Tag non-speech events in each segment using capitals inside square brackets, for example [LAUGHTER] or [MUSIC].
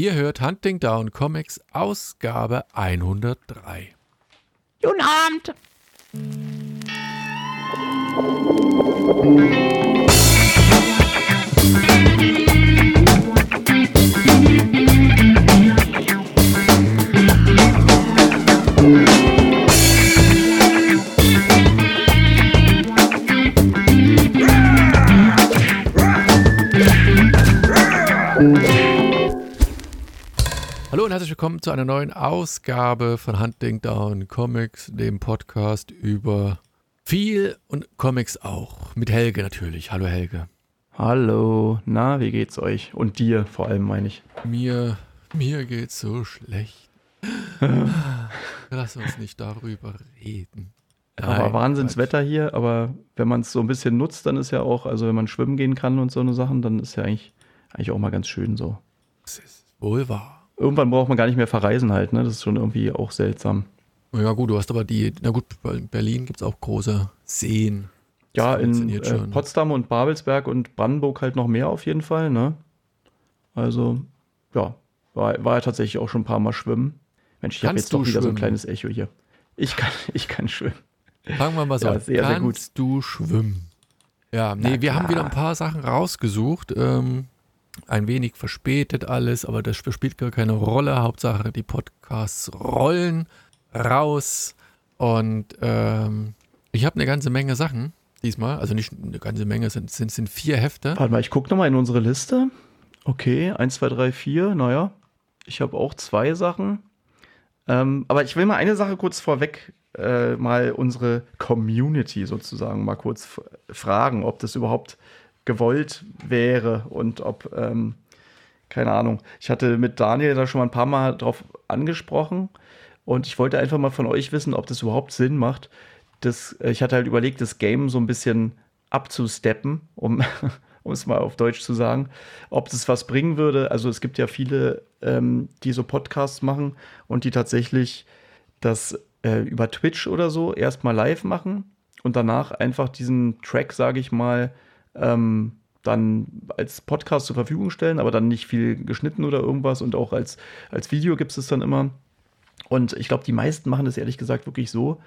Ihr hört Hunting Down Comics Ausgabe 103. Guten Abend. Herzlich willkommen zu einer neuen Ausgabe von Hunting Down Comics, dem Podcast über viel und Comics auch. Mit Helge natürlich. Hallo Helge. Hallo, na, wie geht's euch? Und dir vor allem, meine ich. Mir, mir geht's so schlecht. [LAUGHS] Lass uns nicht darüber reden. aber Nein, Wahnsinnswetter hier, aber wenn man es so ein bisschen nutzt, dann ist ja auch, also wenn man schwimmen gehen kann und so eine Sachen, dann ist ja eigentlich, eigentlich auch mal ganz schön so. Das ist wohl wahr. Irgendwann braucht man gar nicht mehr verreisen halt, ne? Das ist schon irgendwie auch seltsam. Ja gut, du hast aber die, na gut, in Berlin gibt es auch große Seen. Ja, Das in funktioniert äh. Potsdam und Babelsberg und Brandenburg halt noch mehr auf jeden Fall, ne? Also, ja, war, war ja tatsächlich auch schon ein paar Mal schwimmen. Mensch, ich habe Kannst jetzt doch wieder so ein kleines Echo hier. Ich kann, [LAUGHS] ich kann schwimmen. Fangen wir mal so Ja, an. sehr, sehr gut. Kannst du schwimmen? Ja, nee, Na wir haben wieder ein klar. paar Sachen rausgesucht. Ähm, ein wenig verspätet alles, aber das spielt gar keine Rolle. Hauptsache, die Podcasts rollen raus. Und ähm, ich habe eine ganze Menge Sachen diesmal. Also nicht eine ganze Menge, sind, sind, sind vier Hefte. Warte mal, ich gucke nochmal in unsere Liste. Okay, 1, 2, 3, 4, naja. Ich habe auch zwei Sachen. Ähm, aber ich will mal eine Sache kurz vorweg äh, mal unsere Community sozusagen mal kurz fragen, ob das überhaupt gewollt wäre und ob, ähm, keine Ahnung. Ich hatte mit Daniel da schon mal ein paar Mal drauf angesprochen und ich wollte einfach mal von euch wissen, ob das überhaupt Sinn macht. Das, äh, ich hatte halt überlegt, das Game so ein bisschen abzusteppen, um, [LAUGHS] um es mal auf Deutsch zu sagen, ob das was bringen würde. Also es gibt ja viele, ähm, die so Podcasts machen und die tatsächlich das äh, über Twitch oder so erstmal live machen und danach einfach diesen Track, sage ich mal, ähm, dann als Podcast zur Verfügung stellen, aber dann nicht viel geschnitten oder irgendwas und auch als, als Video gibt es es dann immer. Und ich glaube, die meisten machen das ehrlich gesagt wirklich so.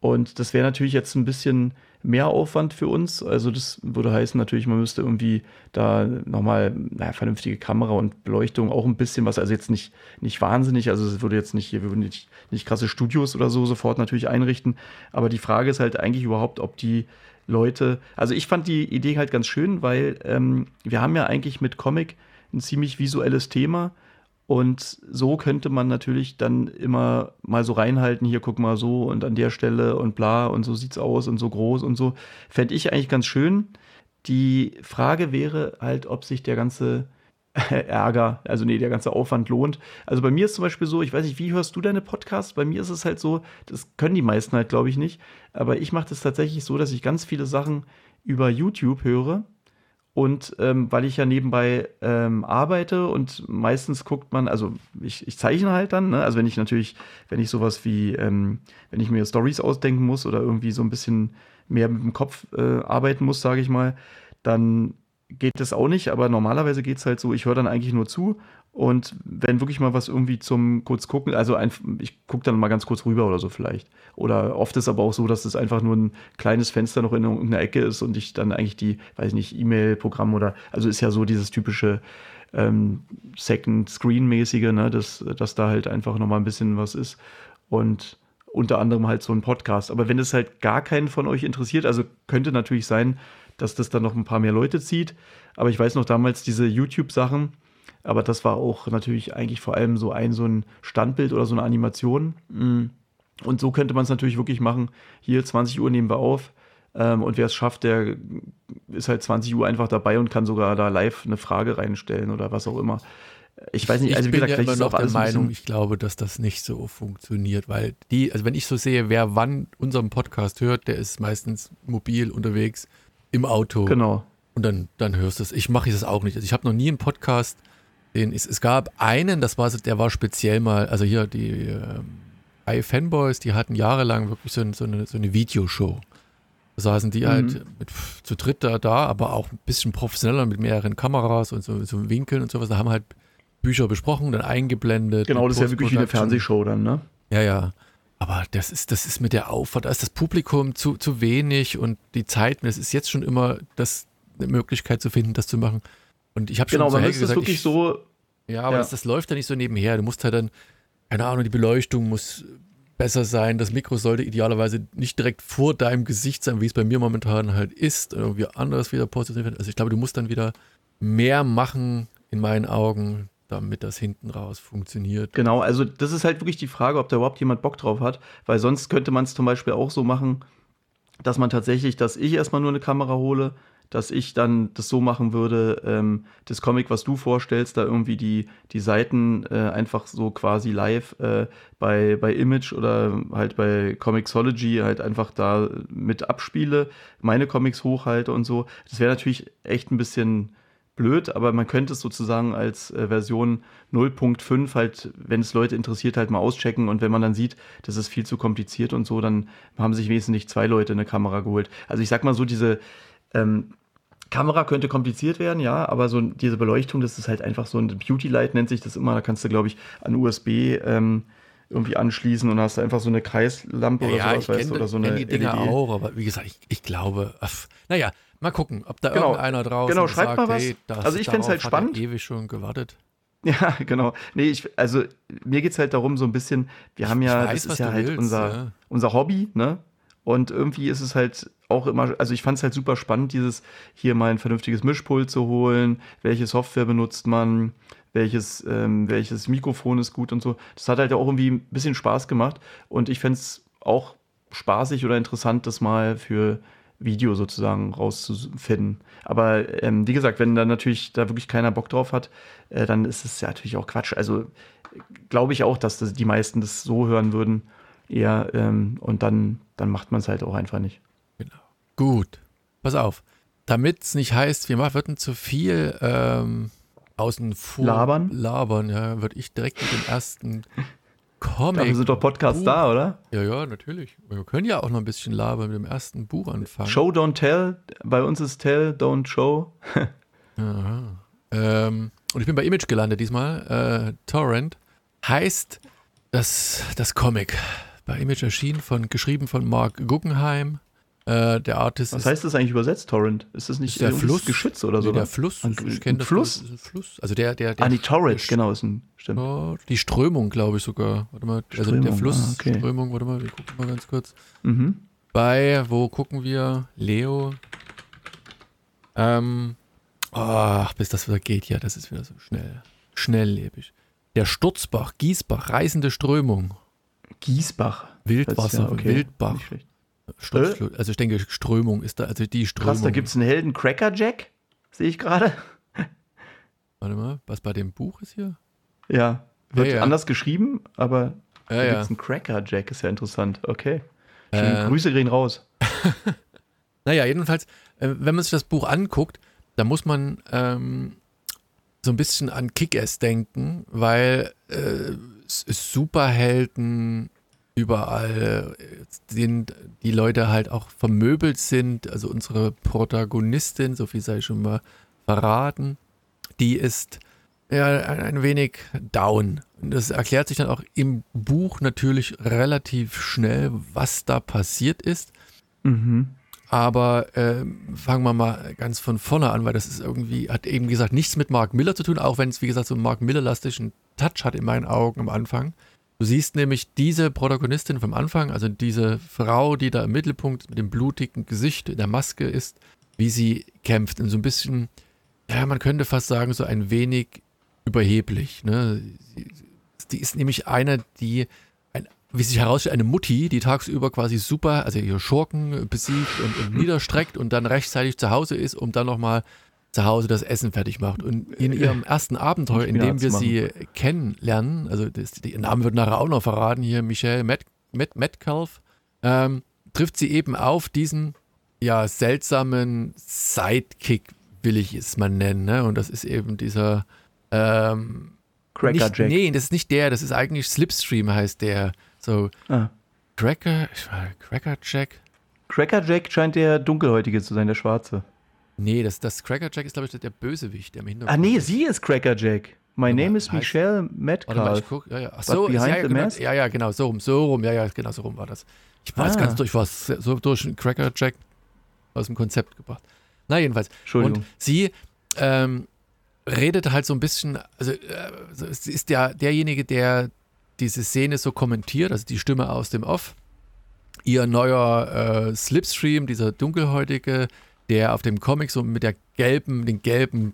Und das wäre natürlich jetzt ein bisschen mehr Aufwand für uns. Also das würde heißen natürlich, man müsste irgendwie da nochmal naja, vernünftige Kamera und Beleuchtung, auch ein bisschen was, also jetzt nicht, nicht wahnsinnig, also es würde jetzt nicht, wir würden nicht, nicht krasse Studios oder so sofort natürlich einrichten. Aber die Frage ist halt eigentlich überhaupt, ob die Leute, also ich fand die Idee halt ganz schön, weil ähm, wir haben ja eigentlich mit Comic ein ziemlich visuelles Thema. Und so könnte man natürlich dann immer mal so reinhalten, hier guck mal so und an der Stelle und bla und so sieht's aus und so groß und so. Fände ich eigentlich ganz schön. Die Frage wäre halt, ob sich der ganze [LAUGHS] Ärger, also nee, der ganze Aufwand lohnt. Also bei mir ist zum Beispiel so, ich weiß nicht, wie hörst du deine Podcasts? Bei mir ist es halt so, das können die meisten halt, glaube ich, nicht. Aber ich mache das tatsächlich so, dass ich ganz viele Sachen über YouTube höre. Und ähm, weil ich ja nebenbei ähm, arbeite und meistens guckt man, also ich, ich zeichne halt dann, ne? also wenn ich natürlich, wenn ich sowas wie, ähm, wenn ich mir Stories ausdenken muss oder irgendwie so ein bisschen mehr mit dem Kopf äh, arbeiten muss, sage ich mal, dann geht das auch nicht, aber normalerweise geht es halt so, ich höre dann eigentlich nur zu und wenn wirklich mal was irgendwie zum kurz gucken, also ein, ich gucke dann mal ganz kurz rüber oder so vielleicht. Oder oft ist aber auch so, dass es einfach nur ein kleines Fenster noch in irgendeiner Ecke ist und ich dann eigentlich die, weiß ich nicht, E-Mail-Programm oder, also ist ja so dieses typische ähm, Second-Screen-mäßige, ne, dass, dass da halt einfach nochmal ein bisschen was ist. Und unter anderem halt so ein Podcast. Aber wenn es halt gar keinen von euch interessiert, also könnte natürlich sein, dass das dann noch ein paar mehr Leute zieht. Aber ich weiß noch damals diese YouTube-Sachen, aber das war auch natürlich eigentlich vor allem so ein, so ein Standbild oder so eine Animation. Mm. Und so könnte man es natürlich wirklich machen. Hier 20 Uhr nehmen wir auf. Ähm, und wer es schafft, der ist halt 20 Uhr einfach dabei und kann sogar da live eine Frage reinstellen oder was auch immer. Ich weiß nicht, also wie ich bin gesagt, ja immer noch der Meinung, ich glaube, dass das nicht so funktioniert, weil die, also wenn ich so sehe, wer wann unseren Podcast hört, der ist meistens mobil unterwegs im Auto Genau. und dann, dann hörst du es. Ich mache das auch nicht. Also ich habe noch nie einen Podcast, den es, es gab einen, das war der war speziell mal, also hier die ähm, iFanboys, die hatten jahrelang wirklich so, ein, so, eine, so eine Videoshow. Da saßen die Mhm. halt mit, zu dritt da, da, aber auch ein bisschen professioneller mit mehreren Kameras und so, so Winkeln und sowas. Da haben halt Bücher besprochen, dann eingeblendet. Genau, das ist ja wirklich wie eine. Fernsehshow dann, ne? Ja, ja. Aber das ist, das ist mit der Aufwand, da ist das Publikum zu, zu wenig und die Zeit, das ist jetzt schon immer das, eine Möglichkeit zu finden, das zu machen. Und ich habe schon Genau, es gesagt, wirklich ich, so, Ja, aber Ja. Das, das läuft ja nicht so nebenher. Du musst halt dann, keine Ahnung, die Beleuchtung muss besser sein. Das Mikro sollte idealerweise nicht direkt vor deinem Gesicht sein, wie es bei mir momentan halt ist. Oder irgendwie anders wieder positioniert werden. Also ich glaube, du musst dann wieder mehr machen, in meinen Augen, damit das hinten raus funktioniert. Genau, also das ist halt wirklich die Frage, ob da überhaupt jemand Bock drauf hat, weil sonst könnte man es zum Beispiel auch so machen, dass man tatsächlich, dass ich erstmal nur eine Kamera hole, dass ich dann das so machen würde, ähm, das Comic, was du vorstellst, da irgendwie die, die Seiten äh, einfach so quasi live äh, bei, bei Image oder halt bei Comixology halt einfach da mit abspiele, meine Comics hochhalte und so. Das wäre natürlich echt ein bisschen blöd, aber man könnte es sozusagen als äh, Version 0.5 halt, wenn es Leute interessiert, halt mal auschecken und wenn man dann sieht, das ist viel zu kompliziert und so, dann haben sich wenigstens nicht zwei Leute eine Kamera geholt. Also ich sag mal so, diese ähm, Kamera könnte kompliziert werden, ja, aber so diese Beleuchtung, das ist halt einfach so ein Beauty Light nennt sich das immer, da kannst du, glaube ich, an USB ähm, irgendwie anschließen und hast einfach so eine Kreislampe oder sowas, weißt du, oder so eine die Dinger LED. auch, aber wie gesagt, ich, ich glaube, ach, naja, mal gucken, ob da Genau. irgendeiner draußen Genau, schreibt sagt, mal was. hey, das, Also ich halt darauf hat er spannend. ewig schon gewartet. [LAUGHS] Ja, genau. Nee, ich, also mir geht's halt darum, so ein bisschen, wir haben ja, weiß, das ist ja halt willst, unser, ja. unser Hobby, ne? Und irgendwie ist es halt auch immer, also ich fand es halt super spannend, dieses hier mal ein vernünftiges Mischpult zu holen, welche Software benutzt man, welches, ähm, welches Mikrofon ist gut und so. Das hat halt auch irgendwie ein bisschen Spaß gemacht und ich fände es auch spaßig oder interessant, das mal für Video sozusagen rauszufinden. Aber ähm, wie gesagt, wenn dann natürlich da wirklich keiner Bock drauf hat, äh, dann ist es ja natürlich auch Quatsch. Also glaube ich auch, dass das, die meisten das so hören würden eher ähm, und dann, dann macht man es halt auch einfach nicht. Genau. Gut, pass auf. Damit es nicht heißt, wir machen würden zu viel ähm, außen vor Labern? labern ja, würde ich direkt mit dem ersten Comic. Dafür sind doch Podcasts Buch- da, oder? Ja, ja, natürlich. Wir können ja auch noch ein bisschen labern mit dem ersten Buch anfangen. Show, don't tell. Bei uns ist tell, don't show. [LAUGHS] Aha. Ähm, und ich bin bei Image gelandet diesmal. Äh, Torrent heißt das, das Comic. Bei Image erschienen, von, geschrieben von Mark Guggenheim. Äh, der Artist Was heißt das eigentlich übersetzt, Torrent? Ist das nicht Ist der Fluss? Geschütz oder so? nee, der oder? Fluss. Ein- ich kenne Fluss? das Fluss. Also der, der, der Ah, die Torrent, der genau, ist ein, stimmt. Ja, die Strömung, glaube ich sogar. Warte mal, also der Strömung, Fluss, ah, okay. Strömung, warte mal, wir gucken mal ganz kurz. Mhm. Bei, wo gucken wir? Leo. Ähm, ach, bis das wieder geht, ja, das ist wieder so schnell. Schnelllebig. Der Sturzbach, Gießbach, reißende Strömung, Giesbach. Wildwasser, ja, okay, Wildbach, schlecht. Sturzflut. Also ich denke, Strömung ist da, also die Strömung. Krass, da gibt es einen Helden Cracker Jack. Sehe ich gerade. [LAUGHS] Warte mal, was bei dem Buch ist hier? Ja. Wird Ja, ja. anders geschrieben, aber Ja, da ja. gibt es einen Cracker Jack, ist ja interessant. Okay. Schöne Äh, Grüße gehen raus. [LAUGHS] Naja, jedenfalls, äh, wenn man sich das Buch anguckt, da muss man ähm, so ein bisschen an Kick-Ass denken, weil äh, Superhelden überall äh, sind die Leute halt auch vermöbelt sind. Also unsere Protagonistin, so viel sei schon mal verraten, die ist ja ein, ein wenig down. Und das erklärt sich dann auch im Buch natürlich relativ schnell, was da passiert ist. Mhm. Aber ähm, fangen wir mal ganz von vorne an, weil das ist irgendwie, hat eben gesagt, nichts mit Mark Miller zu tun, auch wenn es, wie gesagt, so einen Mark Miller-lastischen Touch hat in meinen Augen am Anfang. Du siehst nämlich diese Protagonistin vom Anfang, also diese Frau, die da im Mittelpunkt mit dem blutigen Gesicht in der Maske ist, wie sie kämpft. Und so ein bisschen, ja, man könnte fast sagen, so ein wenig überheblich. Ne? Die ist nämlich eine, die ein, wie sich herausstellt, eine Mutti, die tagsüber quasi super, also ihre Schurken besiegt und, und [LAUGHS] niederstreckt und dann rechtzeitig zu Hause ist, um dann nochmal zu Hause das Essen fertig macht. Und in ihrem ersten Abenteuer, in dem wir zu sie kennenlernen, also das, der Name wird nachher auch noch verraten, hier Michelle Met, Met, Metcalf, ähm, trifft sie eben auf diesen ja, seltsamen Sidekick, will ich es mal nennen. Ne? Und das ist eben dieser ähm, Cracker nicht, Jack. Nee, das ist nicht der, das ist eigentlich Slipstream heißt der. So, Ah. Cracker, ich war Cracker Jack? Cracker Jack scheint der Dunkelhäutige zu sein, der Schwarze. Nee, das, das Cracker Jack ist, glaube ich, der Bösewicht, der im Hintergrund Ah, nee, ist. sie ist Cracker Jack. My name is Michelle Warte mal, Metcalf. ich guck, ja, ja. Ach so, behind ja, the genau, mask? ja, ja, genau, so rum, so rum, ja, ja, genau, so rum war das. Ich war jetzt Ah. ganz durch was, so durch einen Cracker Jack aus dem Konzept gebracht. Na, jedenfalls. Entschuldigung. Und sie ähm, redet halt so ein bisschen, also äh, sie ist der, derjenige, der diese Szene so kommentiert, also die Stimme aus dem Off. Ihr neuer äh, Slipstream, dieser dunkelhäutige, der auf dem Comic so mit der gelben, den gelben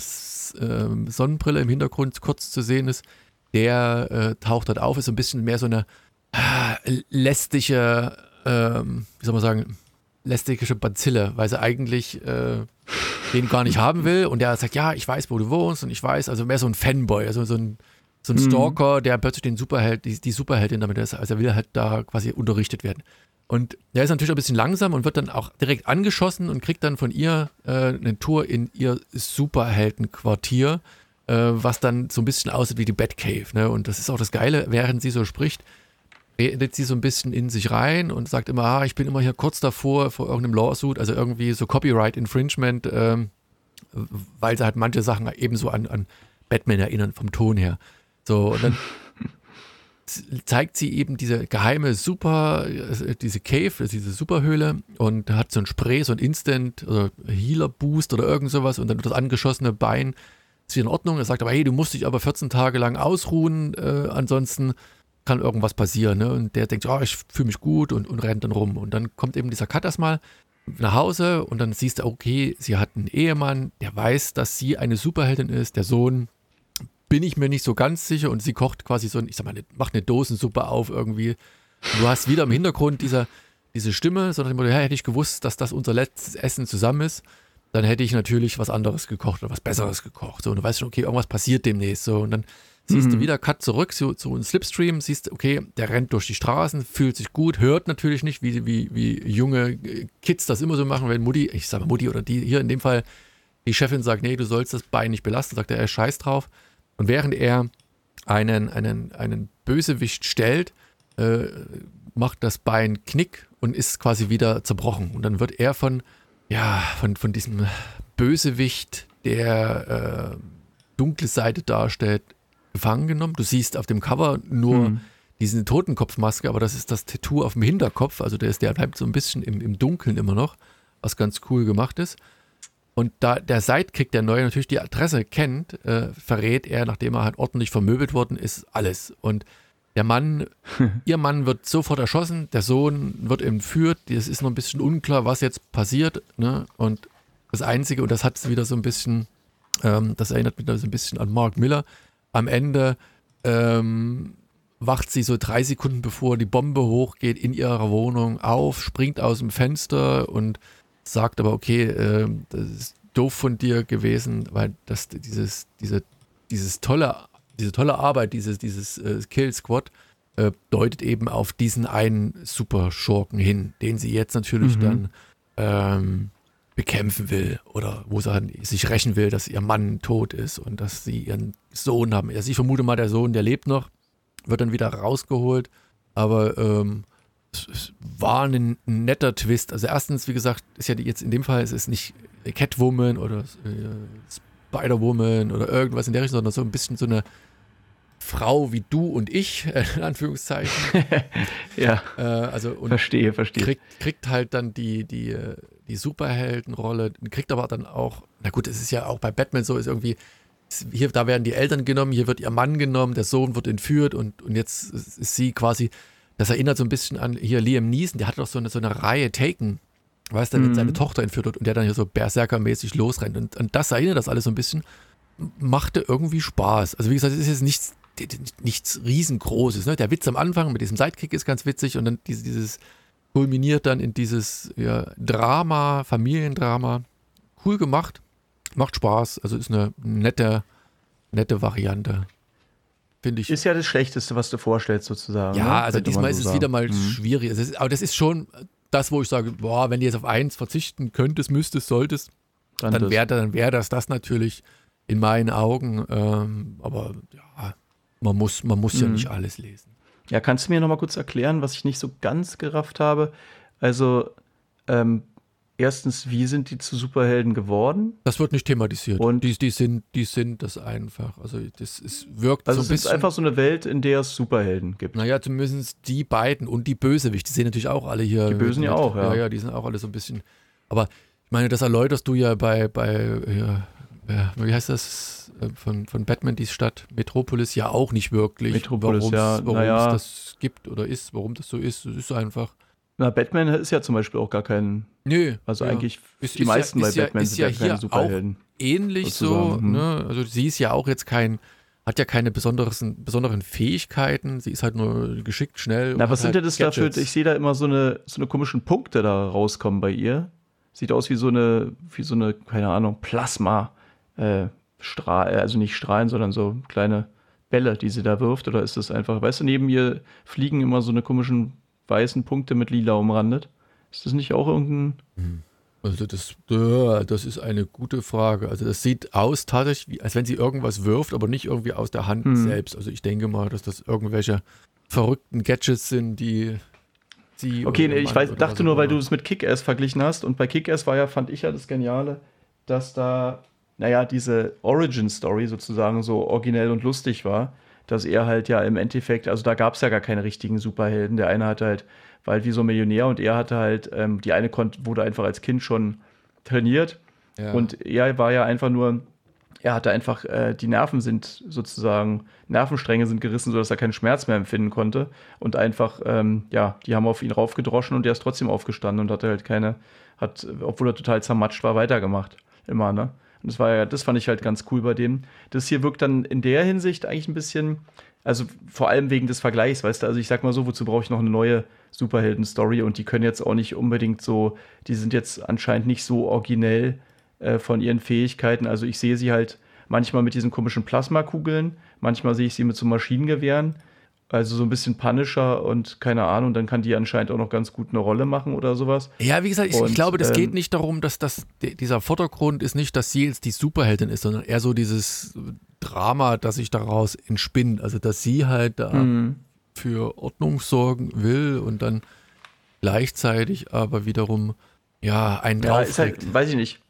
ähm, Sonnenbrille im Hintergrund kurz zu sehen ist, der äh, taucht dort auf, ist so ein bisschen mehr so eine ah, lästige, ähm, wie soll man sagen, lästige Bazille, weil sie eigentlich äh, den gar nicht haben will und der sagt, ja, ich weiß, wo du wohnst und ich weiß, also mehr so ein Fanboy, also so ein, so ein Mhm. Stalker, der plötzlich den Superheld, die, die Superheldin damit ist, also er will halt da quasi unterrichtet werden. Und der ist natürlich ein bisschen langsam und wird dann auch direkt angeschossen und kriegt dann von ihr äh, eine Tour in ihr Superheldenquartier, äh, was dann so ein bisschen aussieht wie die Batcave. Ne? Und das ist auch das Geile, während sie so spricht, redet sie so ein bisschen in sich rein und sagt immer, ah, ich bin immer hier kurz davor vor irgendeinem Lawsuit, also irgendwie so Copyright Infringement, ähm, weil sie halt manche Sachen ebenso an, an Batman erinnern vom Ton her. So, und dann [LAUGHS] zeigt sie eben diese geheime Super, äh, diese Cave, also diese Superhöhle und hat so ein Spray, so ein Instant oder Healer Boost oder irgend sowas und dann das angeschossene Bein ist wieder in Ordnung. Er sagt aber, hey, du musst dich aber 14 Tage lang ausruhen, äh, ansonsten kann irgendwas passieren. Ne? Und der denkt, oh, ich fühle mich gut und, und rennt dann rum. Und dann kommt eben dieser Cut erstmal nach Hause und dann siehst du, okay, sie hat einen Ehemann, der weiß, dass sie eine Superheldin ist. Der Sohn bin ich mir nicht so ganz sicher und sie kocht quasi so, ein, ich sag mal, eine, macht eine Dosensuppe auf irgendwie. Und du hast wieder im Hintergrund dieser, diese Stimme, sondern Motto, ja, hätte ich gewusst, dass das unser letztes Essen zusammen ist, dann hätte ich natürlich was anderes gekocht oder was Besseres gekocht. So, und du weißt schon, okay, irgendwas passiert demnächst. So, und dann siehst du Mhm. wieder Cut zurück zu, zu einem Slipstream, siehst, okay, der rennt durch die Straßen, fühlt sich gut, hört natürlich nicht, wie, wie, wie junge Kids das immer so machen, wenn Mutti, ich sag mal Mutti oder die, hier in dem Fall, die Chefin sagt, nee, du sollst das Bein nicht belasten, sagt er, er scheiß drauf. Und während er einen, einen, einen Bösewicht stellt, äh, macht das Bein Knick und ist quasi wieder zerbrochen. Und dann wird er von, ja, von, von diesem Bösewicht, der äh, dunkle Seite darstellt, gefangen genommen. Du siehst auf dem Cover nur Mhm. diese Totenkopfmaske, aber das ist das Tattoo auf dem Hinterkopf. Also der, ist, der bleibt so ein bisschen im, im Dunkeln immer noch, was ganz cool gemacht ist. Und da der Sidekick, der neue natürlich die Adresse kennt, äh, verrät er, nachdem er halt ordentlich vermöbelt worden ist, alles. Und der Mann, [LAUGHS] ihr Mann wird sofort erschossen, der Sohn wird entführt. Es ist noch ein bisschen unklar, was jetzt passiert. Ne? Und das Einzige, und das hat es wieder so ein bisschen, ähm, das erinnert mich da so ein bisschen an Mark Miller. Am Ende ähm, wacht sie so drei Sekunden bevor die Bombe hochgeht in ihrer Wohnung auf, springt aus dem Fenster und sagt aber, okay, ähm, das ist doof von dir gewesen, weil das dieses, diese, dieses tolle, diese tolle Arbeit, dieses, dieses äh, Kill Squad äh, deutet eben auf diesen einen Super-Schurken hin, den sie jetzt natürlich Mhm. dann ähm, bekämpfen will oder wo sie sich rächen will, dass ihr Mann tot ist und dass sie ihren Sohn haben. Also ich vermute mal, der Sohn, der lebt noch, wird dann wieder rausgeholt, aber ähm, es, war ein netter Twist. Also erstens, wie gesagt, ist ja jetzt in dem Fall, es ist nicht Catwoman oder äh, Spider-Woman oder irgendwas in der Richtung, sondern so ein bisschen so eine Frau wie du und ich, in Anführungszeichen. [LAUGHS] Ja, äh, also und verstehe, verstehe. kriegt, kriegt halt dann die, die, äh, die Superheldenrolle, kriegt aber dann auch, na gut, es ist ja auch bei Batman so, ist irgendwie, hier, da werden die Eltern genommen, hier wird ihr Mann genommen, der Sohn wird entführt und, und jetzt ist sie quasi, das erinnert so ein bisschen an hier Liam Neeson, der hat doch so eine, so eine Reihe Taken, weißt du, Mhm. seine Tochter entführt wird und der dann hier so Berserker-mäßig losrennt und, und das erinnert das alles so ein bisschen, machte irgendwie Spaß. Also wie gesagt, es ist jetzt nichts, nichts riesengroßes. Ne? Der Witz am Anfang mit diesem Sidekick ist ganz witzig und dann dieses, dieses kulminiert dann in dieses ja, Drama, Familiendrama. Cool gemacht, macht Spaß, also ist eine nette, nette Variante. Finde ich. Ist ja das Schlechteste, was du vorstellst, sozusagen. ja, ne? also diesmal man ist so es sagen. wieder mal Mhm. schwierig. Ist, aber das ist schon das, wo ich sage, boah, wenn du jetzt auf eins verzichten könntest, müsstest, solltest, dann das. wäre dann wär das das natürlich in meinen Augen. Ähm, aber ja, man muss, man muss ja Mhm. nicht alles lesen. Ja, kannst du mir noch mal kurz erklären, was ich nicht so ganz gerafft habe? Also, ähm, erstens, wie sind die zu Superhelden geworden? Das wird nicht thematisiert. Und- die, die, sind, die sind das einfach. Also das ist, wirkt Also so ein es ist bisschen. einfach so eine Welt, in der es Superhelden gibt. Naja, zumindest die beiden und die Bösewichte, die sehen natürlich auch alle hier. Die Bösen ja auch, ja. Ja, ja, die sind auch alle so ein bisschen. Aber ich meine, das erläuterst du ja bei, bei ja, ja, wie heißt das, äh, von, von Batman, die Stadt, Metropolis, ja auch nicht wirklich. Metropolis, ja, Warum naja. es das gibt oder ist, warum das so ist. Es ist einfach. Na, Batman ist ja zum Beispiel auch gar kein, Nö. also ja. eigentlich Ist- die ist ja- meisten bei ist ja- Batman ist sind ja ja, hier keine Superhelden. ähnlich so, sozusagen, hm. ne? Also sie ist ja auch jetzt kein, hat ja keine besonderen, besonderen Fähigkeiten, sie ist halt nur geschickt, schnell. Na, was sind halt denn das dafür? Gadgets. Ich sehe da immer so eine, so eine komischen Punkte da rauskommen bei ihr. Sieht aus wie so eine, wie so eine, keine Ahnung, Plasma, äh, Strahl, also nicht Strahlen, sondern so kleine Bälle, die sie da wirft. Oder ist das einfach, weißt du, neben ihr fliegen immer so eine komischen weißen Punkte mit lila umrandet. Ist das nicht auch irgendein. Also das, das ist eine gute Frage. Also das sieht aus tatsächlich, als wenn sie irgendwas wirft, aber nicht irgendwie aus der Hand Hm. selbst. Also ich denke mal, dass das irgendwelche verrückten Gadgets sind, die sie. Okay, nee, ich weiß, dachte nur, weil du es mit Kick-Ass verglichen hast. Und bei Kick-Ass war ja, fand ich ja das Geniale, dass da, naja, diese Origin-Story sozusagen so originell und lustig war, dass er halt ja im Endeffekt, also da gab es ja gar keine richtigen Superhelden. Der eine hatte halt, war halt wie so ein Millionär und er hatte halt, ähm, die eine konnt, wurde einfach als Kind schon trainiert. Ja. Und er war ja einfach nur, er hatte einfach, äh, die Nerven sind sozusagen, Nervenstränge sind gerissen, sodass er keinen Schmerz mehr empfinden konnte. Und einfach, ähm, ja, die haben auf ihn raufgedroschen und er ist trotzdem aufgestanden und hatte halt keine, hat, obwohl er total zermatscht war, weitergemacht. Immer, ne? Und das war ja, das fand ich halt ganz cool bei dem. Das hier wirkt dann in der Hinsicht eigentlich ein bisschen, also vor allem wegen des Vergleichs, weißt du, also ich sag mal so, wozu brauche ich noch eine neue Superhelden-Story und die können jetzt auch nicht unbedingt so, die sind jetzt anscheinend nicht so originell äh, von ihren Fähigkeiten. Also ich sehe sie halt manchmal mit diesen komischen Plasmakugeln, manchmal sehe ich sie mit so Maschinengewehren, also so ein bisschen Punisher und keine Ahnung, dann kann die anscheinend auch noch ganz gut eine Rolle machen oder sowas. Ja, wie gesagt, ich, ich Und, glaube, das ähm, geht nicht darum, dass das, dieser Vordergrund ist nicht, dass sie jetzt die Superheldin ist, sondern eher so dieses Drama, das sich daraus entspinnt. Also, dass sie halt da Mhm. für Ordnung sorgen will und dann gleichzeitig aber wiederum, ja, einen Ja, ist halt, weiß ich nicht,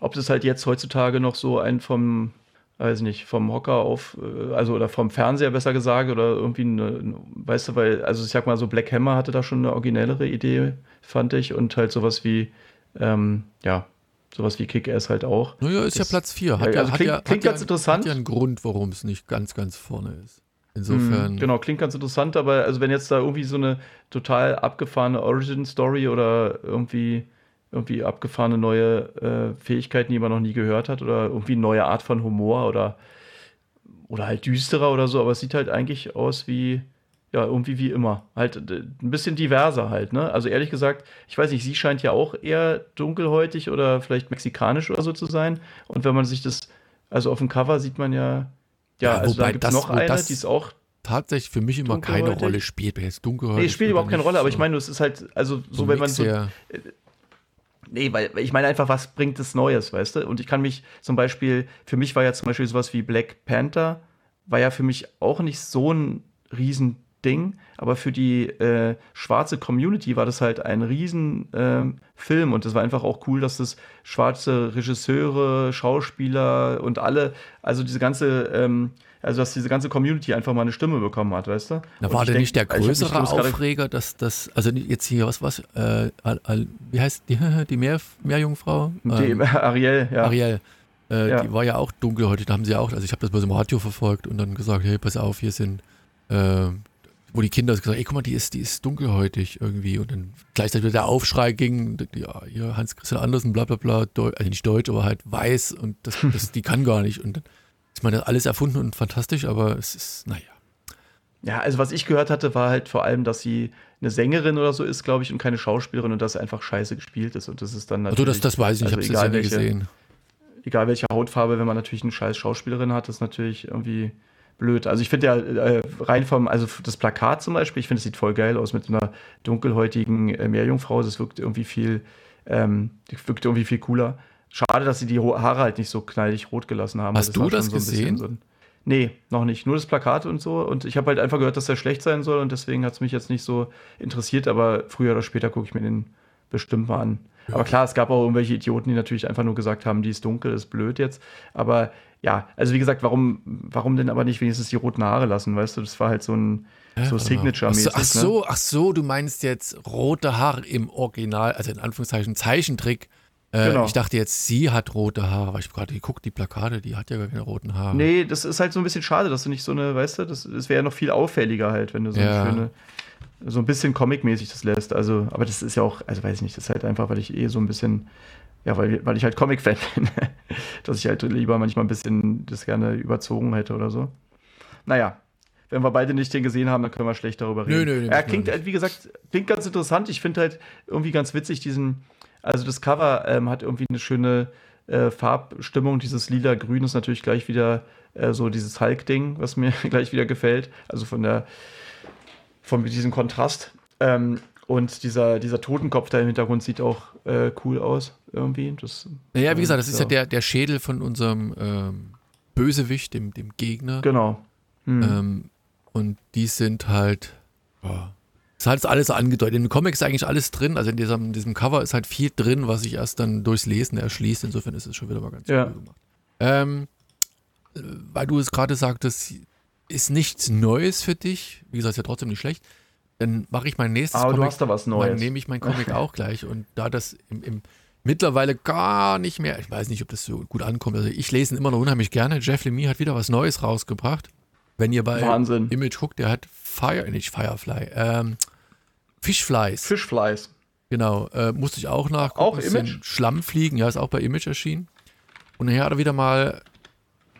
ob das halt jetzt heutzutage noch so ein vom, weiß ich nicht, vom Hocker auf, äh, also oder vom Fernseher besser gesagt oder irgendwie eine, weißt du, weil, also ich sag mal so, Black Hammer hatte da schon eine originellere Idee, fand ich, und halt sowas wie, ähm, ja, sowas wie Kick-Ass halt auch. naja, ist das- ja Platz 4. Hat ja, ja, also hat klingt- ja, klingt hat ganz ja, interessant. Hat ja einen Grund, warum es nicht ganz, ganz vorne ist. Insofern. Mhm, genau, klingt ganz interessant, aber also wenn jetzt da irgendwie so eine total abgefahrene Origin-Story oder irgendwie, irgendwie abgefahrene neue äh, Fähigkeiten, die man noch nie gehört hat, oder irgendwie eine neue Art von Humor oder, oder halt düsterer oder so, aber es sieht halt eigentlich aus wie, ja, irgendwie wie immer. Halt äh, ein bisschen diverser halt, ne? Also ehrlich gesagt, ich weiß nicht, sie scheint ja auch eher dunkelhäutig oder vielleicht mexikanisch oder so zu sein. Und wenn man sich das, also auf dem Cover sieht man ja, ja, Ja, also da gibt es noch eine, die ist auch tatsächlich für mich immer keine? Rolle spielt. Wenn jetzt dunkelhäutig Nee, spielt überhaupt keine Rolle, aber ich meine, es ist halt, also so, wenn man so. Nee, weil ich meine einfach, was bringt es Neues, weißt du? Und ich kann mich zum Beispiel, für mich war ja zum Beispiel sowas wie Black Panther, war ja für mich auch nicht so ein Riesending, aber für die äh, schwarze Community war das halt ein riesen ähm, Film und es war einfach auch cool, dass das schwarze Regisseure, Schauspieler und alle, also diese ganze, ähm, also dass diese ganze Community einfach mal eine Stimme bekommen hat, weißt du? Da war denn nicht der mich größere Aufreger, dass das, also jetzt hier, was, was, äh, wie heißt die, [LAUGHS] die Meer, Meerjungfrau? Die, Ähm, Ariel, ja. Ariel. Äh, Ja. Die war ja auch dunkelhäutig, da haben sie ja auch, also ich habe das bloß im Radio verfolgt und dann gesagt, hey, pass auf, hier sind, äh, wo die Kinder gesagt ey, guck mal, die ist, die ist dunkelhäutig irgendwie und dann gleichzeitig wieder der Aufschrei ging, ja, hier Hans-Christian Andersen, bla bla bla, Deu also nicht deutsch, aber halt weiß und das, das, die kann gar nicht und dann man das alles erfunden und fantastisch, aber es ist, naja. Ja, also was ich gehört hatte, war halt vor allem, dass sie eine Sängerin oder so ist, glaube ich, und keine Schauspielerin und dass sie einfach scheiße gespielt ist. Und das ist dann Also natürlich. das, das weiß ich nicht, ich also habe es ja nie welche- gesehen. Egal welche Hautfarbe, wenn man natürlich eine scheiß Schauspielerin hat, ist natürlich irgendwie blöd. Also ich finde ja äh, rein vom, also das Plakat zum Beispiel, ich finde, es sieht voll geil aus mit einer dunkelhäutigen äh, Meerjungfrau. Das wirkt irgendwie viel, ähm, wirkt irgendwie viel cooler. Schade, dass sie die Haare halt nicht so knallig rot gelassen haben. Hast weil du das schon so gesehen? So ein, nee, noch nicht. Nur das Plakat und so. Und ich habe halt einfach gehört, dass der schlecht sein soll und deswegen hat es mich jetzt nicht so interessiert, aber früher oder später gucke ich mir den bestimmt mal an. Aber klar, es gab auch irgendwelche Idioten, die natürlich einfach nur gesagt haben, die ist dunkel, ist blöd jetzt. Aber ja, also wie gesagt, warum, warum denn aber nicht wenigstens die roten Haare lassen, weißt du? Das war halt so ein so Signature-mäßig. Ach so, ach so, ach so, du meinst jetzt rote Haare im Original, also in Anführungszeichen Zeichentrick. Äh, Genau. Ich dachte jetzt, sie hat rote Haare, weil ich gerade geguckt, die Plakate, die hat ja gar keine roten Haare. Nee, das ist halt so ein bisschen schade, dass du nicht so eine, weißt du, das, das wäre ja noch viel auffälliger halt, wenn du so Ja. eine schöne, so ein bisschen Comic-mäßig das lässt. Also, aber das ist ja auch, also weiß ich nicht, das ist halt einfach, weil ich eh so ein bisschen, ja, weil, weil ich halt Comic-Fan [LAUGHS] bin, dass ich halt lieber manchmal ein bisschen das gerne überzogen hätte oder so. Naja, wenn wir beide nicht den gesehen haben, dann können wir schlecht darüber Nö, reden. nö, nö, er müssen wir klingt halt, wie gesagt, klingt ganz interessant. Ich finde halt irgendwie ganz witzig diesen, also das Cover ähm, hat irgendwie eine schöne äh, Farbstimmung. Dieses lila-grün ist natürlich gleich wieder äh, so dieses Hulk-Ding, was mir [LAUGHS] gleich wieder gefällt. Also von der, von diesem Kontrast. Ähm, und dieser, dieser Totenkopf da im Hintergrund sieht auch äh, cool aus, irgendwie. Das, Naja, wie gesagt, das ist ja, ja. der, der Schädel von unserem ähm, Bösewicht, dem, dem Gegner. Genau. Hm. Ähm, und die sind halt. Ja, ist halt alles angedeutet. In den Comics ist eigentlich alles drin. Also in diesem, diesem Cover ist halt viel drin, was sich erst dann durchs Lesen erschließt. Insofern ist es schon wieder mal ganz Ja. cool gemacht. Ähm, äh, weil du es gerade sagtest, ist nichts Neues für dich. Wie gesagt, ist ja trotzdem nicht schlecht. Dann mache ich mein nächstes Aber du Comic. hast da was Dann Neues. nehme ich mein [LAUGHS] Comic auch gleich. Und da das im, im mittlerweile gar nicht mehr, ich weiß nicht, ob das so gut ankommt. Also ich lese ihn immer noch unheimlich gerne. Jeff Lemire hat wieder was Neues rausgebracht. Wenn ihr bei Wahnsinn. Image guckt, der hat Fire, nicht Firefly, ähm, Fishflies. Fischfleiß. Genau, äh, musste ich auch nachgucken. Auch Image? Schlammfliegen, ja, ist auch bei Image erschienen. Und nachher hat er wieder mal,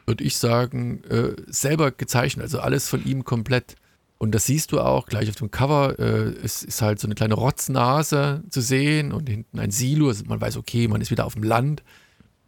würde ich sagen, äh, selber gezeichnet, also alles von ihm komplett. Und das siehst du auch gleich auf dem Cover. Äh, es ist halt so eine kleine Rotznase zu sehen und hinten ein Silo. Also man weiß, okay, man ist wieder auf dem Land.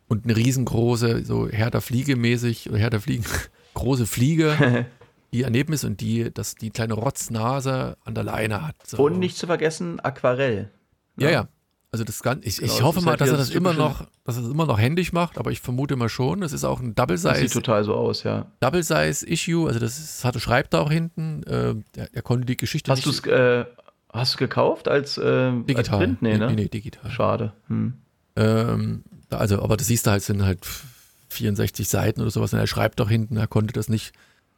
Und eine riesengroße, so Hertha Fliege mäßig, oder Hertha Fliegen, [LAUGHS] große Fliege, [LAUGHS] die daneben ist und die, das, die kleine Rotznase an der Leine hat. So. Und nicht zu vergessen, Aquarell. Ja, ja. Also das Ganze, ich, Genau, ich das hoffe ist mal, dass er das das immer noch, dass er das immer noch händisch macht, aber ich vermute mal schon. Das ist auch ein Double Das sieht Size, total so aus, ja. Double Size Issue. Also das ist, hatte schreibt da auch hinten. Äh, er, er konnte die Geschichte Hast du es äh, hast gekauft als, äh, als digital. Print? Nee, ne? nee, nee, digital. Schade. Hm. Ähm, also, aber das siehst du halt, sind halt 64 Seiten oder sowas. Und er schreibt auch hinten, er konnte das nicht.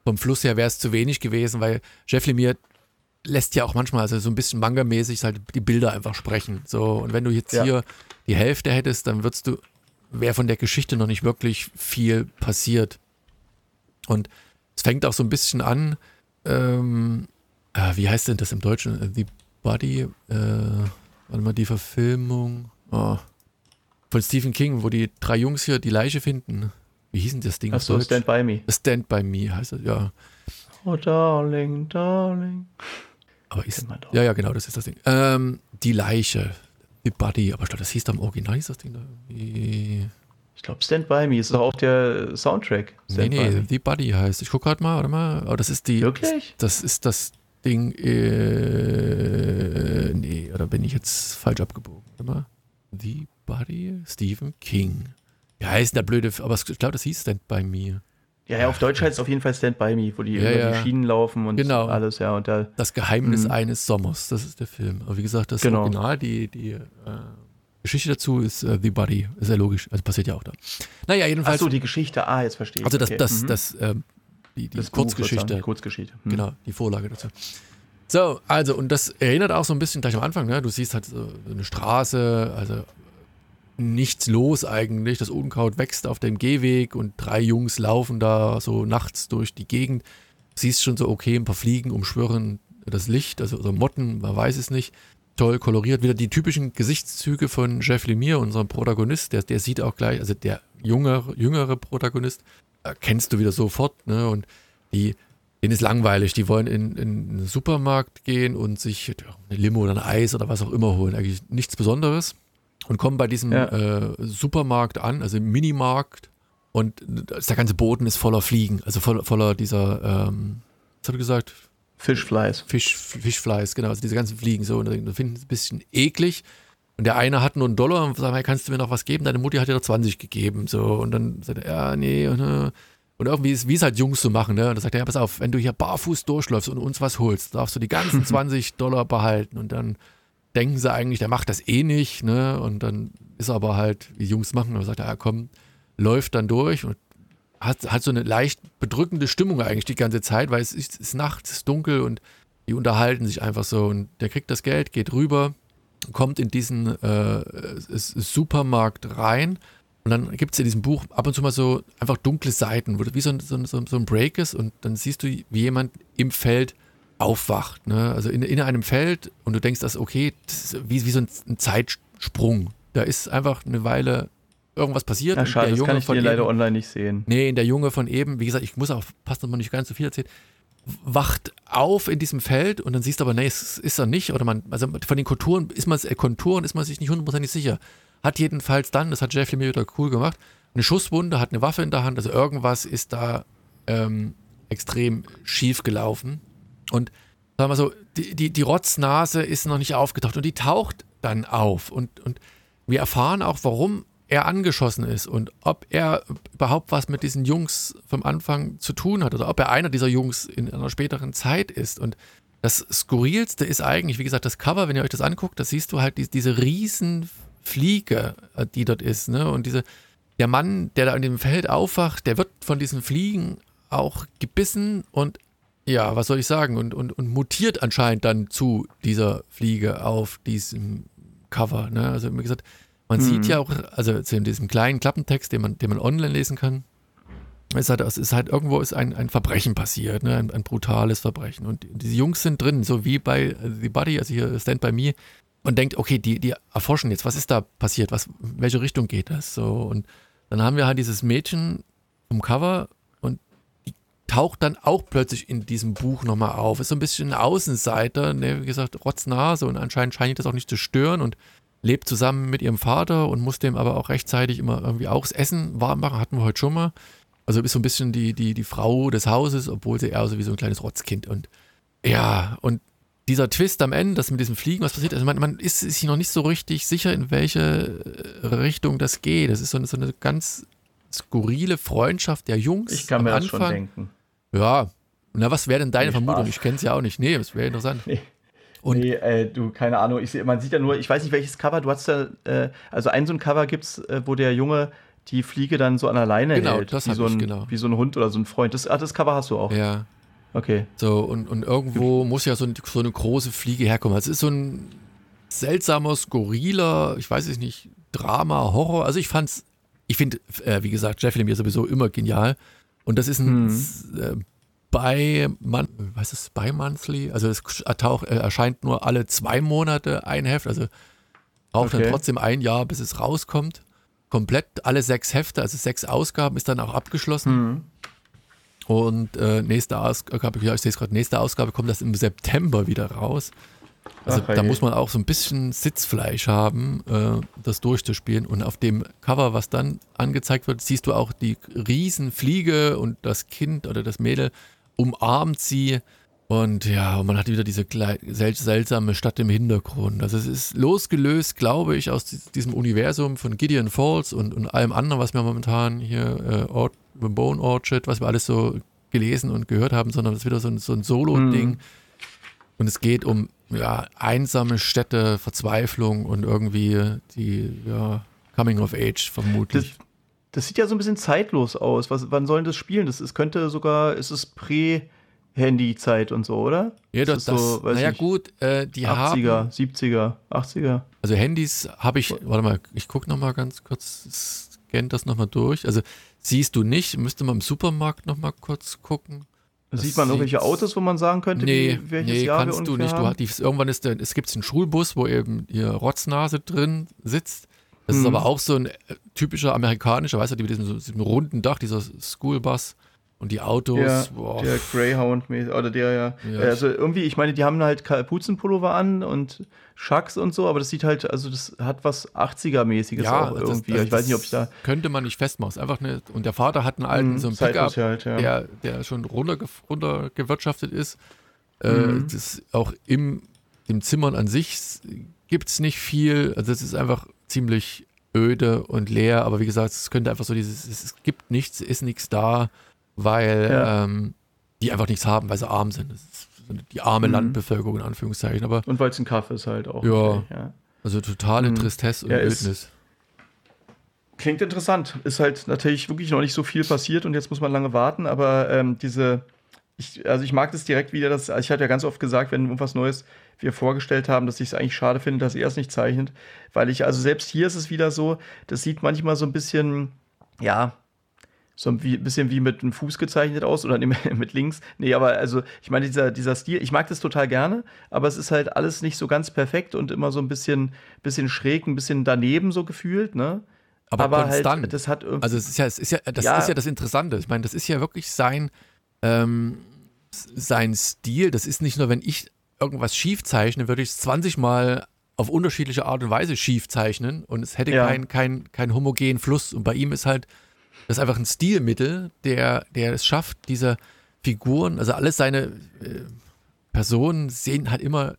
Vom Fluss her wäre es zu wenig gewesen, weil Jeff Lemire lässt ja auch manchmal, also so ein bisschen manga-mäßig, halt die Bilder einfach sprechen. So, und wenn du jetzt Ja. hier die Hälfte hättest, dann würdest du, wäre von der Geschichte noch nicht wirklich viel passiert. Und es fängt auch so ein bisschen an, ähm, äh, wie heißt denn das im Deutschen? The Body, äh, warte mal, die Verfilmung oh, von Stephen King, wo die drei Jungs hier die Leiche finden. Wie hieß denn das Ding? Achso? Stand By Me. Stand by Me heißt es, ja. Oh, Darling, Darling. Aber ist, ja, ja, genau, das ist das Ding. Ähm, die Leiche, The Body, aber ich glaube, das hieß da im Original, hieß das Ding da irgendwie. Ich glaube, Stand By Me ist doch auch der Soundtrack. Nee, Stand nee, Me. The Body heißt. Ich guck gerade mal, warte mal. Aber das ist die. Wirklich? Das ist das Ding. Äh, nee, oder bin ich jetzt falsch abgebogen? Warte mal. The Body, Stephen King. Wie heißt der blöde? Aber ich glaube, das hieß Stand by Me. Ja, ja, auf Deutsch heißt es auf jeden Fall Stand By Me, wo die Ja, über ja. die Schienen laufen und Genau. alles, ja. Und da, Das Geheimnis Mhm. eines Sommers, das ist der Film. Aber wie gesagt, das Genau. Original, die, die äh, Geschichte dazu ist äh, The Body. Ist ja logisch. Also passiert ja auch da. Naja, jedenfalls. Achso, die Geschichte, ah, jetzt verstehe ich. also das, okay. das, Mhm. das, ähm, die, die Das Buch Kurzgeschichte. Die Kurzgeschichte. Mhm. Genau, die Vorlage dazu. So, also, und das erinnert auch so ein bisschen gleich am Anfang, ne? Du siehst halt so eine Straße, also nichts los eigentlich. Das Unkraut wächst auf dem Gehweg und drei Jungs laufen da so nachts durch die Gegend. Siehst schon so, okay, ein paar Fliegen umschwirren das Licht, also, also Motten, man weiß es nicht. Toll koloriert. Wieder die typischen Gesichtszüge von Jeff Lemire, unserem Protagonist. Der, der sieht auch gleich, also der jüngere, jüngere Protagonist, erkennst du wieder sofort, ne? Und die, denen ist langweilig. Die wollen in, in einen Supermarkt gehen und sich eine Limo oder ein Eis oder was auch immer holen. Eigentlich nichts Besonderes. Und kommen bei diesem Ja. äh, Supermarkt an, also im Minimarkt. Und der ganze Boden ist voller Fliegen, also voller, voller dieser, ähm, was hat er gesagt? Fischfleiß. Fisch, Fischfleiß, genau, also diese ganzen Fliegen so. Und da finden es ein bisschen eklig. Und der eine hat nur einen Dollar und sagt, hey, kannst du mir noch was geben? Deine Mutti hat dir doch 20 gegeben. So. Und dann sagt er, ja, nee. Und, äh, und irgendwie ist, wie es halt Jungs so machen, ne? Und dann sagt er, ja, pass auf, wenn du hier barfuß durchläufst und uns was holst, darfst du die ganzen [LAUGHS] 20 Dollar behalten. Und dann denken sie eigentlich, der macht das eh nicht, ne? Und dann ist er aber halt, wie Jungs machen, und sagt, ja komm, läuft dann durch und hat, hat so eine leicht bedrückende Stimmung eigentlich die ganze Zeit, weil es ist, es ist nachts, es ist dunkel und die unterhalten sich einfach so und der kriegt das Geld, geht rüber, kommt in diesen äh, Supermarkt rein und dann gibt es in diesem Buch ab und zu mal so einfach dunkle Seiten, wo wie so ein, so, ein, so ein Break ist und dann siehst du, wie jemand im Feld aufwacht. Ne? Also in, in einem Feld und du denkst, das okay, das ist wie, wie so ein, ein Zeitsprung. Da ist einfach eine Weile irgendwas passiert. Ja, schade, der Junge das kann ich von dir leider eben, online nicht sehen. Nee, der Junge von eben, wie gesagt, ich muss auch, passt nochmal nicht ganz so viel erzählen, wacht auf in diesem Feld und dann siehst du aber, nee, es ist er nicht. Oder man, also von den Konturen ist man, äh, Konturen ist man sich nicht hundertprozentig sicher. Hat jedenfalls dann, das hat Jeff Lemire wieder cool gemacht, eine Schusswunde, hat eine Waffe in der Hand, also irgendwas ist da ähm, extrem schief gelaufen. Und sagen wir so, die, die, die Rotznase ist noch nicht aufgetaucht und die taucht dann auf. Und, und wir erfahren auch, warum er angeschossen ist und ob er überhaupt was mit diesen Jungs vom Anfang zu tun hat oder ob er einer dieser Jungs in einer späteren Zeit ist. Und das Skurrilste ist eigentlich, wie gesagt, das Cover, wenn ihr euch das anguckt, da siehst du halt die, diese riesen Fliege, äh, die dort ist. Ne? Und diese, der Mann, der da in dem Feld aufwacht, der wird von diesen Fliegen auch gebissen und ja, was soll ich sagen? Und, und, und mutiert anscheinend dann zu dieser Fliege auf diesem Cover. Ne? Also, wie gesagt, man hm. sieht ja auch, also in diesem kleinen Klappentext, den man, den man online lesen kann, ist halt, es ist halt irgendwo ist ein, ein Verbrechen passiert, ne? ein, ein brutales Verbrechen. Und diese Jungs sind drin, so wie bei The Buddy, also hier Stand By Me, und denkt, okay, die, die erforschen jetzt, was ist da passiert, was, in welche Richtung geht das? So, und dann haben wir halt dieses Mädchen vom Cover taucht dann auch plötzlich in diesem Buch nochmal auf. Ist so ein bisschen ein Außenseiter, ne, wie gesagt, rotznase und anscheinend scheint das auch nicht zu stören und lebt zusammen mit ihrem Vater und muss dem aber auch rechtzeitig immer irgendwie auch das Essen warm machen, hatten wir heute schon mal. Also ist so ein bisschen die, die, die Frau des Hauses, obwohl sie eher so wie so ein kleines Rotzkind und ja, und dieser Twist am Ende, dass mit diesem Fliegen was passiert, also man, man ist sich noch nicht so richtig sicher, in welche äh, Richtung das geht. Das ist so eine, so eine ganz skurrile Freundschaft der Jungs. Ich kann mir das schon denken. Ja, na, was wäre denn deine nee, Vermutung? Ich kenne es ja auch nicht. Nee, das wäre interessant. Nee. Und nee, äh, du, keine Ahnung. Ich, man sieht ja nur, ich weiß nicht, welches Cover. Du hast ja, äh, also ein so ein Cover gibt's, äh, wo der Junge die Fliege dann so an der Leine genau, hält. Das wie so ein, ich, genau. Wie so ein Hund oder so ein Freund. Das, ah, das Cover hast du auch. Ja. Okay. So, und, und irgendwo muss ja so, ein, so eine große Fliege herkommen. Also es ist so ein seltsamer, skurriler, ich weiß es nicht, Drama, Horror. Also ich fand's, ich finde, äh, wie gesagt, Jeff Lemire sowieso immer genial. Und das ist ein hm. äh, bei, man, was ist bei Monthly? Also es ertaucht, äh, erscheint nur alle zwei Monate ein Heft, also braucht okay. dann trotzdem ein Jahr, bis es rauskommt. Komplett alle sechs Hefte, also sechs Ausgaben, ist dann auch abgeschlossen. Mhm. Und äh, nächste Ausgabe, ja, ich sehe es gerade, nächste Ausgabe kommt das im September wieder raus. Also Ach, da muss man auch so ein bisschen Sitzfleisch haben, äh, das durchzuspielen. Und auf dem Cover, was dann angezeigt wird, siehst du auch die Riesenfliege und das Kind oder das Mädel umarmt sie. Und ja, man hat wieder diese seltsame Stadt im Hintergrund. Also es ist losgelöst, glaube ich, aus diesem Universum von Gideon Falls und, und allem anderen, was wir momentan hier, äh, Or Bone Orchard, was wir alles so gelesen und gehört haben, sondern es ist wieder so ein, so ein Solo-Ding. Mhm. Und es geht um ja, einsame Städte, Verzweiflung und irgendwie die ja, Coming of Age vermutlich. Das, das sieht ja so ein bisschen zeitlos aus. Was, wann sollen das spielen? Das ist, könnte sogar, ist es Prä- Handy-Zeit und so, oder? Ja, das, das so, naja gut, äh, die 80er, haben 70er, 80er. Also Handys habe ich, warte mal, ich gucke nochmal ganz kurz, scanne das nochmal durch. Also siehst du nicht, müsste man im Supermarkt nochmal kurz gucken. Das Sieht man irgendwelche Autos, wo man sagen könnte, nee, wie, welches nee, Jahr kannst du nicht. Du, die, irgendwann ist der, es gibt einen Schulbus, wo eben ihr Rotznase drin sitzt. Das hm. ist aber auch so ein äh, typischer amerikanischer, weißt du, mit diesem, diesem runden Dach, dieser Schoolbus. Und die Autos, ja, boah. Der Greyhound, oder der ja. ja. Also irgendwie, ich meine, die haben halt Kapuzenpullover an und Schacks und so, aber das sieht halt, also das hat was 80er-mäßiges ja, auch irgendwie. Das, das, ich weiß nicht, ob ich da. Könnte man nicht festmachen. Einfach eine, und der Vater hat einen alten, mhm, so einen Pickup, halt, ja. der, der schon runterge, runtergewirtschaftet ist. Äh, mhm. Äh, das auch im dem Zimmern an sich gibt es nicht viel. Also es ist einfach ziemlich öde und leer, aber wie gesagt, es könnte einfach so dieses, es gibt nichts, ist nichts da weil ja. ähm, die einfach nichts haben, weil sie arm sind. Die arme Mhm. Landbevölkerung in Anführungszeichen. Aber Und weil es ein Kaffee ist halt auch. Ja. okay, ja. also totale Mhm. Tristesse und Ja, Wildnis. Klingt interessant. Ist halt natürlich wirklich noch nicht so viel passiert und jetzt muss man lange warten, aber ähm, diese, ich, also ich mag das direkt wieder, dass, ich hatte ja ganz oft gesagt, wenn irgendwas Neues wir vorgestellt haben, dass ich es eigentlich schade finde, dass er es nicht zeichnet, weil ich, also selbst hier ist es wieder so, das sieht manchmal so ein bisschen, ja, so ein wie, bisschen wie mit einem Fuß gezeichnet aus oder [LAUGHS] mit links. Nee, aber also, ich meine, dieser, dieser Stil, ich mag das total gerne, aber es ist halt alles nicht so ganz perfekt und immer so ein bisschen, bisschen schräg, ein bisschen daneben so gefühlt, ne? Aber, konstant. halt, das hat irgendwie. Also es ist ja, es ist ja, das Ja. ist ja das Interessante. Ich meine, das ist ja wirklich sein, ähm, sein Stil. Das ist nicht nur, wenn ich irgendwas schief zeichne, würde ich es 20 Mal auf unterschiedliche Art und Weise schief zeichnen und es hätte Ja. keinen kein, kein homogenen Fluss. Und bei ihm ist halt das ist einfach ein Stilmittel, der, der es schafft, diese Figuren, also alles seine äh, Personen sehen halt immer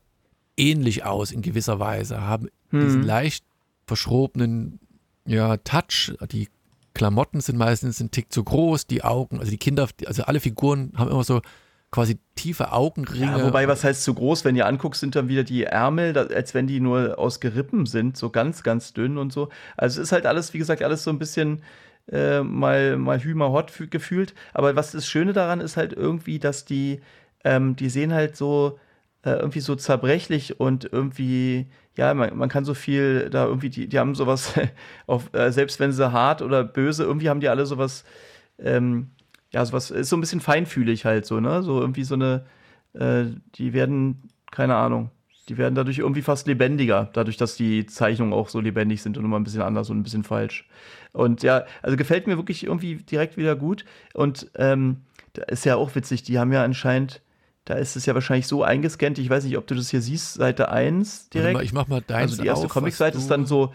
ähnlich aus in gewisser Weise, haben diesen Hm. leicht verschrobenen ja, Touch. Die Klamotten sind meistens ein Tick zu groß, die Augen, also die Kinder, also alle Figuren haben immer so quasi tiefe Augenringe. ja, wobei, was heißt zu groß? Wenn ihr anguckst, sind dann wieder die Ärmel, als wenn die nur aus Gerippen sind, so ganz, ganz dünn und so. Also es ist halt alles, wie gesagt, alles so ein bisschen äh, mal, mal Hü, mal Hot fü- gefühlt. Aber was das Schöne daran ist halt irgendwie, dass die, ähm, die sehen halt so äh, irgendwie so zerbrechlich und irgendwie, ja, man, man kann so viel da irgendwie, die, die haben sowas, [LAUGHS] auf, äh, selbst wenn sie hart oder böse, irgendwie haben die alle sowas, ähm, ja, sowas, ist so ein bisschen feinfühlig halt so, ne? So irgendwie so eine, äh, die werden, keine Ahnung, die werden dadurch irgendwie fast lebendiger, dadurch, dass die Zeichnungen auch so lebendig sind und immer ein bisschen anders und ein bisschen falsch. Und ja, also gefällt mir wirklich irgendwie direkt wieder gut. Und ähm, da ist ja auch witzig, die haben ja anscheinend, da ist es ja wahrscheinlich so eingescannt, ich weiß nicht, ob du das hier siehst, Seite 1 Warte direkt. mal, ich mach mal deins Also die erste Comicseite ist dann so,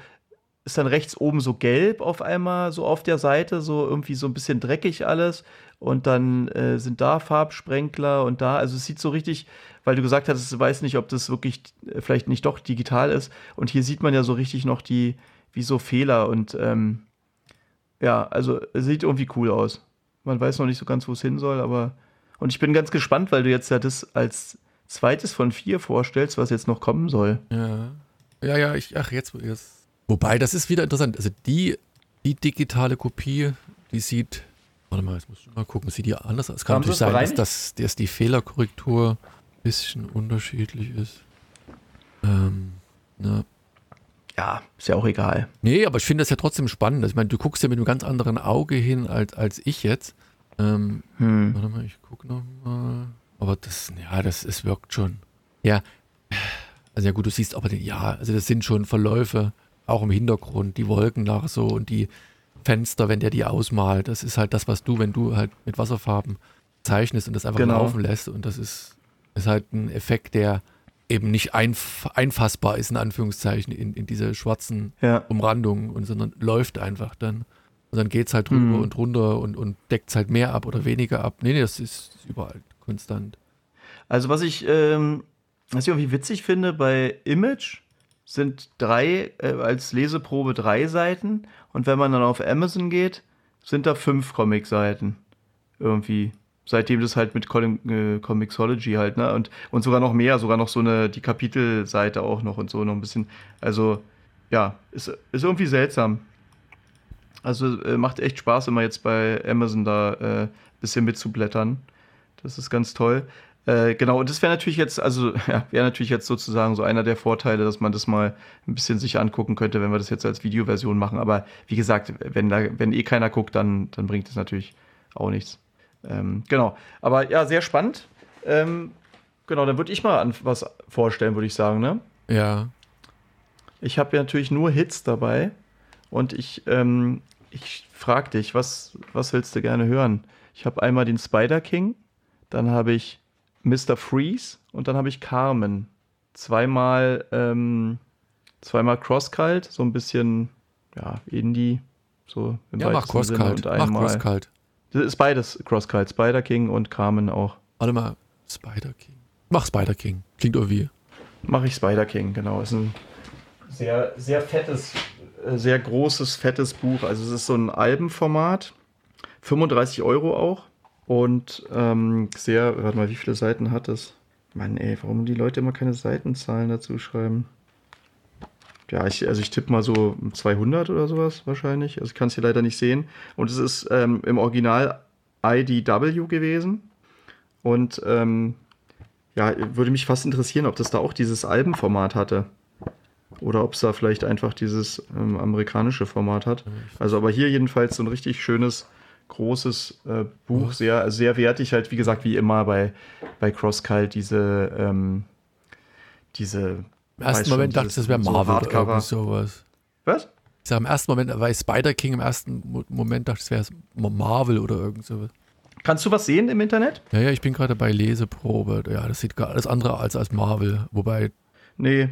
ist dann rechts oben so gelb auf einmal, so auf der Seite, so irgendwie so ein bisschen dreckig alles. Und dann äh, sind da Farbsprenkler und da, also es sieht so richtig, weil du gesagt hattest, du weißt nicht, ob das wirklich äh, vielleicht nicht doch digital ist. Und hier sieht man ja so richtig noch die, wie so Fehler und ähm, ja, also es sieht irgendwie cool aus. Man weiß noch nicht so ganz, wo es hin soll, aber und ich bin ganz gespannt, weil du jetzt ja das als zweites von vier vorstellst, was jetzt noch kommen soll. Ja. Ja, ja, ich, ach, jetzt, jetzt. Wobei, das ist wieder interessant. Also die, die digitale Kopie, die sieht, warte mal, jetzt muss ich mal gucken, sieht die anders aus. Es kann Haben natürlich sein, dass, das, dass die Fehlerkorrektur ein bisschen unterschiedlich ist. Ähm, na. Ja, ist ja auch egal. Nee, aber ich finde das ja trotzdem spannend. Also Ich meine, du guckst ja mit einem ganz anderen Auge hin als, als ich jetzt. Ähm, Hm. Warte mal, ich gucke noch mal. Aber das, ja, das es wirkt schon. Ja, also ja gut, du siehst aber den, ja, also das sind schon Verläufe, auch im Hintergrund, die Wolken nach so und die Fenster, wenn der die ausmalt. Das ist halt das, was du, wenn du halt mit Wasserfarben zeichnest und das einfach Genau. laufen lässt. Und das ist, ist halt ein Effekt, der eben nicht einf einfassbar ist, in Anführungszeichen, in, in diese schwarzen Ja. Umrandung, und, sondern läuft einfach dann. Und dann geht es halt drüber Mhm. und runter und, und deckt es halt mehr ab oder weniger ab. Nee, nee, das ist überall konstant. Also was ich, ähm, was ich irgendwie witzig finde, bei Image sind drei, äh, als Leseprobe drei Seiten und wenn man dann auf Amazon geht, sind da fünf Comic-Seiten. Irgendwie. Seitdem das halt mit Com äh, Comixology halt, ne? Und, und sogar noch mehr, sogar noch so eine, die Kapitelseite auch noch und so noch ein bisschen. Also, ja, ist, ist irgendwie seltsam. Also äh, macht echt Spaß, immer jetzt bei Amazon da ein äh, bisschen mitzublättern. Das ist ganz toll. Äh, genau, und das wäre natürlich jetzt, also [LAUGHS] ja, wäre natürlich jetzt sozusagen so einer der Vorteile, dass man das mal ein bisschen sich angucken könnte, wenn wir das jetzt als Videoversion machen. Aber wie gesagt, wenn da, wenn eh keiner guckt, dann, dann bringt es natürlich auch nichts. Ähm, genau. Aber ja, sehr spannend. Ähm, genau, dann würde ich mal an was vorstellen, würde ich sagen, ne? Ja. Ich habe ja natürlich nur Hits dabei und ich, ähm, ich frage dich, was, was willst du gerne hören? Ich habe einmal den Spider King, dann habe ich Mr. Freeze und dann habe ich Carmen. Zweimal, ähm, zweimal Crosscult, so ein bisschen, ja, Indie, so im Ja, mach Sinne Crosskalt. und Mach einmal. Crosskalt. Das ist beides Crosscult, Spider King und Carmen auch. Warte mal, Spider King. Mach Spider King. Klingt irgendwie. Mache ich Spider King, genau. Ist ein sehr, sehr fettes, äh, sehr großes, fettes Buch. Also es ist so ein Albenformat. 35 Euro auch. Und ähm, sehr, warte mal, wie viele Seiten hat es? Mann, ey, warum die Leute immer keine Seitenzahlen dazu schreiben? Ja, ich, also ich tippe mal so 200 oder sowas wahrscheinlich. Also ich kann es hier leider nicht sehen. Und es ist ähm, im Original IDW gewesen. Und ähm, ja, würde mich fast interessieren, ob das da auch dieses Albenformat hatte. Oder ob es da vielleicht einfach dieses ähm, amerikanische Format hat. Also aber hier jedenfalls so ein richtig schönes, großes äh, Buch. Sehr, sehr wertig, halt wie gesagt, wie immer bei, bei CrossCult diese, ähm, diese Im ersten Moment schon, dachte ich, das wäre so Marvel oder Hardcover. irgendwie sowas. Was? Ich sag, im ersten Moment, weil Spider King im ersten Mo- Moment dachte, es wäre Marvel oder irgend sowas. Kannst du was sehen im Internet? Ja, ja, ich bin gerade bei Leseprobe. Ja, das sieht gar alles andere als als Marvel. Wobei, Nee.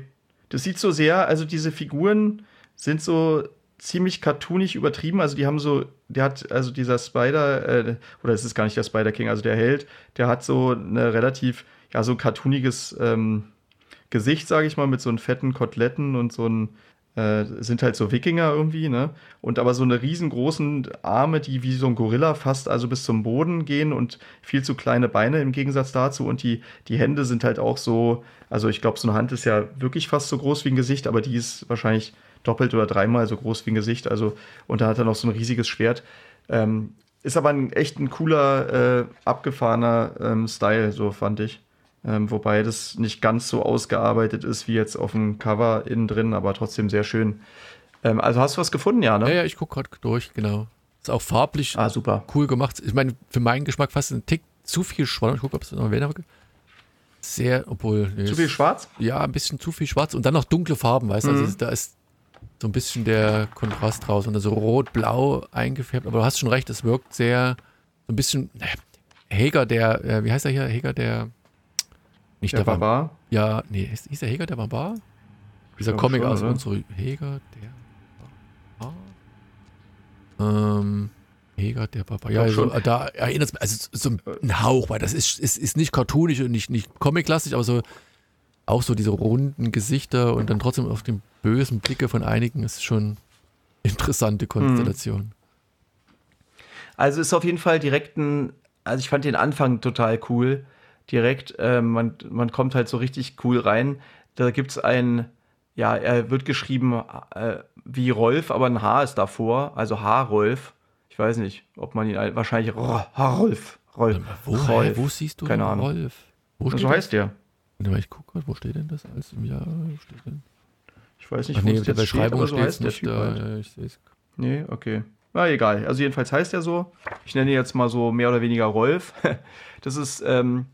Das sieht so sehr, also diese Figuren sind so ziemlich cartoonig übertrieben. Also die haben so, der hat, also dieser Spider, äh, oder es ist gar nicht der Spider King, also der Held, der hat so eine relativ, ja, so ein cartooniges ähm, Gesicht, sage ich mal, mit so einen fetten Koteletten und so ein, äh, sind halt so Wikinger irgendwie, ne? Und aber so eine riesengroßen Arme, die wie so ein Gorilla fast also bis zum Boden gehen und viel zu kleine Beine im Gegensatz dazu. Und die, die Hände sind halt auch so, also ich glaube, so eine Hand ist ja wirklich fast so groß wie ein Gesicht, aber die ist wahrscheinlich doppelt oder dreimal so groß wie ein Gesicht. Also, und da hat er noch so ein riesiges Schwert. Ähm, ist aber ein echt ein cooler, äh, abgefahrener ähm, Style, so fand ich. Ähm, wobei das nicht ganz so ausgearbeitet ist wie jetzt auf dem Cover innen drin, aber trotzdem sehr schön. Ähm, also hast du was gefunden, ja, ne? ja, ja, ich gucke gerade durch, genau. Ist auch farblich Ah, super. cool gemacht. Ich meine, für meinen Geschmack fast ein Tick zu viel schwarz. Ich gucke, ob es noch mehr gibt. Sehr, obwohl. nee, Zu viel schwarz? Ja, ein bisschen zu viel schwarz und dann noch dunkle Farben, weißt du? Mhm. Also da ist so ein bisschen der Kontrast raus und so rot-blau eingefärbt. Aber du hast schon recht, es wirkt sehr, so ein bisschen. naja, Heger, der, äh, wie heißt er hier? Heger, der. Nicht Der der, Barbar. Barbar? Ja, nee, hieß, hieß der Heger der Barbar? Dieser Comic schon, aus oder? unserer Heger, der Barbar. Ähm, Heger, der Barbar. Ja, glaub so, schon. da erinnert es also so ein Hauch, weil das ist, ist, ist nicht cartoonisch und nicht, nicht comic-lastig, aber so auch so diese runden Gesichter und dann trotzdem auf den bösen Blicke von einigen ist schon interessante Konstellation. Also ist auf jeden Fall direkt ein, also ich fand den Anfang total cool. Direkt, ähm, man, man kommt halt so richtig cool rein. Da gibt es ein, ja, er wird geschrieben äh, wie Rolf, aber ein H ist davor, also H-Rolf. Ich weiß nicht, ob man ihn ein- wahrscheinlich Ro- H-Rolf. Rolf. Wo, Rolf. wo siehst du Keine Ahnung. Rolf? Wo So steht heißt der. mal, Ich gucke gerade, wo steht denn das alles im Jahr? Wo steht denn? Ich weiß nicht, Ach wo nee, es jetzt steht, aber so heißt der Typ da. halt. Ja, ich sehe es. Nee, okay. Na, egal. Also jedenfalls heißt er so. Ich nenne ihn jetzt mal so mehr oder weniger Rolf. [LAUGHS] Das ist ähm,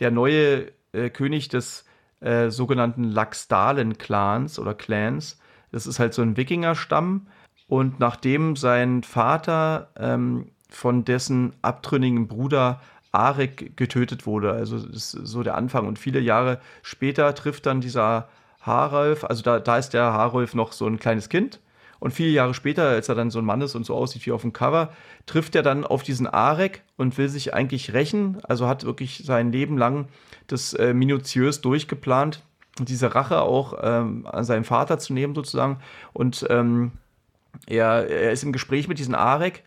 der neue äh, König des äh, sogenannten Laxdalen-Clans oder Clans. Das ist halt so ein Wikingerstamm. Und nachdem sein Vater ähm, von dessen abtrünnigen Bruder Arik getötet wurde, also das ist so der Anfang. Und viele Jahre später trifft dann dieser Harolf, also da, da ist der Harolf noch so ein kleines Kind. Und viele Jahre später, als er dann so ein Mann ist und so aussieht wie auf dem Cover, trifft er dann auf diesen Arek und will sich eigentlich rächen. Also hat wirklich sein Leben lang das äh, minutiös durchgeplant, diese Rache auch ähm, an seinen Vater zu nehmen sozusagen. Und ähm, er, er ist im Gespräch mit diesem Arek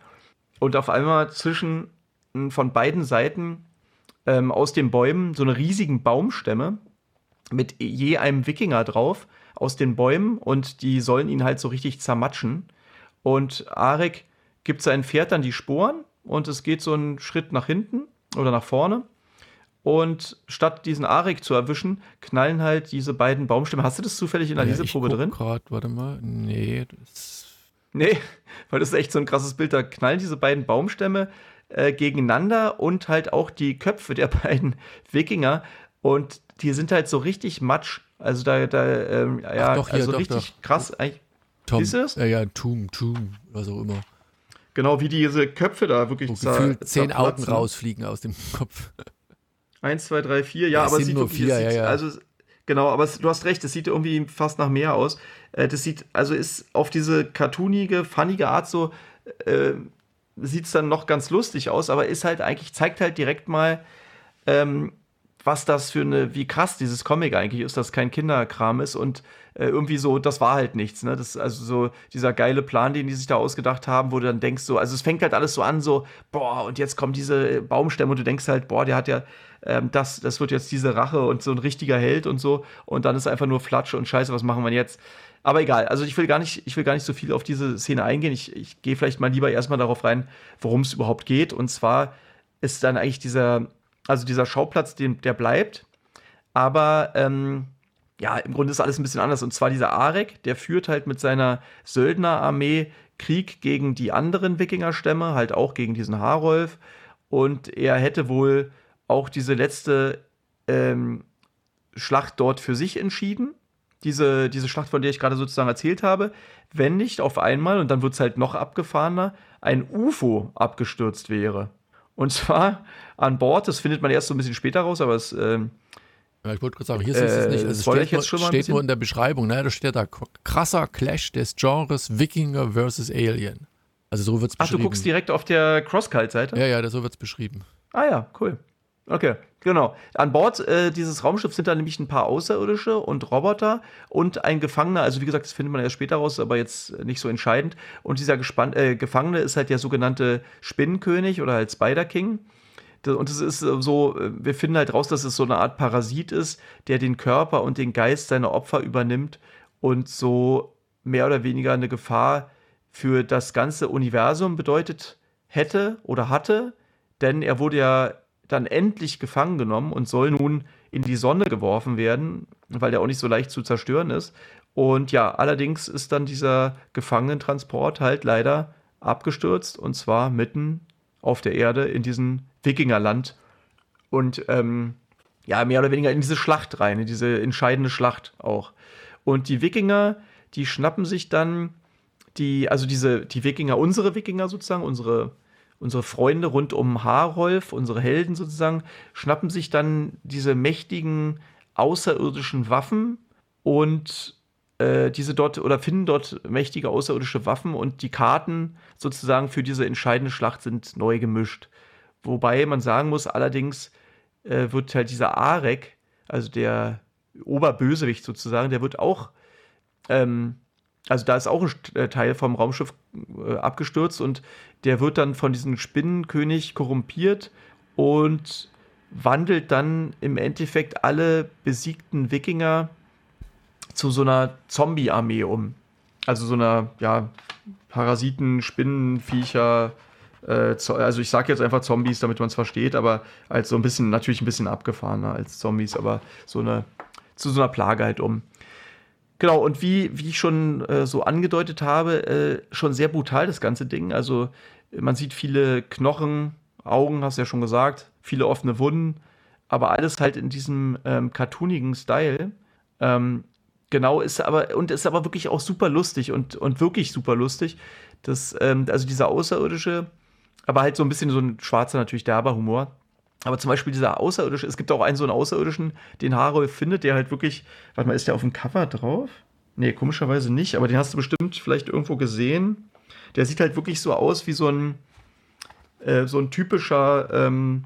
und auf einmal zwischen mh, von beiden Seiten ähm, aus den Bäumen so eine riesigen Baumstämme mit je einem Wikinger drauf aus den Bäumen und die sollen ihn halt so richtig zermatschen. Und Arek gibt sein Pferd dann die Sporen und es geht so einen Schritt nach hinten oder nach vorne. Und statt diesen Arek zu erwischen, knallen halt diese beiden Baumstämme. Hast du das zufällig in der Ja, Leseprobe drin? Grad, warte mal. Nee, das Nee, [LAUGHS] weil das ist echt so ein krasses Bild. Da knallen diese beiden Baumstämme äh, gegeneinander und halt auch die Köpfe der [LAUGHS] beiden Wikinger. Und die sind halt so richtig matsch. Also da, da ähm, ja, doch, hier, also doch, richtig doch. krass. Tom. Du das? Ja, ja, Tum, Tum, was auch immer. Genau wie diese Köpfe da wirklich Wo zer- gefühlt zehn Augen rausfliegen aus dem Kopf. Eins, zwei, drei, vier. Ja, Ja, es aber es sieht nur vier, es ja, sieht, ja. also es- genau, aber es, du hast recht, es sieht irgendwie fast nach mehr aus. Äh, das sieht, also ist auf diese cartoonige, funnige Art so, äh, sieht es dann noch ganz lustig aus, aber ist halt eigentlich, zeigt halt direkt mal, ähm, was das für eine, wie krass dieses Comic eigentlich ist, dass kein Kinderkram ist und äh, irgendwie so, das war halt nichts, ne? Das also so dieser geile Plan, den die sich da ausgedacht haben, wo du dann denkst, so, also es fängt halt alles so an, so, boah, und jetzt kommen diese Baumstämme und du denkst halt, boah, der hat ja, ähm, das, das wird jetzt diese Rache und so ein richtiger Held und so, und dann ist einfach nur Flatsch und Scheiße, was machen wir jetzt? Aber egal, also ich will gar nicht, ich will gar nicht so viel auf diese Szene eingehen. Ich, ich gehe vielleicht mal lieber erstmal darauf rein, worum es überhaupt geht. Und zwar ist dann eigentlich dieser, also dieser Schauplatz, den, der bleibt. Aber ähm, ja, im Grunde ist alles ein bisschen anders. Und zwar dieser Arek, der führt halt mit seiner Söldnerarmee Krieg gegen die anderen Wikingerstämme, halt auch gegen diesen Harolf. Und er hätte wohl auch diese letzte ähm, Schlacht dort für sich entschieden diese, diese Schlacht, von der ich gerade sozusagen erzählt habe, wenn nicht auf einmal, und dann wird es halt noch abgefahrener, ein UFO abgestürzt wäre. Und zwar an Bord, das findet man erst so ein bisschen später raus, aber es. Ähm, ja, ich wollte gerade sagen, hier ist es nicht. Also es steht, jetzt schon mal steht nur in der Beschreibung, ne? da steht da krasser Clash des Genres Wikinger vs. Alien. Also so wird es beschrieben. Ach, du guckst direkt auf der Crosscult-Seite? Ja, ja, so wird es beschrieben. Ah ja, cool. Okay, genau. An Bord äh, dieses Raumschiffs sind da nämlich ein paar Außerirdische und Roboter und ein Gefangener. Also wie gesagt, das findet man erst später raus, aber jetzt nicht so entscheidend. Und dieser Gespann äh, Gefangene ist halt der sogenannte Spinnenkönig oder halt Spider King. Und es ist so, äh, wir finden halt raus, dass es so eine Art Parasit ist, der den Körper und den Geist seiner Opfer übernimmt und so mehr oder weniger eine Gefahr für das ganze Universum bedeutet hätte oder hatte. Denn er wurde ja dann endlich gefangen genommen und soll nun in die Sonne geworfen werden, weil der auch nicht so leicht zu zerstören ist. Und ja, allerdings ist dann dieser Gefangenentransport halt leider abgestürzt und zwar mitten auf der Erde in diesen Wikingerland und ähm, ja, mehr oder weniger in diese Schlacht rein, in diese entscheidende Schlacht auch. Und die Wikinger, die schnappen sich dann die, also diese, die Wikinger, unsere Wikinger sozusagen, unsere unsere Freunde rund um Harolf, unsere Helden sozusagen, schnappen sich dann diese mächtigen außerirdischen Waffen und äh, diese dort oder finden dort mächtige außerirdische Waffen und die Karten sozusagen für diese entscheidende Schlacht sind neu gemischt. Wobei man sagen muss, allerdings äh, wird halt dieser Arek, also der Oberbösewicht sozusagen, der wird auch ähm, also da ist auch ein äh, Teil vom Raumschiff äh, abgestürzt und der wird dann von diesem Spinnenkönig korrumpiert und wandelt dann im Endeffekt alle besiegten Wikinger zu so einer Zombie-Armee um. Also so einer, ja, Parasiten, Spinnenviecher, äh, also ich sage jetzt einfach Zombies, damit man es versteht, aber als so ein bisschen, natürlich ein bisschen abgefahrener als Zombies, aber so eine, zu so einer Plage halt um. Genau, und wie, wie ich schon äh, so angedeutet habe, äh, schon sehr brutal das ganze Ding. Also man sieht viele Knochen, Augen, hast du ja schon gesagt, viele offene Wunden, aber alles halt in diesem ähm, cartoonigen Style. Ähm, genau, ist aber, und ist aber wirklich auch super lustig und, und wirklich super lustig. Das, ähm, also dieser Außerirdische, aber halt so ein bisschen so ein schwarzer, natürlich derber Humor. Aber zum Beispiel dieser Außerirdische, es gibt auch einen so einen Außerirdischen, den Harold findet, der halt wirklich, warte mal, ist der auf dem Cover drauf? Nee, komischerweise nicht, aber den hast du bestimmt vielleicht irgendwo gesehen. Der sieht halt wirklich so aus wie so ein, äh, so ein typischer, ähm,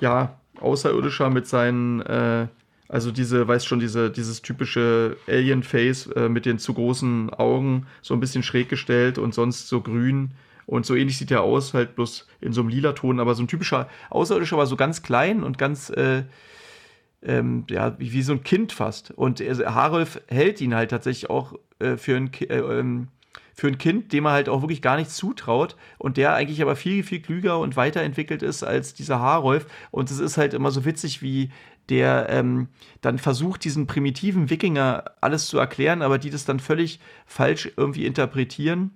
ja, Außerirdischer mit seinen, äh, also diese, weißt schon, diese, dieses typische Alien-Face äh, mit den zu großen Augen, so ein bisschen schräg gestellt und sonst so grün und so ähnlich sieht er aus, halt bloß in so einem lila Ton, aber so ein typischer Außerirdischer, aber so ganz klein und ganz, äh, ähm, ja, wie, wie, so ein Kind fast. Und äh, Harolf hält ihn halt tatsächlich auch äh, für, ein, äh, ähm, für ein Kind, dem er halt auch wirklich gar nichts zutraut und der eigentlich aber viel, viel klüger und weiterentwickelt ist als dieser Harolf. Und es ist halt immer so witzig, wie der ähm, dann versucht, diesen primitiven Wikinger alles zu erklären, aber die das dann völlig falsch irgendwie interpretieren.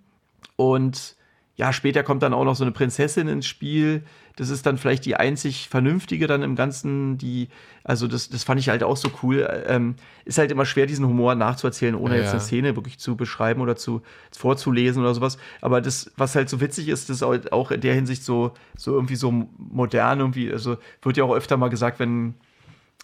Und ja, später kommt dann auch noch so eine Prinzessin ins Spiel. Das ist dann vielleicht die einzig vernünftige dann im Ganzen, die, also das, das fand ich halt auch so cool. Ähm, ist halt immer schwer, diesen Humor nachzuerzählen, ohne ja. jetzt eine Szene wirklich zu beschreiben oder zu vorzulesen oder sowas. Aber das, was halt so witzig ist, ist auch in der Hinsicht so, so irgendwie so modern, irgendwie, also wird ja auch öfter mal gesagt, wenn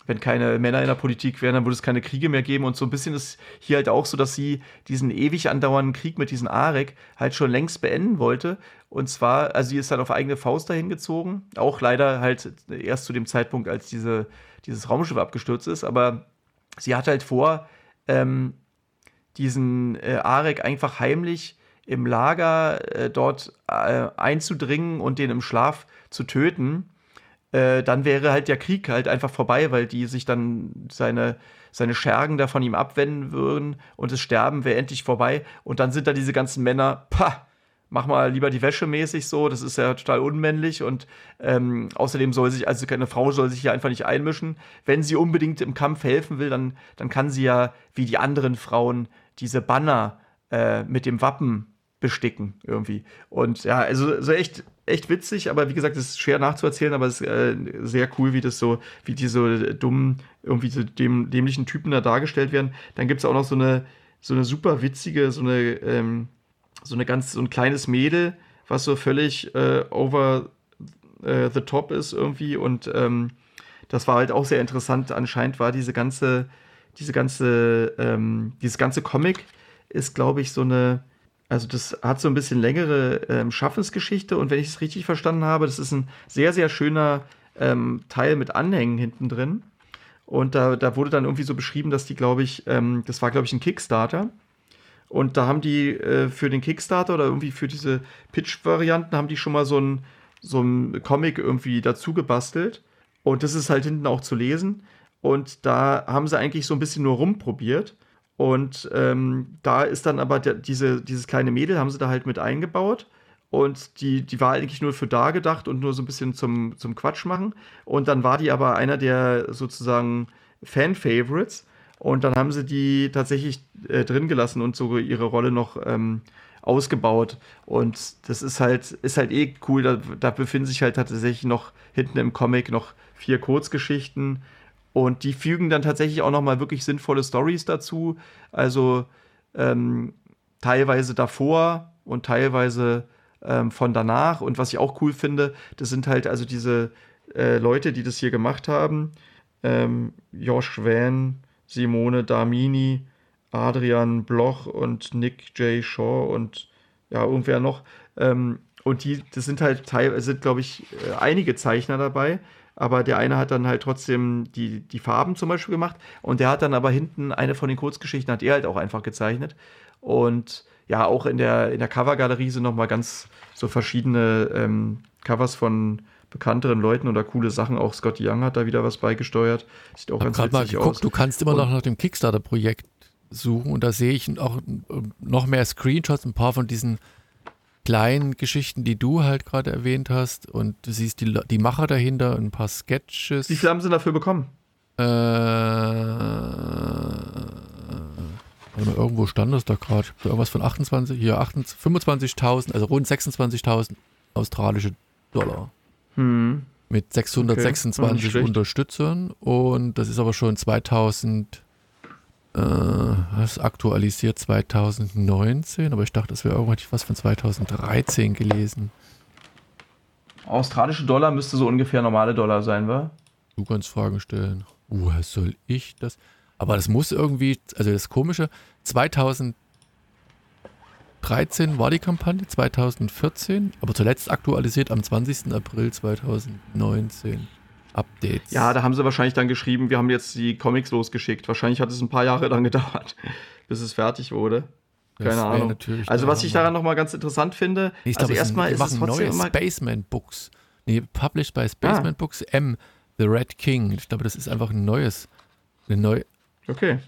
wenn keine Männer in der Politik wären, dann würde es keine Kriege mehr geben. Und so ein bisschen ist hier halt auch so, dass sie diesen ewig andauernden Krieg mit diesen Arek halt schon längst beenden wollte. Und zwar, also sie ist dann auf eigene Faust dahin gezogen. Auch leider halt erst zu dem Zeitpunkt, als diese, dieses Raumschiff abgestürzt ist. Aber sie hat halt vor, ähm, diesen äh, Arek einfach heimlich im Lager äh, dort äh, einzudringen und den im Schlaf zu töten äh, dann wäre halt der Krieg halt einfach vorbei, weil die sich dann seine, seine Schergen da von ihm abwenden würden und das Sterben wäre endlich vorbei. Und dann sind da diese ganzen Männer, pah, mach mal lieber die Wäsche mäßig so, das ist ja total unmännlich und ähm, außerdem soll sich, also keine Frau soll sich hier einfach nicht einmischen. Wenn sie unbedingt im Kampf helfen will, dann, dann kann sie ja wie die anderen Frauen diese Banner äh, mit dem Wappen besticken irgendwie. Und ja, also so echt echt witzig, aber wie gesagt, es ist schwer nachzuerzählen, aber es ist äh, sehr cool, wie das so, wie diese dummen, irgendwie so dem, dämlichen Typen da dargestellt werden. Dann gibt es auch noch so eine, so eine super witzige, so eine, ähm, so eine ganz, so ein kleines Mädel, was so völlig äh, over äh, the top ist irgendwie und ähm, das war halt auch sehr interessant. Anscheinend war diese ganze, diese ganze, ähm, dieses ganze Comic ist, glaube ich, so eine, also das hat so ein bisschen längere ähm, Schaffensgeschichte und wenn ich es richtig verstanden habe, das ist ein sehr, sehr schöner ähm, Teil mit Anhängen hinten drin. Und da, da wurde dann irgendwie so beschrieben, dass die, glaube ich, ähm, das war, glaube ich, ein Kickstarter. Und da haben die äh, für den Kickstarter oder irgendwie für diese Pitch-Varianten haben die schon mal so ein, so ein Comic irgendwie dazu gebastelt. Und das ist halt hinten auch zu lesen. Und da haben sie eigentlich so ein bisschen nur rumprobiert. Und ähm, da ist dann aber der, diese, dieses kleine Mädel, haben sie da halt mit eingebaut. Und die, die war eigentlich nur für da gedacht und nur so ein bisschen zum, zum Quatsch machen. Und dann war die aber einer der sozusagen Fan-Favorites. Und dann haben sie die tatsächlich äh, drin gelassen und so ihre Rolle noch ähm, ausgebaut. Und das ist halt, ist halt eh cool. Da, da befinden sich halt tatsächlich noch hinten im Comic noch vier Kurzgeschichten und die fügen dann tatsächlich auch noch mal wirklich sinnvolle Stories dazu. Also ähm, teilweise davor und teilweise ähm, von danach. Und was ich auch cool finde, das sind halt also diese äh, Leute, die das hier gemacht haben. Ähm, Josh Van, Simone Damini, Adrian Bloch und Nick J. Shaw und ja, irgendwer noch. Ähm, und die, das sind halt teilweise, sind, glaube ich, äh, einige Zeichner dabei aber der eine hat dann halt trotzdem die, die Farben zum Beispiel gemacht und der hat dann aber hinten eine von den Kurzgeschichten hat er halt auch einfach gezeichnet und ja, auch in der, in der Covergalerie sind nochmal ganz so verschiedene ähm, Covers von bekannteren Leuten oder coole Sachen. Auch Scott Young hat da wieder was beigesteuert. Sieht auch ganz witzig mal geguckt, aus. Du kannst immer und noch nach dem Kickstarter-Projekt suchen und da sehe ich auch noch mehr Screenshots, ein paar von diesen kleinen Geschichten, die du halt gerade erwähnt hast. Und du siehst die, die Macher dahinter, ein paar Sketches. Wie viel haben sie dafür bekommen? Äh, irgendwo stand das da gerade. Irgendwas von 28, hier 25.000, also rund 26.000 australische Dollar. Hm. Mit 626 okay. Unterstützern. Und das ist aber schon 2000 äh, das aktualisiert 2019, aber ich dachte, das wäre irgendwas von 2013 gelesen. Australische Dollar müsste so ungefähr normale Dollar sein, wa? Du kannst Fragen stellen. Woher uh, soll ich das? Aber das muss irgendwie, also das Komische, 2013 war die Kampagne, 2014, aber zuletzt aktualisiert am 20. April 2019. Updates. Ja, da haben sie wahrscheinlich dann geschrieben, wir haben jetzt die Comics losgeschickt. Wahrscheinlich hat es ein paar Jahre [LAUGHS] dann gedauert, bis es fertig wurde. Keine Ahnung. Also was ich daran nochmal ganz interessant finde, nee, also erstmal ist es trotzdem neue immer Spaceman Books. Nee, published by Spaceman ah. Books M, The Red King. Ich glaube, das ist einfach ein neues. Eine neue. Okay.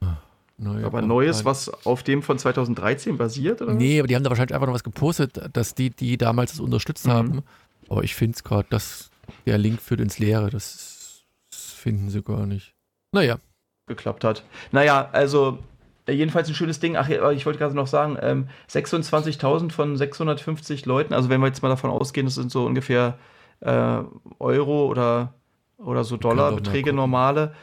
Ah, neue aber neues, was auf dem von 2013 basiert? Oder nee, aber die haben da wahrscheinlich einfach noch was gepostet, dass die, die damals das unterstützt mhm. haben. Aber ich finde es gerade, dass der Link führt ins Leere. Das, das finden sie gar nicht. Naja. Geklappt hat. Naja, also äh, jedenfalls ein schönes Ding. Ach, ich wollte gerade noch sagen, ähm, 26.000 von 650 Leuten. Also wenn wir jetzt mal davon ausgehen, das sind so ungefähr äh, Euro oder, oder so Dollarbeträge normale,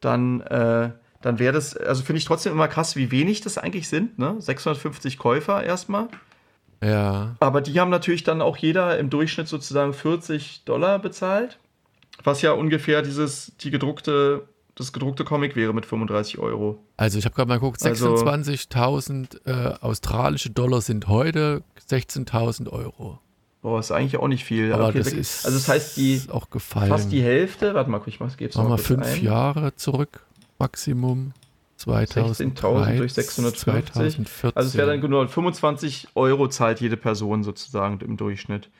dann, äh, dann wäre das, also finde ich trotzdem immer krass, wie wenig das eigentlich sind. Ne? 650 Käufer erstmal. Ja. Aber die haben natürlich dann auch jeder im Durchschnitt sozusagen 40 Dollar bezahlt Was ja ungefähr dieses, die gedruckte, das gedruckte Comic wäre mit 35 Euro. Also ich habe gerade mal geguckt, Also- 26.000 äh, australische Dollar sind heute 16.000 Euro. Boah, ist eigentlich auch nicht viel. Aber Okay, das ist, also das heißt, die auch gefallen. fast die Hälfte, warte mal, guck ich mal, geb's noch kurz fünf ein. Jahre zurück, Maximum. 16.000 durch 650. 2014. Also es wäre dann genau 25 Euro zahlt jede Person sozusagen im Durchschnitt.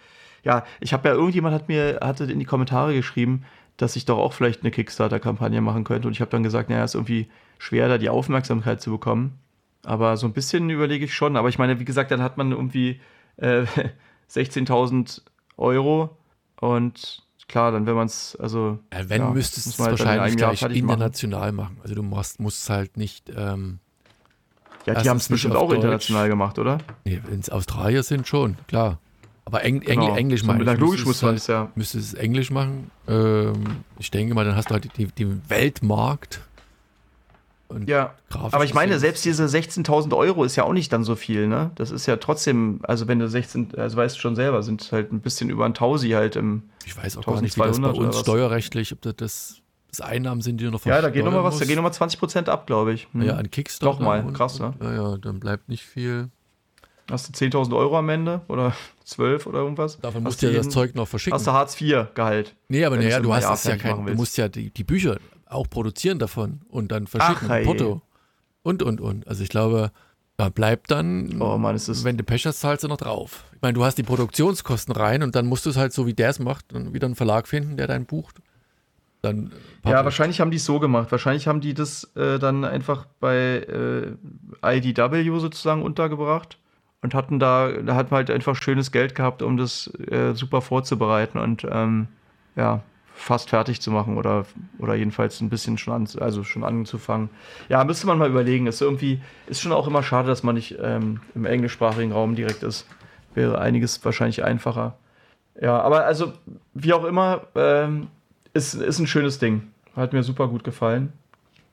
Ja, ich habe ja, irgendjemand hat mir, hatte in die Kommentare geschrieben, dass ich doch auch vielleicht eine Kickstarter-Kampagne machen könnte. Und ich habe dann gesagt, naja, ist irgendwie schwer, da die Aufmerksamkeit zu bekommen. Aber so ein bisschen überlege ich schon. Aber ich meine, wie gesagt, dann hat man irgendwie äh, [LAUGHS] 16.000 Euro. Und klar, dann wenn man es, also Ja, wenn ja, müsstest du es halt wahrscheinlich gleich fertig machen. international machen. Also du musst, musst es halt nicht, ähm, ja, die haben es bestimmt auch Deutsch. international gemacht, oder? nee, wenn es Australier sind, schon, klar. Aber Eng, Genau. Engl Englisch So, ich. na, Logisch muss man halt, es ja. Müsstest es Englisch machen. Ähm, ich denke mal, dann hast du halt die, den Weltmarkt. Und Ja, aber ich meine, selbst diese 16.000 Euro ist ja auch nicht dann so viel, ne? Das ist ja trotzdem, also wenn du 16, also weißt du schon selber, sind halt ein bisschen über ein Tausi halt im. Ich weiß auch gar nicht, wie das bei 1200 oder uns steuerrechtlich, ob das, das, das Einnahmen sind, die du noch Ja, da geht nochmal versteuern was, da gehen nochmal 20 Prozent ab, glaube ich. Hm. Ja, an Kickstarter. Doch mal, und- krass, ne? Ja, ja, dann bleibt nicht viel. Hast du 10.000 Euro am Ende oder [LAUGHS] 12 oder irgendwas? Davon musst du ja das Zeug noch verschicken. Hast du Hartz IV Gehalt? nee, aber naja, du hast das ja kein, du musst ja die, die Bücher auch produzieren davon und dann verschicken. Ach. Porto. Und, und, und. Also ich glaube, da bleibt dann, Oh Mann, wenn du Pech hast, zahlst du noch drauf. Ich meine, du hast die Produktionskosten rein und dann musst du es halt so, wie der es macht, dann wieder einen Verlag finden, der dein bucht. Dann äh, Ja, wahrscheinlich haben die es so gemacht. Wahrscheinlich haben die das äh, dann einfach bei äh, IDW sozusagen untergebracht und hatten da, da hat man halt einfach schönes Geld gehabt, um das äh, super vorzubereiten und ähm, ja, fast fertig zu machen oder, oder jedenfalls ein bisschen schon an, also schon anzufangen. Ja, müsste man mal überlegen. Ist irgendwie, ist schon auch immer schade, dass man nicht ähm, im englischsprachigen Raum direkt ist. Wäre einiges wahrscheinlich einfacher. Ja, aber also, wie auch immer, ähm, ist, ist ein schönes Ding. Hat mir super gut gefallen.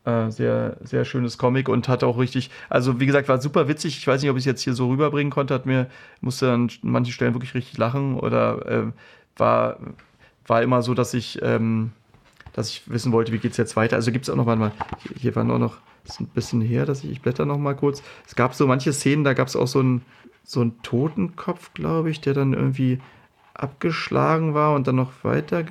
Äh, sehr, sehr schönes Comic und hat auch richtig, also wie gesagt, war super witzig. Ich weiß nicht, ob ich es jetzt hier so rüberbringen konnte, hat mir, musste an manchen Stellen wirklich richtig lachen oder äh, war, war immer so, dass ich, ähm, dass ich wissen wollte, wie geht es jetzt weiter. Also gibt es auch noch mal, hier, hier war nur noch, ist ein bisschen her, dass ich, ich blätter noch mal kurz. Es gab so manche Szenen, da gab es auch so einen so einen Totenkopf, glaube ich, der dann irgendwie abgeschlagen war und dann noch weiter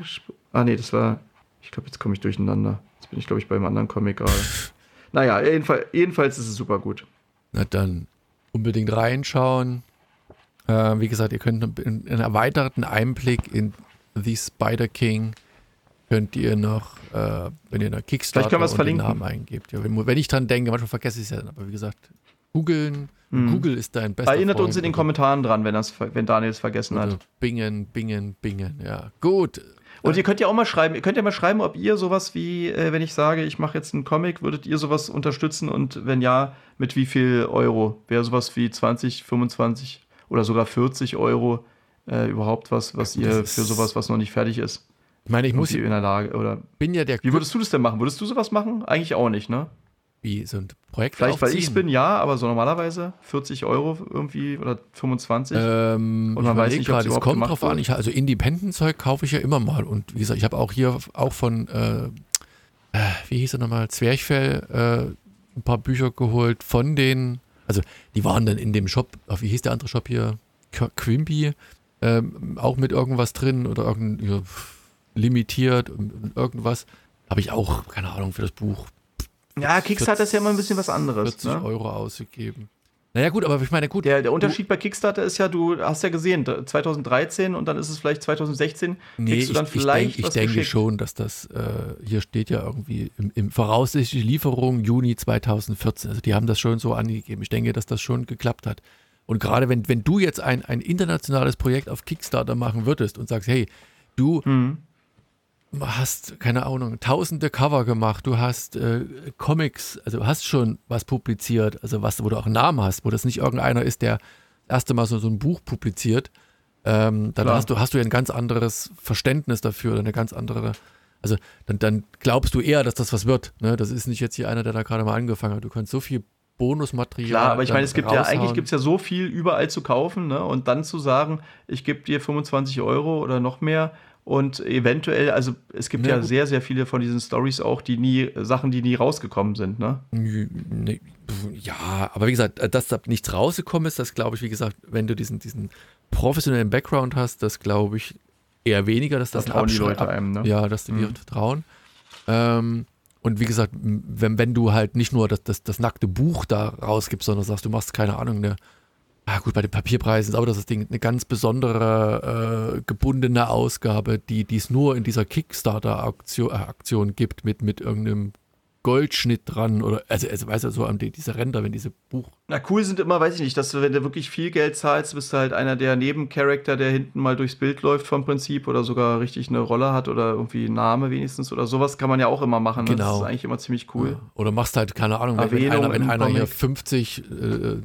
Ah, nee, das war. Ich glaube, jetzt komme ich durcheinander. Jetzt bin ich, glaube ich, beim anderen Comic gerade. [LAUGHS] naja, jedenfalls, jedenfalls ist es super gut. Na dann unbedingt reinschauen. Äh, wie gesagt, ihr könnt einen einen erweiterten Einblick in The Spider King könnt ihr noch, äh, wenn ihr nach Kickstarter können und verlinken. den Namen eingebt. Ja, wenn, wenn ich dran denke, manchmal vergesse ich es ja dann, aber wie gesagt, googeln. Mhm. Google ist dein bester Erinnert Freund. uns in den oder- Kommentaren dran, wenn, das, wenn Daniel es vergessen oder hat. Bingen, bingen, bingen. Ja, gut. Und ihr könnt ja auch mal schreiben, ihr könnt ja mal schreiben, ob ihr sowas wie, äh, wenn ich sage, ich mache jetzt einen Comic, würdet ihr sowas unterstützen und wenn ja, mit wie viel Euro? Wäre sowas wie 20, 25 oder sogar 40 Euro äh, überhaupt was, was ihr für sowas, was noch nicht fertig ist, Ich meine, ich muss, in der Lage oder bin ja der wie würdest du das denn machen? Würdest du sowas machen? Eigentlich auch nicht, ne? wie so ein Projekt Vielleicht, weil ich es bin, ja, aber so normalerweise 40 Euro irgendwie oder 25. Ähm, Und man weiß nicht, grad, es kommt drauf an. Ich, also Independent-Zeug kaufe ich ja immer mal. Und wie gesagt, ich habe auch hier auch von, äh, äh, wie hieß er nochmal, Zwerchfell, äh, ein paar Bücher geholt von den, also die waren dann in dem Shop, ach, wie hieß der andere Shop hier? Qu- Quimby, ähm, auch mit irgendwas drin oder irgend, ja, limitiert und irgendwas. Habe ich auch, keine Ahnung, für das Buch ja, Kickstarter ist ja immer ein bisschen was anderes. 40 Ne? Euro ausgegeben. Naja, gut, aber ich meine, gut. Der, der Unterschied bei Kickstarter ist ja, du hast ja gesehen, 2013 und dann ist es vielleicht 2016, Nee, kriegst du dann ich, ich, vielleicht denk, ich denke geschickt. schon, dass das, äh, hier steht ja irgendwie im, im voraussichtliche Lieferung Juni 2014. Also die haben das schon so angegeben. Ich denke, dass das schon geklappt hat. Und gerade wenn, wenn du jetzt ein, ein internationales Projekt auf Kickstarter machen würdest und sagst, hey, du Hm. hast, keine Ahnung, tausende Cover gemacht, du hast äh, Comics, also hast schon was publiziert, also was, wo du auch einen Namen hast, wo das nicht irgendeiner ist, der das erste Mal so, so ein Buch publiziert, ähm, dann Klar. hast du, hast du ja ein ganz anderes Verständnis dafür oder eine ganz andere, also dann, dann glaubst du eher, dass das was wird. Ne? Das ist nicht jetzt hier einer, der da gerade mal angefangen hat. Du kannst so viel Bonusmaterial. Klar, aber ich meine, es gibt ja, eigentlich raushauen. gibt es ja so viel überall zu kaufen, ne? Und dann zu sagen, ich gebe dir 25 Euro oder noch mehr und eventuell, also es gibt Ja, ja, sehr, sehr viele von diesen Stories auch, die nie, Sachen, die nie rausgekommen sind, ne? Pf, Ja, aber wie gesagt, dass da nichts rausgekommen ist, das glaube ich, wie gesagt, wenn du diesen, diesen professionellen Background hast, das glaube ich eher weniger, dass Da das ein trauen die Leute einem, ne? Ja, dass die Mhm. vertrauen. Ähm, und wie gesagt, wenn, wenn du halt nicht nur das, das, das nackte Buch da rausgibst, sondern sagst, du machst, keine Ahnung, eine, ah gut, bei den Papierpreisen ist aber das Ding, eine ganz besondere äh, gebundene Ausgabe, die es nur in dieser Kickstarter-Aktion äh, gibt, mit, mit irgendeinem Goldschnitt dran oder, also, also weißt du, so an die, diese Ränder, wenn diese Buch, Na, cool sind immer, weiß ich nicht, dass du, wenn du wirklich viel Geld zahlst, bist du halt einer der Nebencharakter, der hinten mal durchs Bild läuft vom Prinzip oder sogar richtig eine Rolle hat oder irgendwie Name wenigstens oder sowas kann man ja auch immer machen. Ne? Genau. Das ist eigentlich immer ziemlich cool. Oder machst halt, keine Ahnung, wenn, wenn einer, wenn einer hier Comic. 50 äh,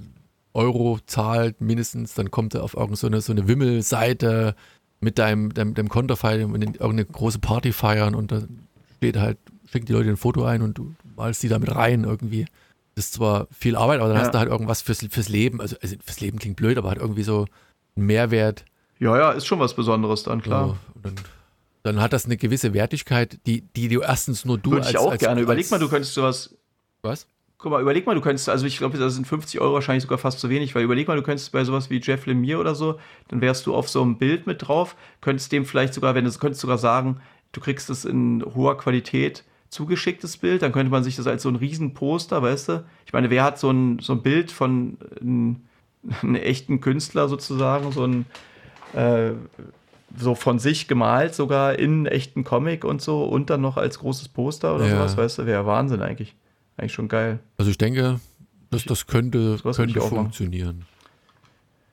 Euro zahlt, mindestens, dann kommt er auf irgendeine so eine, Wimmelseite mit deinem, deinem, deinem Konterfei und irgendeine große Party feiern und da steht halt, schicken die Leute ein Foto ein und du malst die damit rein irgendwie. Das ist zwar viel Arbeit, aber dann Ja. hast du halt irgendwas fürs, fürs Leben. Also, also fürs Leben klingt blöd, aber halt irgendwie so einen Mehrwert. Ja, ja, ist schon was Besonderes dann, klar. So, dann, dann hat das eine gewisse Wertigkeit, die, die du erstens nur du Würde als ich auch als, gerne. Überleg als, mal, du könntest sowas. Was? Guck mal, überleg mal, du könntest, also ich glaube, das sind 50 Euro wahrscheinlich sogar fast zu wenig, weil überleg mal, du könntest bei sowas wie Jeff Lemire oder so, dann wärst du auf so einem Bild mit drauf, könntest dem vielleicht sogar, wenn du könntest sogar sagen, du kriegst es in hoher Qualität zugeschicktes Bild, dann könnte man sich das als so ein Riesenposter, weißt du? Ich meine, wer hat so ein, so ein Bild von einem, einem echten Künstler sozusagen, so ein äh, so von sich gemalt, sogar in echten Comic und so und dann noch als großes Poster oder Ja. sowas, weißt du, wäre Wahnsinn eigentlich. Eigentlich schon geil. Also ich denke, das, das könnte, würde könnte auch machen. funktionieren.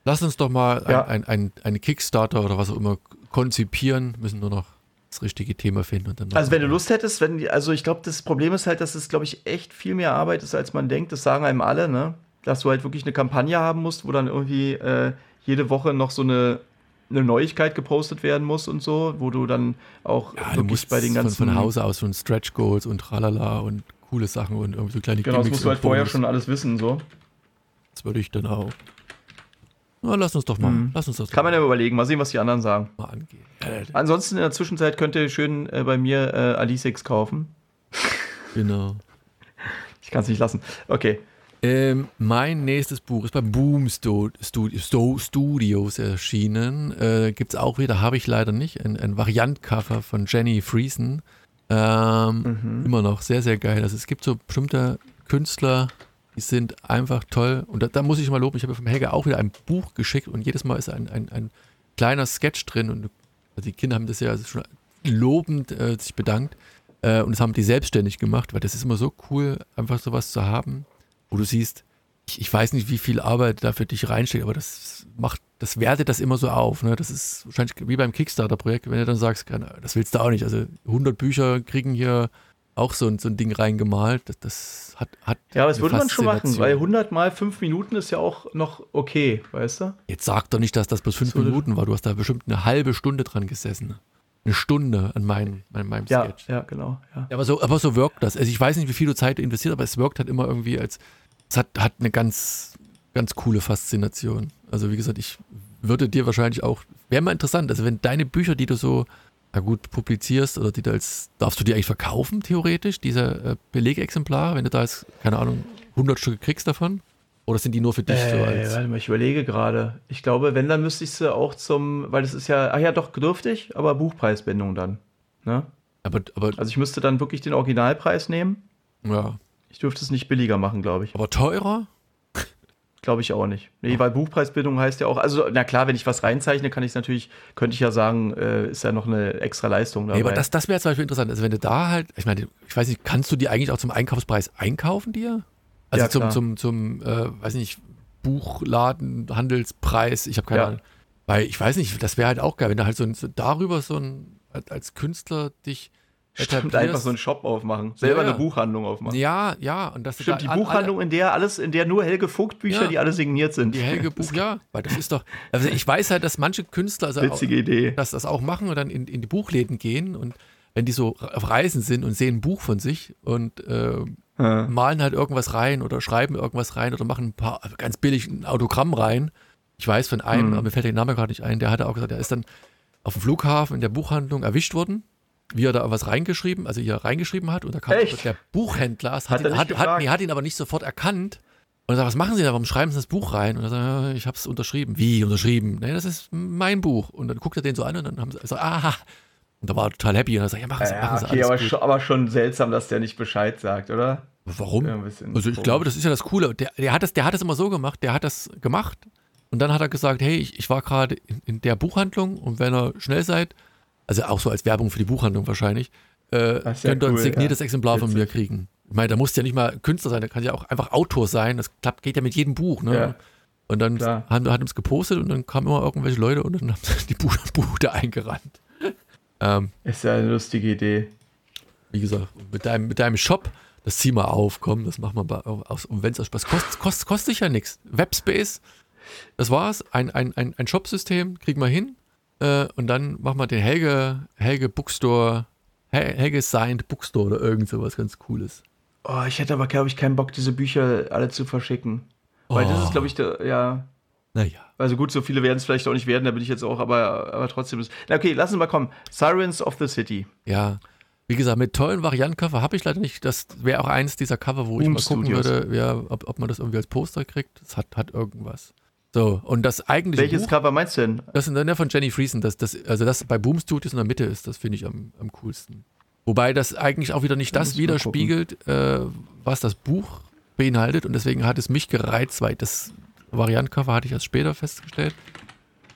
Lass uns doch mal Ja. ein, ein, ein, eine Kickstarter oder was auch immer konzipieren, müssen nur noch das richtige Thema finden. Und dann Also wenn du Lust hättest, wenn die, also ich glaube, das Problem ist halt, dass es, glaube ich, echt viel mehr Arbeit ist, als man denkt. Das sagen einem alle, ne? Dass du halt wirklich eine Kampagne haben musst, wo dann irgendwie äh, jede Woche noch so eine, eine Neuigkeit gepostet werden muss und so, wo du dann auch ja, du wirklich musst bei den ganzen von, von Hause aus schon Stretch Goals und tralala und coole Sachen und irgendwie so kleine Genau, das Gimmicks musst du halt vorher schon alles wissen, so. Das würde ich dann auch. Na, lass uns doch mal, Mhm. lass uns das Kann man doch ja überlegen, mal sehen, was die anderen sagen. mal angehen. Ansonsten in der Zwischenzeit könnt ihr schön äh, bei mir äh, Alicix kaufen. [LAUGHS] genau. Ich kann es nicht lassen. Okay. Ähm, mein nächstes Buch ist bei Boom Sto Stu Sto Studios erschienen. Äh, Gibt es auch wieder, habe ich leider nicht. Ein, ein Variantcover von Jenny Friesen. Ähm, Mhm. Immer noch sehr, sehr geil. Also es gibt so bestimmte Künstler, die sind einfach toll. Und da, da muss ich mal loben, ich habe vom Helge auch wieder ein Buch geschickt und jedes Mal ist ein, ein, ein kleiner Sketch drin. Und also die Kinder haben das ja schon lobend äh, sich bedankt. Äh, und das haben die selbstständig gemacht, weil das ist immer so cool, einfach sowas zu haben, wo du siehst, ich, ich weiß nicht, wie viel Arbeit da für dich reinsteckt, aber das macht, das wertet das immer so auf. Ne? Das ist wahrscheinlich wie beim Kickstarter-Projekt, wenn du dann sagst, das willst du auch nicht. Also 100 Bücher kriegen hier auch so ein, so ein Ding reingemalt. Das, das hat, hat Ja, aber das würde man schon machen, weil 100 mal 5 Minuten ist ja auch noch okay, weißt du? Jetzt sag doch nicht, dass das bloß fünf Das würde- Minuten war. Du hast da bestimmt eine halbe Stunde dran gesessen. Eine Stunde an meinem, an meinem Ja, Sketch. ja, genau. Ja, aber so, aber so wirkt das. Also ich weiß nicht, wie viel du Zeit investiert, aber es wirkt halt immer irgendwie als, es hat, hat eine ganz, ganz coole Faszination. Also wie gesagt, ich würde dir wahrscheinlich auch, wäre mal interessant, also wenn deine Bücher, die du so, na gut, publizierst oder die du als, darfst du die eigentlich verkaufen, theoretisch, diese äh, Belegexemplare, wenn du da jetzt, keine Ahnung, 100 Stücke kriegst davon? Oder sind die nur für dich so Äh, als, warte mal, ich überlege gerade. Ich glaube, wenn, dann müsste ich sie auch zum, weil das ist ja, ach ja, doch, dürftig, aber Buchpreisbindung dann. Ne? aber, aber, Also ich müsste dann wirklich den Originalpreis nehmen. ja, Ich dürfte es nicht billiger machen, glaube ich. aber teurer? Glaube ich auch nicht. Nee, weil Buchpreisbindung heißt ja auch, also na klar, wenn ich was reinzeichne, kann ich es natürlich, könnte ich ja sagen, äh, ist ja noch eine extra Leistung dabei. Nee, aber das, das wäre zum Beispiel interessant. Also wenn du da halt, ich meine, ich weiß nicht, kannst du die eigentlich auch zum Einkaufspreis einkaufen dir? Also Ja, zum, klar. zum, zum, äh, weiß nicht, Buchladen, Handelspreis, ich habe keine Ja. Ahnung. Weil ich weiß nicht, das wäre halt auch geil, wenn du halt so, ein- so darüber so ein, als Künstler dich Stimmt, etablierst. einfach so einen Shop aufmachen. Selber Ja, eine Buchhandlung aufmachen. Ja, ja, und das Stimmt, die an- Buchhandlung, in der alles, in der nur Helge Vogt Bücher, Ja. die alle signiert sind. Die Helge Buch, ja, weil das ist doch, also ich weiß halt, dass manche Künstler, also Witzige Idee. dass das auch machen und dann in, in die Buchläden gehen und wenn die so auf Reisen sind und sehen ein Buch von sich und äh, Ja. malen halt irgendwas rein oder schreiben irgendwas rein oder machen ein paar also ganz billig ein Autogramm rein. Ich weiß von einem, Mhm. aber mir fällt der Name gerade nicht ein, der hatte auch gesagt, der ist dann auf dem Flughafen in der Buchhandlung erwischt worden, wie er da was reingeschrieben, also hier reingeschrieben hat. Und da kam Echt? der Buchhändler, Hat hat, ihn, hat, hat, nee, hat ihn aber nicht sofort erkannt. Und er sagt, was machen Sie da? Warum schreiben Sie das Buch rein? Und er sagt, ich habe es unterschrieben. Wie unterschrieben? Nee, das ist mein Buch. Und dann guckt er den so an und dann haben sie so, aha. Und da war er total happy und er sagt, ja, machen Sie, Ja, machen Sie okay, alles aber gut. schon, aber schon seltsam, dass der nicht Bescheid sagt, oder? Warum? Ja, Also ich komisch. glaube, das ist ja das Coole. Der, der, hat das, der hat das immer so gemacht, der hat das gemacht und dann hat er gesagt, hey, ich, ich war gerade in, in der Buchhandlung und wenn ihr schnell seid, also auch so als Werbung für die Buchhandlung wahrscheinlich, äh, könnt ihr ein cool, signiertes ja. Exemplar von mir kriegen. Ich meine, da muss ja nicht mal Künstler sein, der kann ja auch einfach Autor sein. Das klappt, geht ja mit jedem Buch. Ne? Ja. Und dann Klar. haben, hat es gepostet und dann kamen immer irgendwelche Leute und dann haben sie [LAUGHS] die Buch, Bude eingerannt. Ähm, Ist ja eine lustige Idee. wie gesagt, mit deinem, mit deinem Shop, das zieh mal auf, komm, das machen wir aus. Und wenn es euch Spaß kostet, kostet, kostet ja nichts. Webspace, das war's. Ein, ein, ein, ein Shopsystem, kriegen wir hin. Äh, und dann machen wir den Helge, Helge Bookstore, Hel- Helge Signed Bookstore oder irgend sowas ganz Cooles. Oh, ich hätte aber, glaube ich, keinen Bock, diese Bücher alle zu verschicken. Weil das Oh. ist, glaube ich, der, ja. Naja. Also gut, so viele werden es vielleicht auch nicht werden, da bin ich jetzt auch, aber, aber trotzdem ist. Na okay, lass uns mal kommen. Sirens of the City. Ja. Wie gesagt, mit tollen Variantencover habe ich leider nicht. Das wäre auch eins dieser Cover, wo ich Boom mal gucken Studios. würde, ja, ob, ob man das irgendwie als Poster kriegt. Das hat, hat irgendwas. So, und das eigentliche Welches Buch, Cover meinst du denn? Das dann ja von Jenny Friesen, das, das, also das bei Boom Studios in der Mitte ist, das finde ich am, am coolsten. Wobei das eigentlich auch wieder nicht Da das widerspiegelt, äh, was das Buch beinhaltet und deswegen hat es mich gereizt, weil das Variantcover hatte ich erst später festgestellt.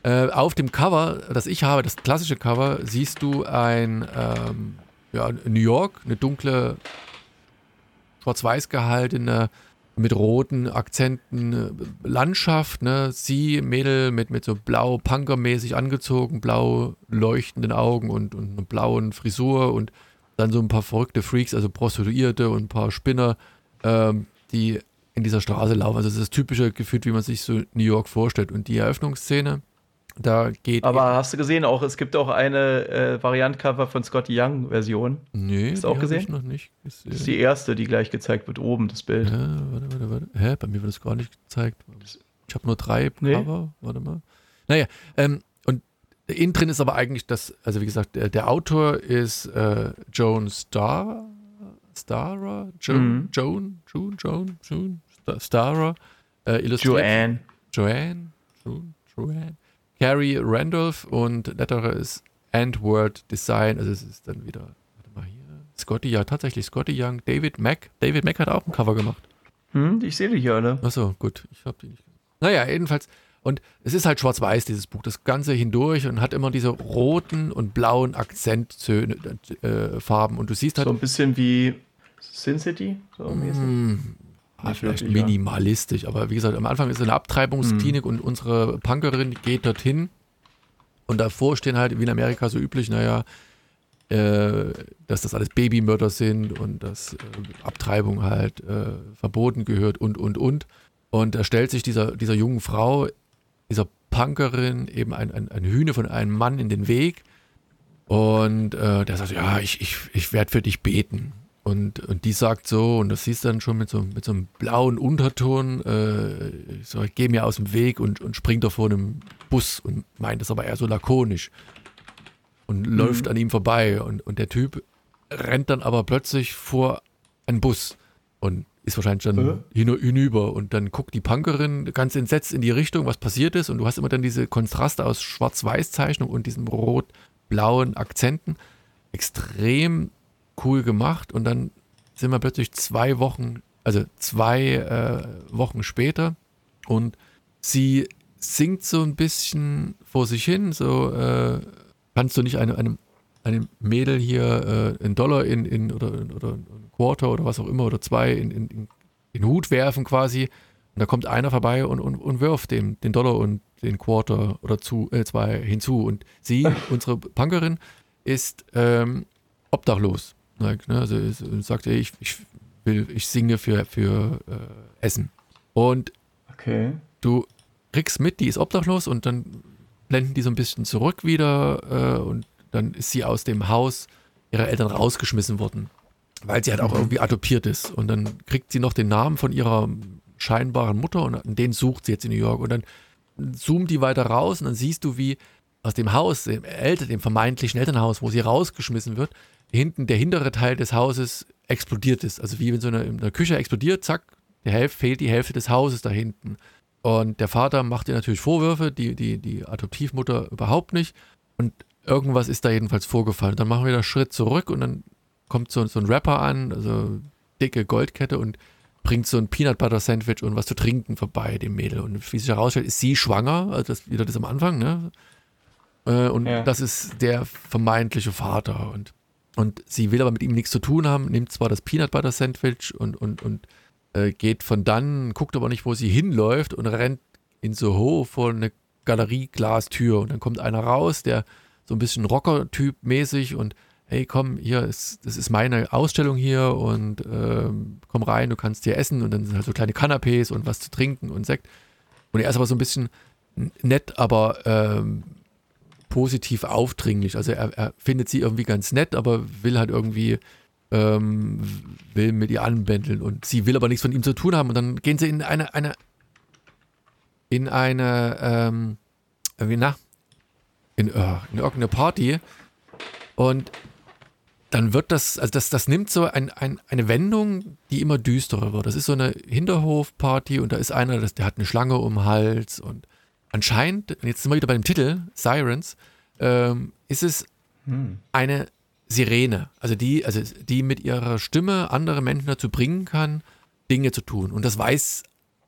Äh, auf dem Cover, das ich habe, das klassische Cover, siehst du ein ähm, ja, New York, eine dunkle, schwarz-weiß gehaltene, mit roten Akzenten äh, Landschaft, ne? Sie, Mädel mit, mit so blau punkermäßig angezogen, blau leuchtenden Augen und, und einer blauen Frisur und dann so ein paar verrückte Freaks, also Prostituierte und ein paar Spinner, ähm, die in dieser Straße laufen. Also das ist das typische Gefühl, wie man sich so New York vorstellt. Und die Eröffnungsszene, da geht. Aber hast du gesehen, auch es gibt auch eine äh, Variantcover von Scotty Young Version. nee, hast du auch gesehen? Ich noch nicht gesehen. Das ist die erste, die gleich gezeigt wird, oben, das Bild. Hä, warte, warte, warte. Hä, bei mir wird das gar nicht gezeigt. Ich habe nur drei Nee. Cover. Warte mal. Naja, ähm, und innen drin ist aber eigentlich das, also wie gesagt, der, der Autor ist äh, Joan Star, Starer, Joan, Mhm. Joan, Joan, Joan, Joan, Star- Starer, äh, illustriert Joanne. Joanne, Joan, Joanne, Carrie Randolph und letterer ist Antword Design, also es ist dann wieder, warte mal hier, Scotty, ja tatsächlich Scotty Young, David Mack, David Mack hat auch ein Cover gemacht. Hm, ich sehe die hier alle. Achso, gut, ich habe die nicht. Naja, jedenfalls, und es ist halt schwarz-weiß, dieses Buch, das Ganze hindurch und hat immer diese roten und blauen Akzentfarben äh, Farben. und du siehst halt So ein bisschen wie Sin City. So mäßig. Mm, ah, Nicht vielleicht ja. minimalistisch, aber wie gesagt, am Anfang ist es eine Abtreibungsklinik und unsere Punkerin geht dorthin und davor stehen halt, wie in Amerika so üblich, naja, äh, dass das alles Babymörder sind und dass äh, Abtreibung halt äh, verboten gehört und, und, und. Und da stellt sich dieser, dieser jungen Frau, dieser Punkerin, eben ein, ein, ein Hühne von einem Mann in den Weg. Und äh, der sagt, ja, ich, ich, ich werde für dich beten. Und, und die sagt so, und das siehst du dann schon mit so, mit so einem blauen Unterton, äh, ich so, geh mir aus dem Weg und, und springt da vor einem Bus und meint das aber eher so lakonisch. Und läuft an ihm vorbei. Und, und der Typ rennt dann aber plötzlich vor einen Bus und ist wahrscheinlich dann hin, hinüber. Und dann guckt die Punkerin ganz entsetzt in die Richtung, was passiert ist. Und du hast immer dann diese Kontraste aus Schwarz-Weiß-Zeichnung und diesem rot-blauen Akzenten. Extrem cool gemacht. Und dann sind wir plötzlich zwei Wochen, also zwei äh, Wochen später. Und sie singt so ein bisschen vor sich hin, so äh, kannst du nicht einem, einem, einem Mädel hier äh, einen Dollar in, in oder, oder ein Quarter oder was auch immer oder zwei in, in, in den Hut werfen quasi. Und da kommt einer vorbei und, und, und wirft dem den Dollar und den Quarter oder zu, äh, zwei hinzu. Und sie, [LAUGHS] unsere Punkerin, ist ähm, obdachlos. Like, ne? Also es- und sagt, ey, ich, ich will, ich singe für, für äh, Essen. Und Okay. du kriegst mit, die ist obdachlos und dann blenden die so ein bisschen zurück wieder äh, und dann ist sie aus dem Haus ihrer Eltern rausgeschmissen worden, weil sie halt auch irgendwie adoptiert ist. Und dann kriegt sie noch den Namen von ihrer scheinbaren Mutter und den sucht sie jetzt in New York. Und dann zoomt die weiter raus und dann siehst du, wie aus dem Haus, dem Eltern, dem vermeintlichen Elternhaus, wo sie rausgeschmissen wird, hinten der hintere Teil des Hauses explodiert ist. Also wie wenn so eine, in der Küche explodiert, zack, der Hälfte, fehlt die Hälfte des Hauses da hinten. Und der Vater macht ihr natürlich Vorwürfe, die, die, die Adoptivmutter überhaupt nicht. Und irgendwas ist da jedenfalls vorgefallen. Dann machen wir da Schritt zurück und dann kommt so, so ein Rapper an, also dicke Goldkette und bringt so ein Peanut Butter Sandwich und was zu trinken vorbei, dem Mädel. Und wie sich herausstellt, ist sie schwanger, also das wieder das am Anfang, ne? Äh, und Ja. das ist der vermeintliche Vater. Und, und sie will aber mit ihm nichts zu tun haben, nimmt zwar das Peanut Butter Sandwich und, und, und äh, geht von dann, guckt aber nicht, wo sie hinläuft und rennt in Soho vor eine Galerieglastür. Und dann kommt einer raus, der so ein bisschen Rocker-Typ mäßig und hey, komm, hier ist, das ist meine Ausstellung hier und ähm, komm rein, du kannst hier essen und dann sind halt so kleine Canapés und was zu trinken und Sekt. Und er ist aber so ein bisschen nett, aber ähm, positiv aufdringlich. Also er, er findet sie irgendwie ganz nett, aber will halt irgendwie ähm, will mit ihr anbändeln und sie will aber nichts von ihm zu tun haben und dann gehen sie in eine, eine in eine ähm, wie na in, äh, in irgendeine Party und dann wird das, also das, das nimmt so ein, ein, eine Wendung, die immer düsterer wird. Das ist so eine Hinterhofparty und da ist einer, das, der hat eine Schlange um den Hals und anscheinend, jetzt sind wir wieder bei dem Titel, Sirens, ähm, ist es Hm. eine Sirene, also die, also die mit ihrer Stimme andere Menschen dazu bringen kann, Dinge zu tun. Und das weiß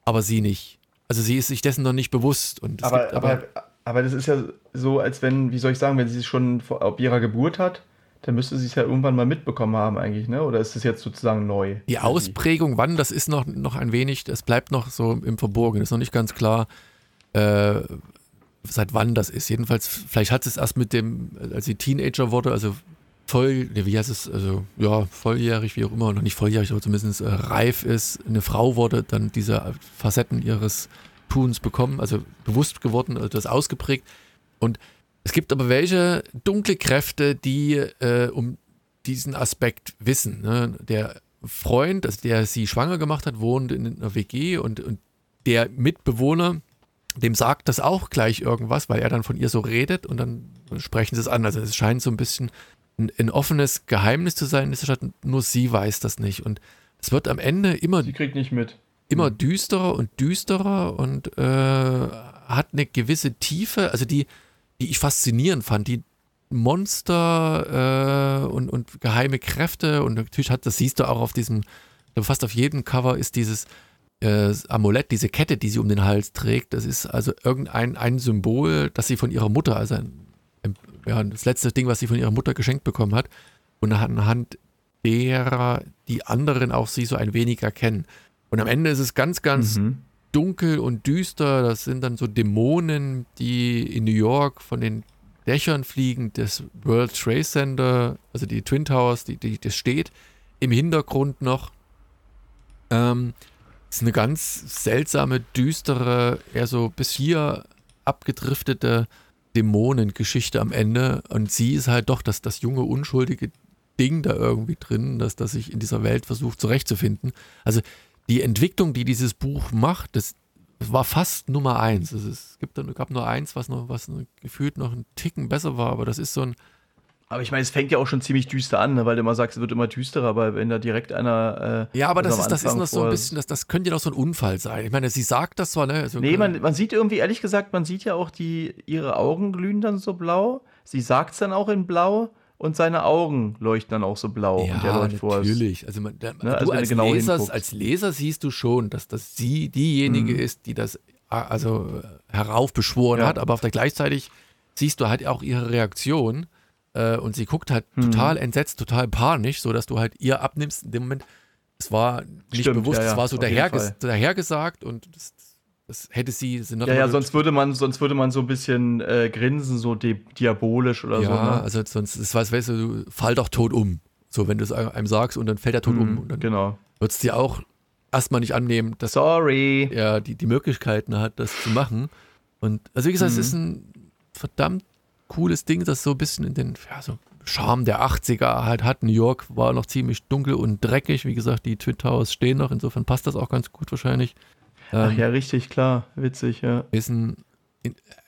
aber sie nicht. Also sie ist sich dessen noch nicht bewusst. Und Aber, gibt aber, aber das ist ja so, als wenn, wie soll ich sagen, wenn sie es schon vor, ab ihrer Geburt hat, dann müsste sie es ja irgendwann mal mitbekommen haben eigentlich, ne? Oder ist es jetzt sozusagen neu? Die? Ausprägung, wann, das ist noch, noch ein wenig, das bleibt noch so im Verborgenen. Ist noch nicht ganz klar, äh, seit wann das ist. Jedenfalls, vielleicht hat es erst mit dem, als sie Teenager wurde, also voll, ne, wie heißt es, also ja, volljährig, wie auch immer, noch nicht volljährig, aber zumindest äh, reif ist, eine Frau wurde, dann diese Facetten ihres Tuns bekommen, also bewusst geworden, also das ausgeprägt. Und es gibt aber welche dunkle Kräfte, die äh, um diesen Aspekt wissen. Ne? Der Freund, also der sie schwanger gemacht hat, wohnt in einer WG und, und der Mitbewohner, dem sagt das auch gleich irgendwas, weil er dann von ihr so redet und dann sprechen sie es an. Also es scheint so ein bisschen ein, ein offenes Geheimnis zu sein in dieser Stadt, nur sie weiß das nicht. Und es wird am Ende immer Sie kriegt nicht mit. immer Mhm. düsterer und düsterer und äh, hat eine gewisse Tiefe, also die, die ich faszinierend fand, die Monster äh, und, und geheime Kräfte und natürlich hat, das siehst du auch auf diesem, fast auf jedem Cover ist dieses äh, Amulett, diese Kette, die sie um den Hals trägt, das ist also irgendein ein Symbol, das sie von ihrer Mutter, also ein, ja, das letzte Ding, was sie von ihrer Mutter geschenkt bekommen hat und anhand derer die anderen auch sie so ein wenig erkennen. Und am Ende ist es ganz, ganz Mhm. dunkel und düster. Das sind dann so Dämonen, die in New York von den Dächern fliegen, des World Trade Center, also die Twin Towers, die, die, das steht im Hintergrund noch. Ähm, ist eine ganz seltsame, düstere, eher so bis hier abgedriftete Dämonengeschichte am Ende. Und sie ist halt doch das, das junge, unschuldige Ding da irgendwie drin, dass das sich in dieser Welt versucht zurechtzufinden. Also die Entwicklung, die dieses Buch macht, das, war fast Nummer eins. Also es gibt dann, gab nur eins, was noch, was gefühlt noch ein Ticken besser war, aber das ist so ein, Aber ich meine, es fängt ja auch schon ziemlich düster an, ne? weil du immer sagst, es wird immer düsterer, aber wenn da direkt einer. Äh, ja, aber das ist, das ist noch so ein bisschen, das, das könnte ja noch so ein Unfall sein. Ich meine, sie sagt das zwar, ne? Also, Nee, man, man sieht irgendwie, ehrlich gesagt, man sieht ja auch die, ihre Augen glühen dann so blau. Sie sagt es dann auch in blau und seine Augen leuchten dann auch so blau. und der ja, läuft vor. natürlich. Also, man, da, Ne, du also als, genau Leser, hinguckst. als Leser siehst du schon, dass das sie diejenige Mhm. ist, die das ah, also äh, heraufbeschworen Ja. hat, aber auf der gleichzeitig siehst du halt auch ihre Reaktion äh, und sie guckt halt Mhm. total entsetzt, total panisch, so dass du halt ihr abnimmst in dem Moment. Es war nicht Stimmt, bewusst, ja, es ja, war so daherges dahergesagt und das, das hätte sie, noch Ja, ja, sonst würde man, sonst würde man so ein bisschen äh, grinsen, so di diabolisch oder ja, so. Ne? also sonst ist was, weißt du, du fall doch tot um. So, wenn du es einem sagst und dann fällt er tot um. Mhm, Und dann genau. würdest du ja auch erstmal nicht annehmen, dass Sorry. er die, die Möglichkeiten hat, das zu machen. Und also wie gesagt, Mhm. es ist ein verdammt cooles Ding, das so ein bisschen in den ja, so Charme der 80er halt hat. New York war noch ziemlich dunkel und dreckig. Wie gesagt, die Twin Towers stehen noch, insofern passt das auch ganz gut wahrscheinlich. Ach Ähm, ja, richtig, klar. Witzig, ja. Ist ein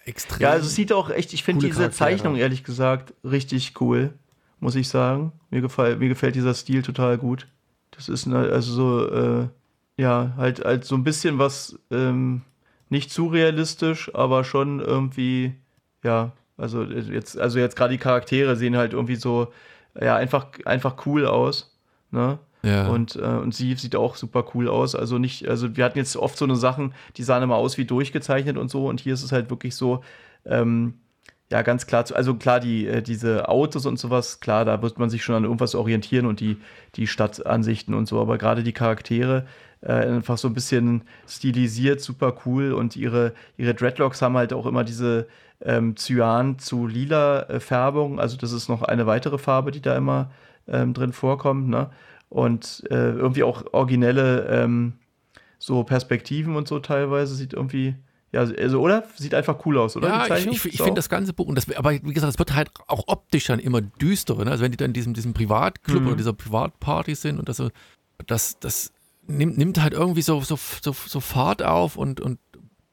extrem. Ja, also es sieht auch echt, ich finde diese Charaktere. Zeichnung ehrlich gesagt richtig cool, muss ich sagen. Mir gefällt, mir gefällt dieser Stil total gut. Das ist ne, also so, äh, ja, halt, halt so ein bisschen was, ähm, nicht zu realistisch, aber schon irgendwie, ja, also äh, jetzt, also jetzt gerade die Charaktere sehen halt irgendwie so, ja, einfach, einfach cool aus, ne? ja. Und, äh, und sie sieht auch super cool aus. Also nicht, also wir hatten jetzt oft so eine Sachen, die sahen immer aus wie durchgezeichnet und so. Und hier ist es halt wirklich so, ähm, ja, ganz klar, zu, also klar, die, äh, diese Autos und sowas, klar, da wird man sich schon an irgendwas orientieren und die, die Stadtansichten und so, aber gerade die Charaktere, äh, einfach so ein bisschen stilisiert, super cool und ihre, ihre Dreadlocks haben halt auch immer diese ähm, Cyan zu lila äh, Färbung, also das ist noch eine weitere Farbe, die da immer ähm, drin vorkommt, ne? Und äh, irgendwie auch originelle ähm, so Perspektiven und so teilweise sieht irgendwie, ja, also oder? Sieht einfach cool aus, oder? Ja, ich, ich, ich So. finde das ganze Buch, und das, aber wie gesagt, es wird halt auch optisch dann immer düsterer. Ne? Also wenn die dann in diesem, diesem Privatclub Mhm. oder dieser Privatparty sind und das das, das nimmt, nimmt halt irgendwie so, so, so, so Fahrt auf und, und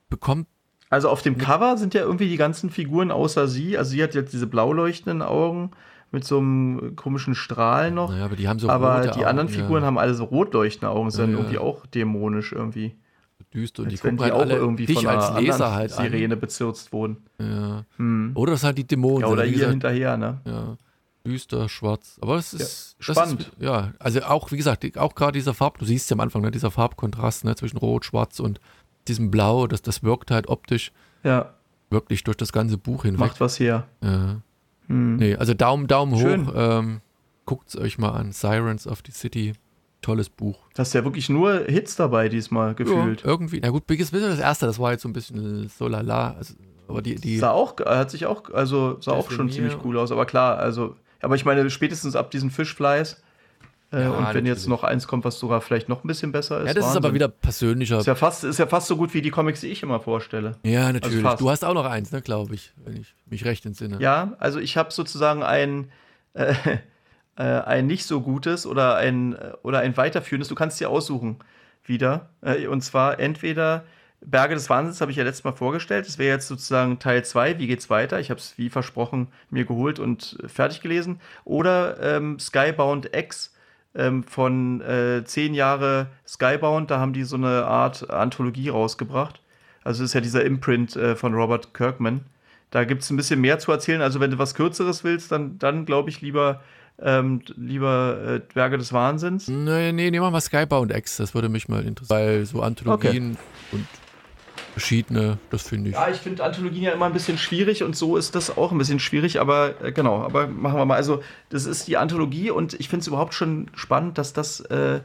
bekommt, Also auf dem Cover sind ja irgendwie die ganzen Figuren außer sie. Also sie hat jetzt diese blau leuchtenden Augen mit so einem komischen Strahl noch. naja, aber die haben so aber die anderen Augen, Figuren ja, haben alle so rot leuchtende Augen, sind Ja, ja. irgendwie auch dämonisch irgendwie. düster und die Als gucken die halt auch alle irgendwie dich von einer als Leser anderen halt Sirene bezirzt wurden. an. Ja. Hm. Oder es halt die Dämonen. Ja, oder hier gesagt, hinterher, ne? Ja, düster, schwarz. Aber es ist Ja, das spannend. Ist, ja, also auch, wie gesagt, auch gerade dieser Farb, du siehst ja am Anfang, ne, dieser Farbkontrast ne, zwischen Rot, Schwarz und diesem Blau, das, das wirkt halt optisch Ja, wirklich durch das ganze Buch hinweg. macht was her. Ja. Hm. Nee, also Daumen, Daumen Schön. hoch. Ähm, Guckt es euch mal an. Sirens of the City. Tolles Buch. Da ist ja wirklich nur Hits dabei diesmal gefühlt. Ja, irgendwie. Na gut, Biggest Visitor, das erste, das war jetzt so ein bisschen so lala. Also, aber die, die Sah auch, hat sich auch, also sah auch schon ziemlich cool aus, aber klar, also, aber ich meine, spätestens ab diesen Fishflies äh, Ja, und wenn natürlich. jetzt noch eins kommt, was sogar vielleicht noch ein bisschen besser ist. ja, das ist aber Wahnsinn. wieder persönlicher. Ist ja, fast, ist ja fast so gut wie die Comics, die ich immer vorstelle. ja, natürlich. fast. du hast auch noch eins, ne, glaube ich, wenn ich mich recht entsinne. Ja, also ich habe sozusagen ein, äh, [LAUGHS] äh, ein nicht so gutes oder ein, oder ein weiterführendes, du kannst dir aussuchen wieder. Äh, und zwar entweder Berge des Wahnsinns habe ich ja letztes Mal vorgestellt. Das wäre jetzt sozusagen Teil 2. Wie geht's weiter? Ich habe es wie versprochen mir geholt und äh, fertig gelesen. Oder ähm, Skybound X ähm, von äh, zehn Jahre Skybound. Da haben die so eine Art Anthologie rausgebracht. Also das ist ja dieser Imprint äh, von Robert Kirkman. Da gibt es ein bisschen mehr zu erzählen. Also wenn du was Kürzeres willst, dann, dann glaube ich lieber, ähm, lieber äh, Berge des Wahnsinns. Nee, nee, nehmen wir mal Skybound X, das würde mich mal interessieren. Weil so Anthologien und verschiedene, das finde ich. Ja, ich finde Anthologien ja immer ein bisschen schwierig und so ist das auch ein bisschen schwierig, aber äh, genau, aber machen wir mal. Also, das ist die Anthologie und ich finde es überhaupt schon spannend, dass das äh,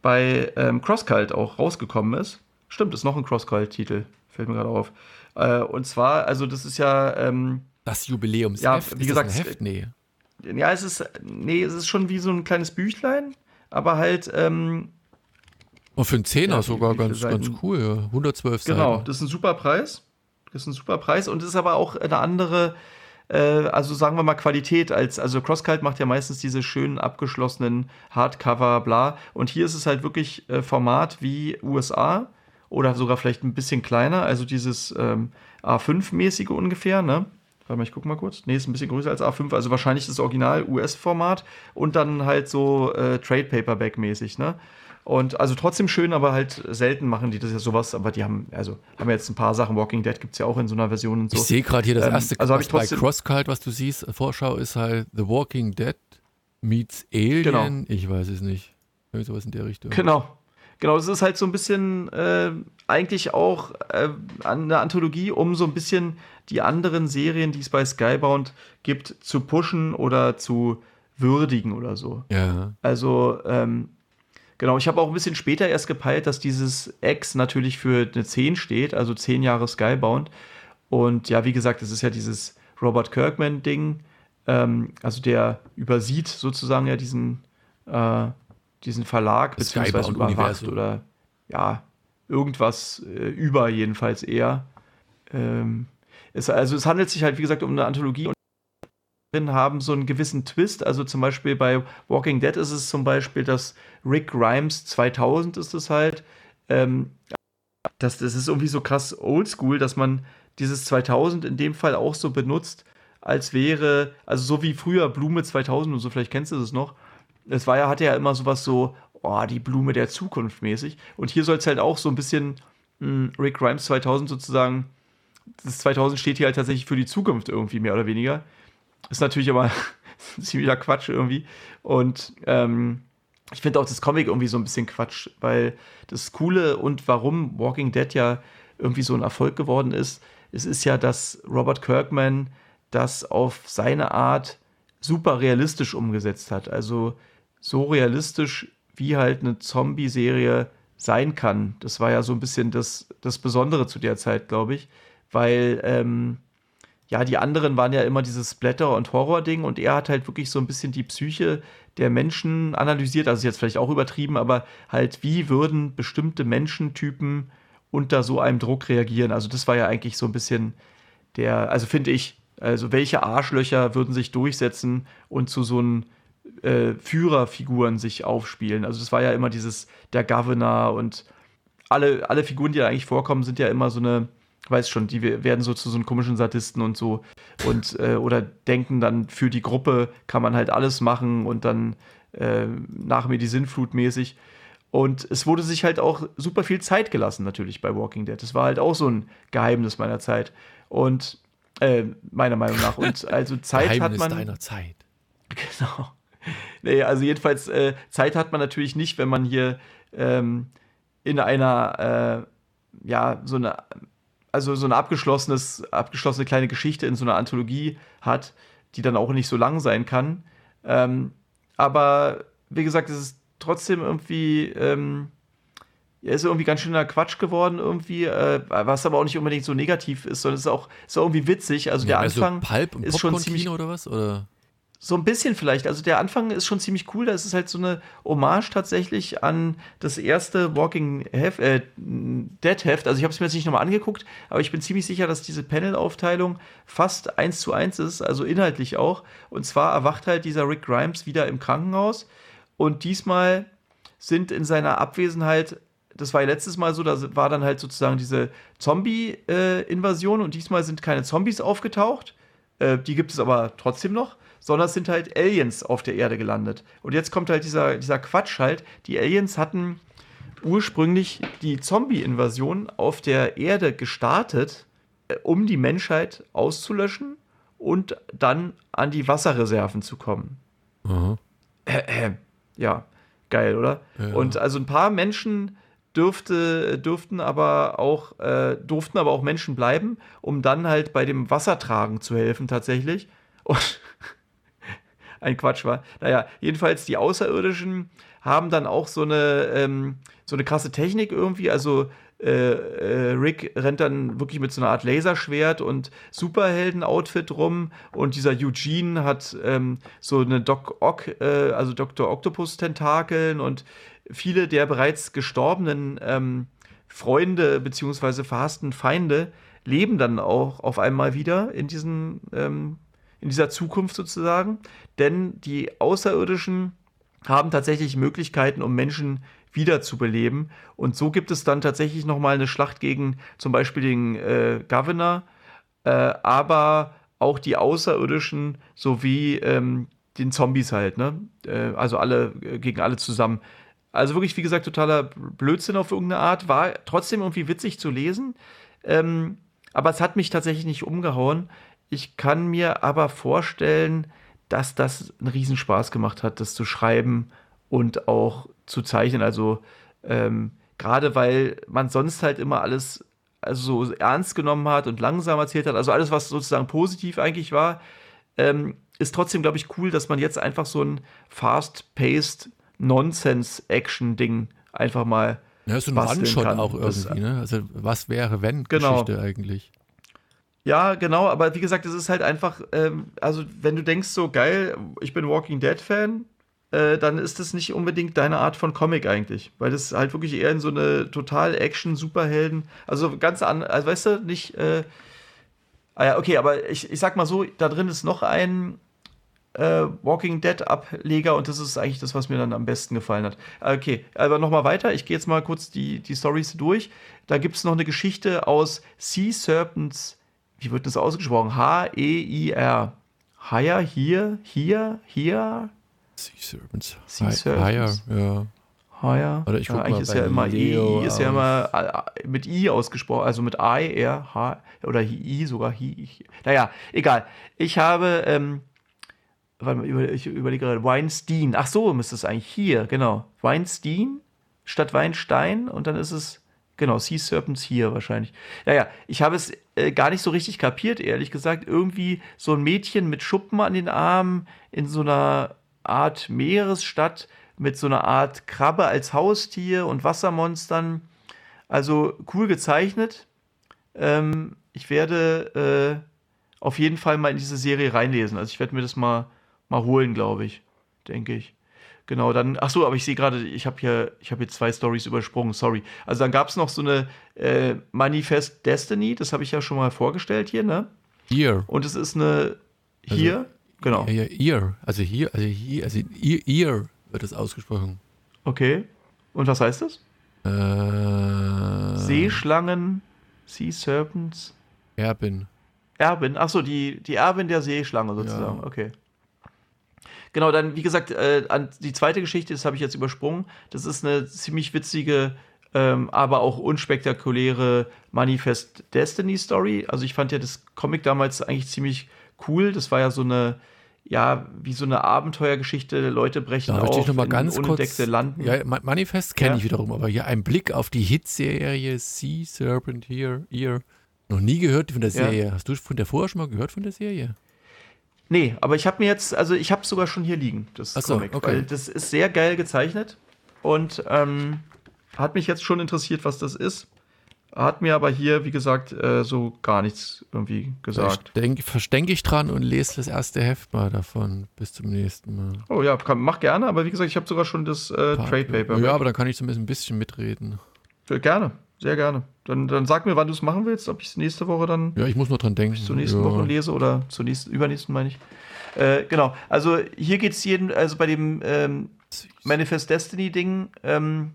bei ähm, Crosscult auch rausgekommen ist. Stimmt, ist noch ein Crosscult-Titel, fällt mir gerade auf. Äh, und zwar, also, das ist ja, ähm, Das Jubiläumsheft. Ja, ist wie das ein gesagt, Heft? Nee. ja, es ist, nee, es ist schon wie so ein kleines Büchlein, aber halt, ähm, Und für einen Zehner Ja, sogar ganz, ganz cool. Ja. 112 Genau, Seiten. das ist ein super Preis. Das ist ein super Preis und es ist aber auch eine andere, äh, also sagen wir mal Qualität als, also Crosscult macht ja meistens diese schönen abgeschlossenen Hardcover, bla. Und hier ist es halt wirklich äh, Format wie USA oder sogar vielleicht ein bisschen kleiner, also dieses ähm, A5-mäßige ungefähr, ne? Warte mal, ich guck mal kurz. Nee, ist ein bisschen größer als A5, also wahrscheinlich das Original US-Format und dann halt so äh, Trade Paperback-mäßig, ne? Und also trotzdem schön, aber halt selten machen die das ja sowas, aber die haben, also haben jetzt ein paar Sachen, Walking Dead gibt es ja auch in so einer Version und so. Ich sehe gerade hier das Ähm, erste, also hab was ich bei trotzdem- Crosscult, was du siehst, Vorschau ist halt The Walking Dead meets Alien. Genau. Ich weiß es nicht. Irgendwie sowas in der Richtung. Genau. Genau, es ist halt so ein bisschen äh, eigentlich auch äh, eine Anthologie, um so ein bisschen die anderen Serien, die es bei Skybound gibt, zu pushen oder zu würdigen oder so. Ja. Also, ähm, genau, ich habe auch ein bisschen später erst gepeilt, dass dieses X natürlich für eine 10 steht, also 10 Jahre Skybound. Und ja, wie gesagt, es ist ja dieses Robert Kirkman-Ding, ähm, also der übersieht sozusagen ja diesen, äh, diesen Verlag, Das beziehungsweise überwacht oder ja, irgendwas äh, über jedenfalls eher. Ähm, es, also es handelt sich halt, wie gesagt, um eine Anthologie und drin haben so einen gewissen Twist. Also zum Beispiel bei Walking Dead ist es zum Beispiel, dass Rick Grimes 2000 ist es halt. Ähm, das, das ist irgendwie so krass oldschool, dass man dieses 2000 in dem Fall auch so benutzt, als wäre, also so wie früher Blume 2000 und so, vielleicht kennst du das noch. Es war ja, hatte ja immer sowas so, oh, die Blume der Zukunft mäßig. Und hier soll es halt auch so ein bisschen mh, hm, Rick Grimes 2000 sozusagen, das 2000 steht hier halt tatsächlich für die Zukunft irgendwie mehr oder weniger. Ist natürlich aber [LAUGHS] ziemlicher Quatsch irgendwie. Und ähm, ich finde auch das Comic irgendwie so ein bisschen Quatsch, weil das Coole und warum Walking Dead ja irgendwie so ein Erfolg geworden ist, es ist ja, dass Robert Kirkman das auf seine Art super realistisch umgesetzt hat. Also so realistisch, wie halt eine Zombie-Serie sein kann. Das war ja so ein bisschen das, das Besondere zu der Zeit, glaube ich, weil ähm, ja, die anderen waren ja immer dieses Splatter- und Horror-Ding und er hat halt wirklich so ein bisschen die Psyche der Menschen analysiert, also jetzt vielleicht auch übertrieben, aber halt, wie würden bestimmte Menschentypen unter so einem Druck reagieren? Also, das war ja eigentlich so ein bisschen der, also finde ich, also welche Arschlöcher würden sich durchsetzen und zu so einem äh, Führerfiguren sich aufspielen? Also, das war ja immer dieses, der Governor und alle, alle Figuren, die da eigentlich vorkommen, sind ja immer so eine weiß schon, die werden so zu so einem komischen Sadisten und so und äh, oder denken dann für die Gruppe kann man halt alles machen und dann äh, nach mir die Sinnflut mäßig. Und es wurde sich halt auch super viel Zeit gelassen, natürlich bei Walking Dead. Das war halt auch so ein Geheimnis meiner Zeit. Und äh, meiner Meinung nach. Und also [LAUGHS] Zeit Geheimnis hat man. deiner Zeit. Genau. Nee, also jedenfalls, äh, Zeit hat man natürlich nicht, wenn man hier ähm, in einer, äh, ja, so eine also so eine abgeschlossenes, abgeschlossene kleine Geschichte in so einer Anthologie hat, die dann auch nicht so lang sein kann. Ähm, aber wie gesagt, es ist trotzdem irgendwie, ähm, er ist irgendwie ganz schöner Quatsch geworden irgendwie, äh, was aber auch nicht unbedingt so negativ ist, sondern es ist auch, ist auch irgendwie witzig. Also ja, der Anfang so Pulp ist schon ziemlich oder was oder so ein bisschen vielleicht. Also der Anfang ist schon ziemlich cool. Da ist es halt so eine Hommage tatsächlich an das erste Walking Heft, äh, Dead Heft. Also ich habe es mir jetzt nicht nochmal angeguckt, aber ich bin ziemlich sicher, dass diese Panel-Aufteilung fast eins zu eins ist, also inhaltlich auch. Und zwar erwacht halt dieser Rick Grimes wieder im Krankenhaus und diesmal sind in seiner Abwesenheit das war ja letztes Mal so, da war dann halt sozusagen diese Zombie-Invasion äh, und diesmal sind keine Zombies aufgetaucht. Äh, die gibt es aber trotzdem noch sondern es sind halt Aliens auf der Erde gelandet. Und jetzt kommt halt dieser, dieser Quatsch halt. Die Aliens hatten ursprünglich die Zombie-Invasion auf der Erde gestartet, äh, um die Menschheit auszulöschen und dann an die Wasserreserven zu kommen. Äh, ja, geil, oder? Ja. Und also ein paar Menschen dürfte, dürften aber auch, äh, durften aber auch Menschen bleiben, um dann halt bei dem Wassertragen zu helfen tatsächlich. Und ein Quatsch war. Naja, jedenfalls die Außerirdischen haben dann auch so eine, ähm, so eine krasse Technik irgendwie. Also äh, äh, Rick rennt dann wirklich mit so einer Art Laserschwert und Superhelden-Outfit rum und dieser Eugene hat ähm, so eine Doc Ock, äh, also Dr. Octopus-Tentakeln und viele der bereits gestorbenen ähm, Freunde beziehungsweise verhassten Feinde leben dann auch auf einmal wieder in diesen ähm, in dieser Zukunft sozusagen, denn die Außerirdischen haben tatsächlich Möglichkeiten, um Menschen wiederzubeleben. Und so gibt es dann tatsächlich nochmal eine Schlacht gegen zum Beispiel den äh, Governor, äh, aber auch die Außerirdischen sowie ähm, den Zombies halt, ne? Äh, also alle äh, gegen alle zusammen. Also wirklich, wie gesagt, totaler Blödsinn auf irgendeine Art. War trotzdem irgendwie witzig zu lesen. Ähm, aber es hat mich tatsächlich nicht umgehauen. Ich kann mir aber vorstellen, dass das einen Riesenspaß gemacht hat, das zu schreiben und auch zu zeichnen. Also ähm, gerade weil man sonst halt immer alles also so ernst genommen hat und langsam erzählt hat, also alles, was sozusagen positiv eigentlich war, ähm, ist trotzdem, glaube ich, cool, dass man jetzt einfach so ein fast-paced Nonsense-Action-Ding einfach mal ja, so ein One-Shot auch irgendwie, ne? Also was wäre, wenn genau. Geschichte eigentlich. Ja, genau, aber wie gesagt, es ist halt einfach, ähm, also wenn du denkst, so geil, ich bin Walking Dead-Fan, äh, dann ist das nicht unbedingt deine Art von Comic eigentlich. Weil das halt wirklich eher in so eine total Action-Superhelden, also ganz an, also weißt du, nicht, äh, ah ja, okay, aber ich, ich sag mal so, da drin ist noch ein äh, Walking Dead-Ableger und das ist eigentlich das, was mir dann am besten gefallen hat. Okay, aber nochmal weiter, ich gehe jetzt mal kurz die, die Stories durch. Da gibt es noch eine Geschichte aus Sea Serpents wie wird das ausgesprochen? H-E-I-R. Higher, hier, hier, hier. Sea Serpents. Sea Serpents. Higher, ja. Higher. Oder ich guck ja, mal eigentlich ist bei ja immer Leo I, ist ja immer äh, mit I ausgesprochen, also mit I, R, H, oder I sogar, Hi. Naja, egal. Ich habe, ähm, warte mal, ich überlege gerade, Weinstein. Ach so, müsste es eigentlich hier, genau. Weinstein statt Weinstein und dann ist es, genau, Sea Serpents hier wahrscheinlich. Naja, ich habe es äh, gar nicht so richtig kapiert, ehrlich gesagt. Irgendwie so ein Mädchen mit Schuppen an den Armen in so einer Art Meeresstadt mit so einer Art Krabbe als Haustier und Wassermonstern. Also cool gezeichnet. Ähm, ich werde äh, auf jeden Fall mal in diese Serie reinlesen. Also ich werde mir das mal, mal holen, glaube ich. Denke ich. Genau, dann, ach so, aber ich sehe gerade, ich habe hier, ich habe hier zwei Stories übersprungen, sorry. Also dann gab es noch so eine äh, Manifest Destiny, das habe ich ja schon mal vorgestellt hier, ne? Ear. Und es ist eine hier, genau, Ja, Ear. Also hier, also hier, also Ear, Ear wird es ausgesprochen. okay. Und was heißt das? Äh, Seeschlangen, Sea Serpents, Erbin. Erbin, ach so, die, die Erbin der Seeschlange sozusagen, Ja. okay. Genau, dann, wie gesagt, äh, an die zweite Geschichte, das habe ich jetzt übersprungen. Das ist eine ziemlich witzige, ähm, aber auch unspektakuläre Manifest Destiny Story. Also ich fand ja das Comic damals eigentlich ziemlich cool. Das war ja so eine, ja, wie so eine Abenteuergeschichte. Leute brechen ich auf dich nochmal in ganz kurz. unentdeckte Landen. Ja, Ma- Manifest kenne Ja. ich wiederum, aber hier ein Blick auf die Hitserie Sea Serpent Ear. Ear. Noch nie gehört von der Ja. Serie. Hast du von der vorher schon mal gehört von der Serie? Nee, aber ich habe mir jetzt, also ich habe es sogar schon hier liegen, das Ach so, Comic, okay. weil das ist sehr geil gezeichnet und ähm, hat mich jetzt schon interessiert, was das ist. Hat mir aber hier, wie gesagt, äh, so gar nichts irgendwie gesagt. Denk, verdenke ich dran und lese das erste Heft mal davon. Bis zum nächsten Mal. Oh ja, kann, mach gerne, aber wie gesagt, ich habe sogar schon das äh, Trade Paper. Ja, aber dann kann ich zumindest ein bisschen mitreden. Äh, gerne, sehr gerne. Dann, dann sag mir, wann du es machen willst, ob ich es nächste Woche dann Ja, ich muss noch dran denken. zur nächsten ja. Woche lese oder zur nächsten, übernächsten meine ich. Äh, genau, also hier geht es jeden, also bei dem ähm, Manifest Destiny Ding ähm,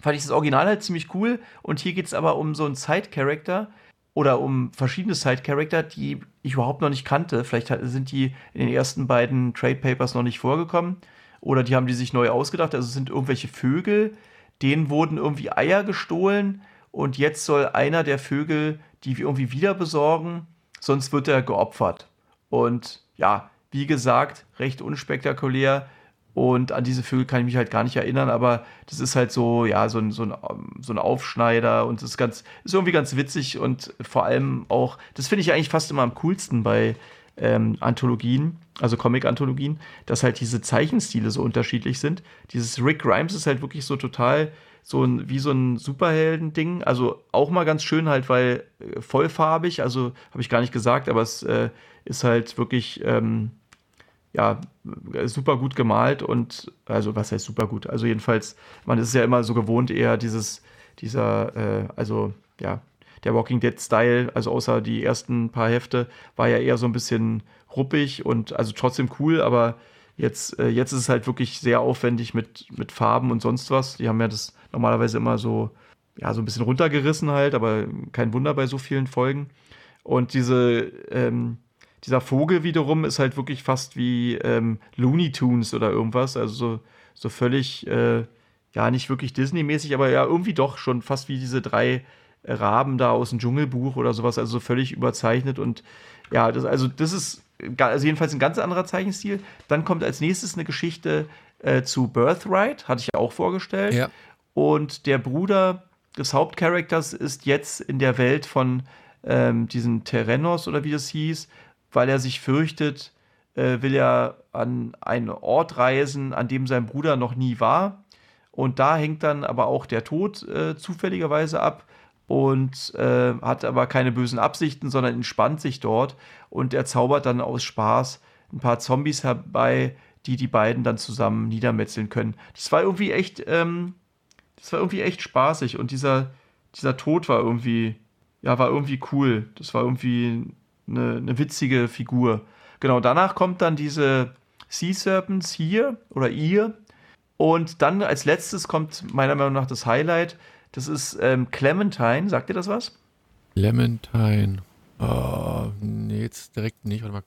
fand ich das Original halt ziemlich cool und hier geht es aber um so einen Side-Character oder um verschiedene Side-Character, die ich überhaupt noch nicht kannte. Vielleicht sind die in den ersten beiden Trade Papers noch nicht vorgekommen oder die haben die sich neu ausgedacht. Also es sind irgendwelche Vögel, denen wurden irgendwie Eier gestohlen und jetzt soll einer der Vögel die irgendwie wieder besorgen, sonst wird er geopfert. Und ja, wie gesagt, recht unspektakulär. Und an diese Vögel kann ich mich halt gar nicht erinnern, aber das ist halt so, ja, so ein, so ein, so ein Aufschneider und das ist ganz, ist irgendwie ganz witzig und vor allem auch, das finde ich eigentlich fast immer am coolsten bei ähm, Anthologien, also Comic-Anthologien, dass halt diese Zeichenstile so unterschiedlich sind. Dieses Rick Grimes ist halt wirklich so total so ein, wie so ein Superhelden-Ding. Also auch mal ganz schön halt, weil äh, vollfarbig, also habe ich gar nicht gesagt, aber es äh, ist halt wirklich, ähm, ja, äh, super gut gemalt und, also was heißt super gut? Also jedenfalls, man ist ja immer so gewohnt, eher dieses, dieser, äh, also ja, der Walking Dead-Style, also außer die ersten paar Hefte, war ja eher so ein bisschen ruppig und also trotzdem cool, aber jetzt, äh, jetzt ist es halt wirklich sehr aufwendig mit, mit Farben und sonst was. Die haben ja das normalerweise immer so, ja, so ein bisschen runtergerissen halt, aber kein Wunder bei so vielen Folgen. Und diese, ähm, dieser Vogel wiederum ist halt wirklich fast wie ähm, Looney Tunes oder irgendwas, also so, so völlig, äh, ja, nicht wirklich Disney-mäßig, aber ja, irgendwie doch schon fast wie diese drei Raben da aus dem Dschungelbuch oder sowas, also so völlig überzeichnet und ja, das, also das ist also jedenfalls ein ganz anderer Zeichenstil. Dann kommt als nächstes eine Geschichte äh, zu Birthright, hatte ich ja auch vorgestellt. Ja. Und der Bruder des Hauptcharakters ist jetzt in der Welt von ähm, diesen Terrenos oder wie das hieß, weil er sich fürchtet, äh, will er an einen Ort reisen, an dem sein Bruder noch nie war. Und da hängt dann aber auch der Tod äh, zufälligerweise ab und äh, hat aber keine bösen Absichten, sondern entspannt sich dort und er zaubert dann aus Spaß ein paar Zombies herbei, die die beiden dann zusammen niedermetzeln können. Das war irgendwie echt, ähm, das war irgendwie echt spaßig und dieser, dieser Tod war irgendwie, ja, war irgendwie cool. Das war irgendwie eine, eine witzige Figur. Genau, danach kommt dann diese Sea Serpents hier oder ihr. Und dann als letztes kommt meiner Meinung nach das Highlight. Das ist ähm, Clementine. Sagt ihr das was? Clementine. Oh, nee, jetzt direkt nicht. Warte mal.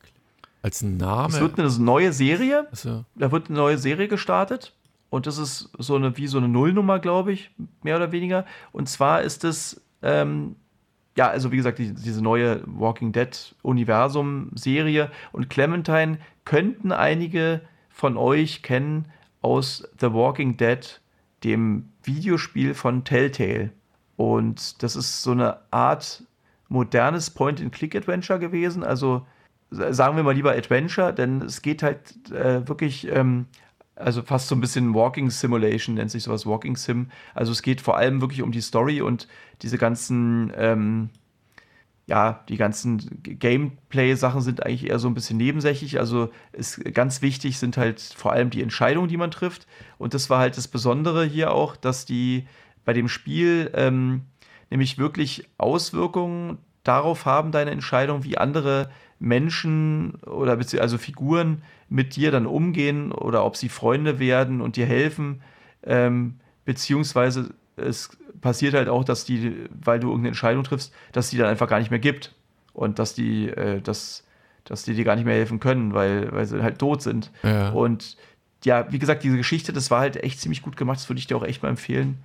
Als Name. Es wird eine neue Serie. Also, Da wird eine neue Serie gestartet. Und das ist so eine, wie so eine Nullnummer, glaube ich, mehr oder weniger. Und zwar ist es, ähm, ja, also wie gesagt, die, diese neue Walking Dead Universum-Serie. Und Clementine könnten einige von euch kennen aus The Walking Dead, dem Videospiel von Telltale. Und das ist so eine Art modernes Point-and-Click-Adventure gewesen. Also sagen wir mal lieber Adventure, denn es geht halt äh, wirklich, ähm, also fast so ein bisschen Walking Simulation, nennt sich sowas Walking Sim. Also es geht vor allem wirklich um die Story und diese ganzen, ähm, ja, die ganzen Gameplay-Sachen sind eigentlich eher so ein bisschen nebensächlich. Also ist ganz wichtig sind halt vor allem die Entscheidungen, die man trifft. Und das war halt das Besondere hier auch, dass die bei dem Spiel ähm, nämlich wirklich Auswirkungen darauf haben, deine Entscheidung, wie andere Menschen oder also Figuren mit dir dann umgehen oder ob sie Freunde werden und dir helfen. Ähm, beziehungsweise es passiert halt auch, dass die, weil du irgendeine Entscheidung triffst, dass die dann einfach gar nicht mehr gibt. Und dass die, äh, dass, dass die dir gar nicht mehr helfen können, weil, weil sie halt tot sind. ja. Und ja, wie gesagt, diese Geschichte, das war halt echt ziemlich gut gemacht. Das würde ich dir auch echt mal empfehlen.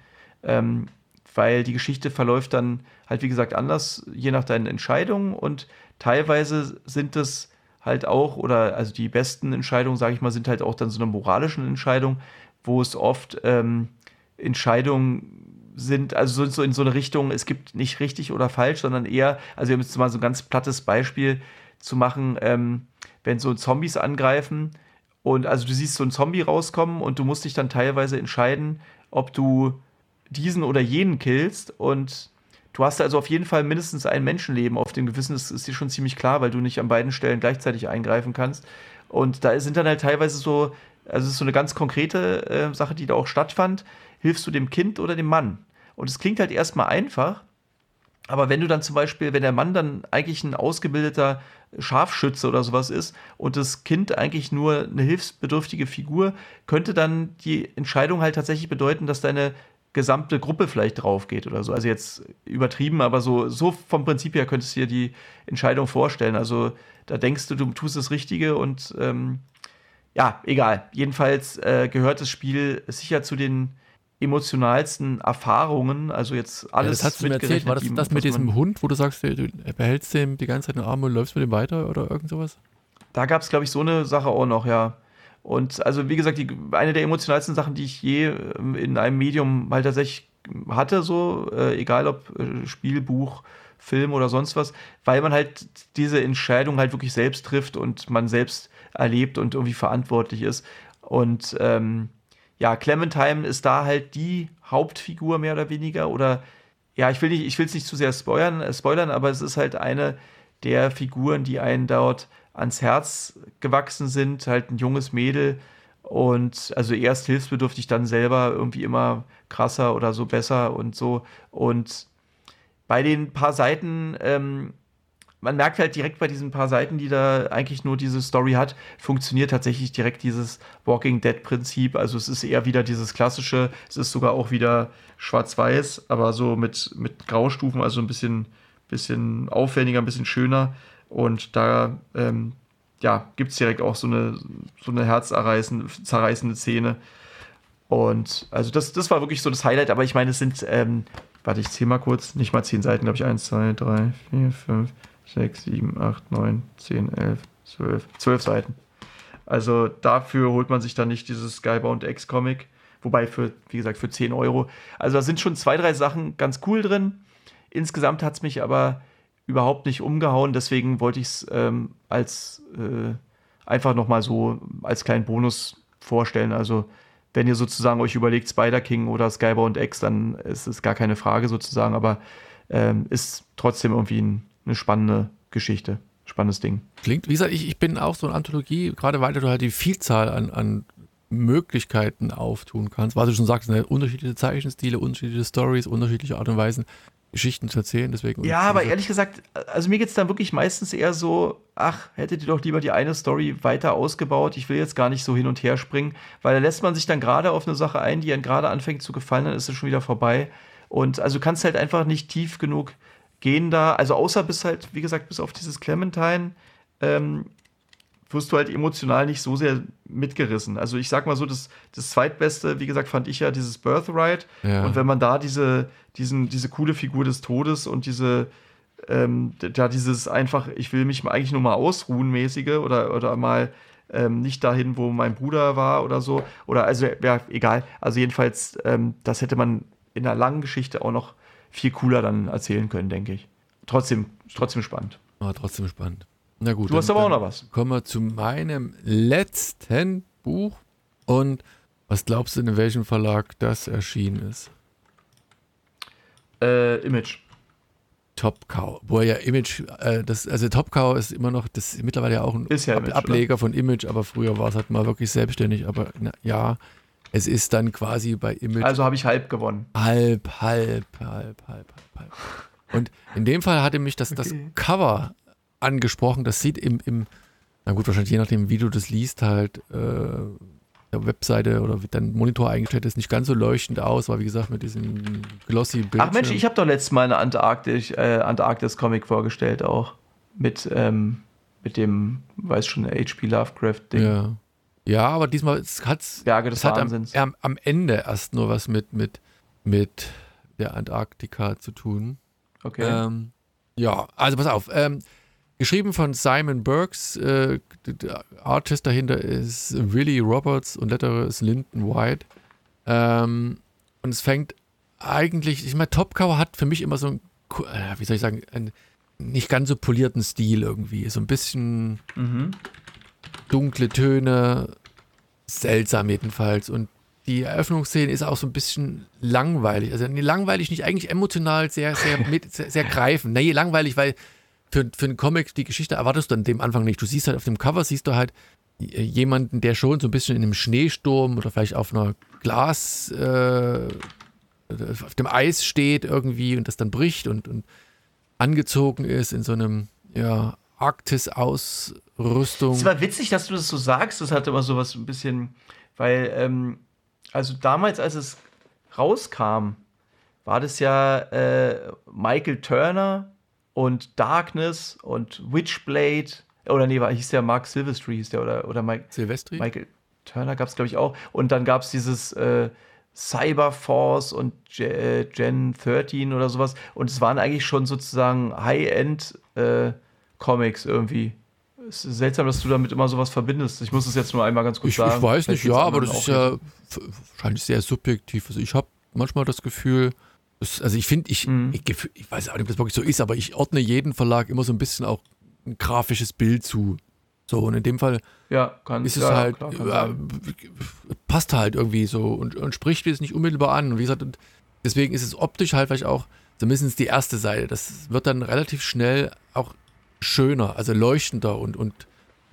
Ähm, weil die Geschichte verläuft dann halt, wie gesagt, anders, je nach deinen Entscheidungen. Und teilweise sind es halt auch, oder also die besten Entscheidungen, sage ich mal, sind halt auch dann so eine moralischen Entscheidung, wo es oft ähm, Entscheidungen sind, also so, in so eine Richtung, es gibt nicht richtig oder falsch, sondern eher, also um jetzt mal so ein ganz plattes Beispiel zu machen, ähm, wenn so Zombies angreifen und also du siehst so einen Zombie rauskommen und du musst dich dann teilweise entscheiden, ob du diesen oder jenen killst und du hast also auf jeden Fall mindestens ein Menschenleben auf dem Gewissen, das ist dir schon ziemlich klar, weil du nicht an beiden Stellen gleichzeitig eingreifen kannst. Und da sind dann halt teilweise so, also es ist so eine ganz konkrete äh, Sache, die da auch stattfand. Hilfst du dem Kind oder dem Mann? Und es klingt halt erstmal einfach, aber wenn du dann zum Beispiel, wenn der Mann dann eigentlich ein ausgebildeter Scharfschütze oder sowas ist und das Kind eigentlich nur eine hilfsbedürftige Figur, könnte dann die Entscheidung halt tatsächlich bedeuten, dass deine gesamte Gruppe vielleicht drauf geht oder so. Also jetzt übertrieben, aber so, so vom Prinzip her könntest du dir die Entscheidung vorstellen. Also da denkst du, du tust das Richtige und ähm, ja, egal. Jedenfalls äh, gehört das Spiel sicher zu den emotionalsten Erfahrungen. Also jetzt ja, alles das hast du mir erzählt. War das mitgerechnet, das mit diesem Hund, wo du sagst, du behältst dem die ganze Zeit den Arm und läufst mit dem weiter oder irgend sowas? Da gab es, glaube ich, so eine Sache auch noch, ja. Und also, wie gesagt, die, eine der emotionalsten Sachen, die ich je ähm, in einem Medium halt tatsächlich hatte, so, äh, egal ob äh, Spiel, Buch, Film oder sonst was, weil man halt diese Entscheidung halt wirklich selbst trifft und man selbst erlebt und irgendwie verantwortlich ist. Und ähm, ja, Clementine ist da halt die Hauptfigur mehr oder weniger oder ja, ich will es nicht zu sehr spoilern, äh, spoilern, aber es ist halt eine der Figuren, die einen dort ans Herz gewachsen sind, halt ein junges Mädel und also erst hilfsbedürftig, dann selber irgendwie immer krasser oder so besser und so und bei den paar Seiten, ähm, man merkt halt direkt bei diesen paar Seiten, die da eigentlich nur diese Story hat, funktioniert tatsächlich direkt dieses Walking Dead Prinzip. Also es ist eher wieder dieses klassische, es ist sogar auch wieder schwarz-weiß, aber so mit, mit Graustufen, also ein bisschen, bisschen aufwendiger, ein bisschen schöner. Und da ähm, ja, gibt es direkt auch so eine, so eine herzzerreißende Szene. Und also das, das war wirklich so das Highlight, aber ich meine, es sind, ähm, warte, ich zähle mal kurz, nicht mal zehn Seiten, glaube ich, eins, zwei, drei, vier, fünf, sechs, sieben, acht, neun, zehn, elf, zwölf, zwölf Seiten. Also dafür holt man sich dann nicht dieses Skybound X-Comic, wobei für, wie gesagt, für 10 Euro. Also da sind schon zwei, drei Sachen ganz cool drin. Insgesamt hat es mich aber überhaupt nicht umgehauen, deswegen wollte ich es ähm, als äh, einfach nochmal so als kleinen Bonus vorstellen. Also wenn ihr sozusagen euch überlegt, Spider King oder Skybound X, dann ist es gar keine Frage sozusagen, aber ähm, ist trotzdem irgendwie ein, eine spannende Geschichte, spannendes Ding. Klingt, wie gesagt, ich, ich bin auch so eine Anthologie, gerade weil du halt die Vielzahl an, an Möglichkeiten auftun kannst. Was du schon sagst, ne, unterschiedliche Zeichenstile, unterschiedliche Stories, unterschiedliche Art und Weisen, Geschichten zu erzählen. Deswegen Ja, aber ehrlich gesagt, also mir geht es dann wirklich meistens eher so, ach, hättet ihr doch lieber die eine Story weiter ausgebaut. Ich will jetzt gar nicht so hin und her springen, weil da lässt man sich dann gerade auf eine Sache ein, die einem gerade anfängt zu gefallen, dann ist es schon wieder vorbei. Und also du kannst halt einfach nicht tief genug gehen da, also außer bis halt, wie gesagt, bis auf dieses Clementine, ähm, wirst du halt emotional nicht so sehr mitgerissen. Also ich sag mal so, das, das zweitbeste, wie gesagt, fand ich ja dieses Birthright. Ja. Und wenn man da diese, diesen, diese coole Figur des Todes und diese, ähm, da dieses einfach, ich will mich eigentlich nur mal ausruhen mäßige oder, oder mal ähm, nicht dahin, wo mein Bruder war oder so. Oder also, ja, egal. Also jedenfalls, ähm, das hätte man in einer langen Geschichte auch noch viel cooler dann erzählen können, denke ich. Trotzdem, trotzdem spannend. War trotzdem spannend. Na gut. Du hast aber auch noch was. Kommen wir zu meinem letzten Buch. Und was glaubst du, in welchem Verlag das erschienen ist? Äh, Image. Top Cow. Wo ja Image, äh, das, also Top Cow ist immer noch, das ist mittlerweile ja auch ein ja Ab Image, Ableger von Image, aber früher war es halt mal wirklich selbstständig. Aber na, ja, es ist dann quasi bei Image Also habe ich halb gewonnen. halb, halb, halb, halb, halb, halb. Und in dem Fall hatte mich das, das Okay. Cover angesprochen. Das sieht im, im, na gut, wahrscheinlich je nachdem, wie du das liest, halt äh, der Webseite oder wie dein Monitor eingestellt ist, nicht ganz so leuchtend aus, weil wie gesagt mit diesem glossy Bildschirm. Ach Mensch, ich habe doch letztes Mal eine Antarktis, äh, Antarktis-Comic vorgestellt auch. Mit, ähm, mit dem, weiß schon, H.P. Lovecraft-Ding. ja. ja, aber diesmal hat es Berge des Das hat am, am, am Ende erst nur was mit, mit, mit der Antarktika zu tun. Okay. Ähm, ja, also pass auf. Ähm, geschrieben von Simon Burks. Äh, der Artist dahinter ist Willie Roberts und Letterer ist Lyndon White. Ähm, und es fängt eigentlich, ich meine, Top Cover hat für mich immer so ein, äh, wie soll ich sagen, einen nicht ganz so polierten Stil irgendwie. So ein bisschen mhm. dunkle Töne, seltsam jedenfalls. Und die Eröffnungsszene ist auch so ein bisschen langweilig. Also nee, langweilig nicht, eigentlich emotional sehr, sehr, sehr, sehr greifend. Nee, langweilig, weil für, für einen Comic die Geschichte erwartest du an dem Anfang nicht. Du siehst halt auf dem Cover, siehst du halt j- jemanden, der schon so ein bisschen in einem Schneesturm oder vielleicht auf einer Glas, äh, auf dem Eis steht irgendwie und das dann bricht und, und angezogen ist in so einem, ja, Arktis-Ausrüstung. Es war witzig, dass du das so sagst. Das hatte immer so was ein bisschen, weil, ähm, also damals, als es rauskam, war das ja äh, Michael Turner und Darkness und Witchblade. Oder nee, war, hieß der Mark Silvestri, hieß der, oder, oder Mike, Silvestri? Michael Turner gab es, glaube ich, auch. Und dann gab es dieses äh, Cyberforce und Ge- äh, Gen 13 oder sowas. Und es waren eigentlich schon sozusagen High-End-Comics irgendwie. Es ist seltsam, dass du damit immer sowas verbindest. Ich muss es jetzt nur einmal ganz kurz Ich, sagen. ich weiß nicht, ja, aber das ist ja wahrscheinlich sehr subjektiv. Also ich habe manchmal das Gefühl, das, also ich finde, ich, Mhm. ich, ich weiß auch nicht, ob das wirklich so ist, aber ich ordne jeden Verlag immer so ein bisschen auch ein grafisches Bild zu. So, und in dem Fall Ja, kann ist es ja, halt, klar, ja, sein. passt halt irgendwie so und, und spricht jetzt nicht unmittelbar an. Und wie gesagt, und deswegen ist es optisch halt vielleicht auch, zumindest die erste Seite, das wird dann relativ schnell auch schöner, also leuchtender und, und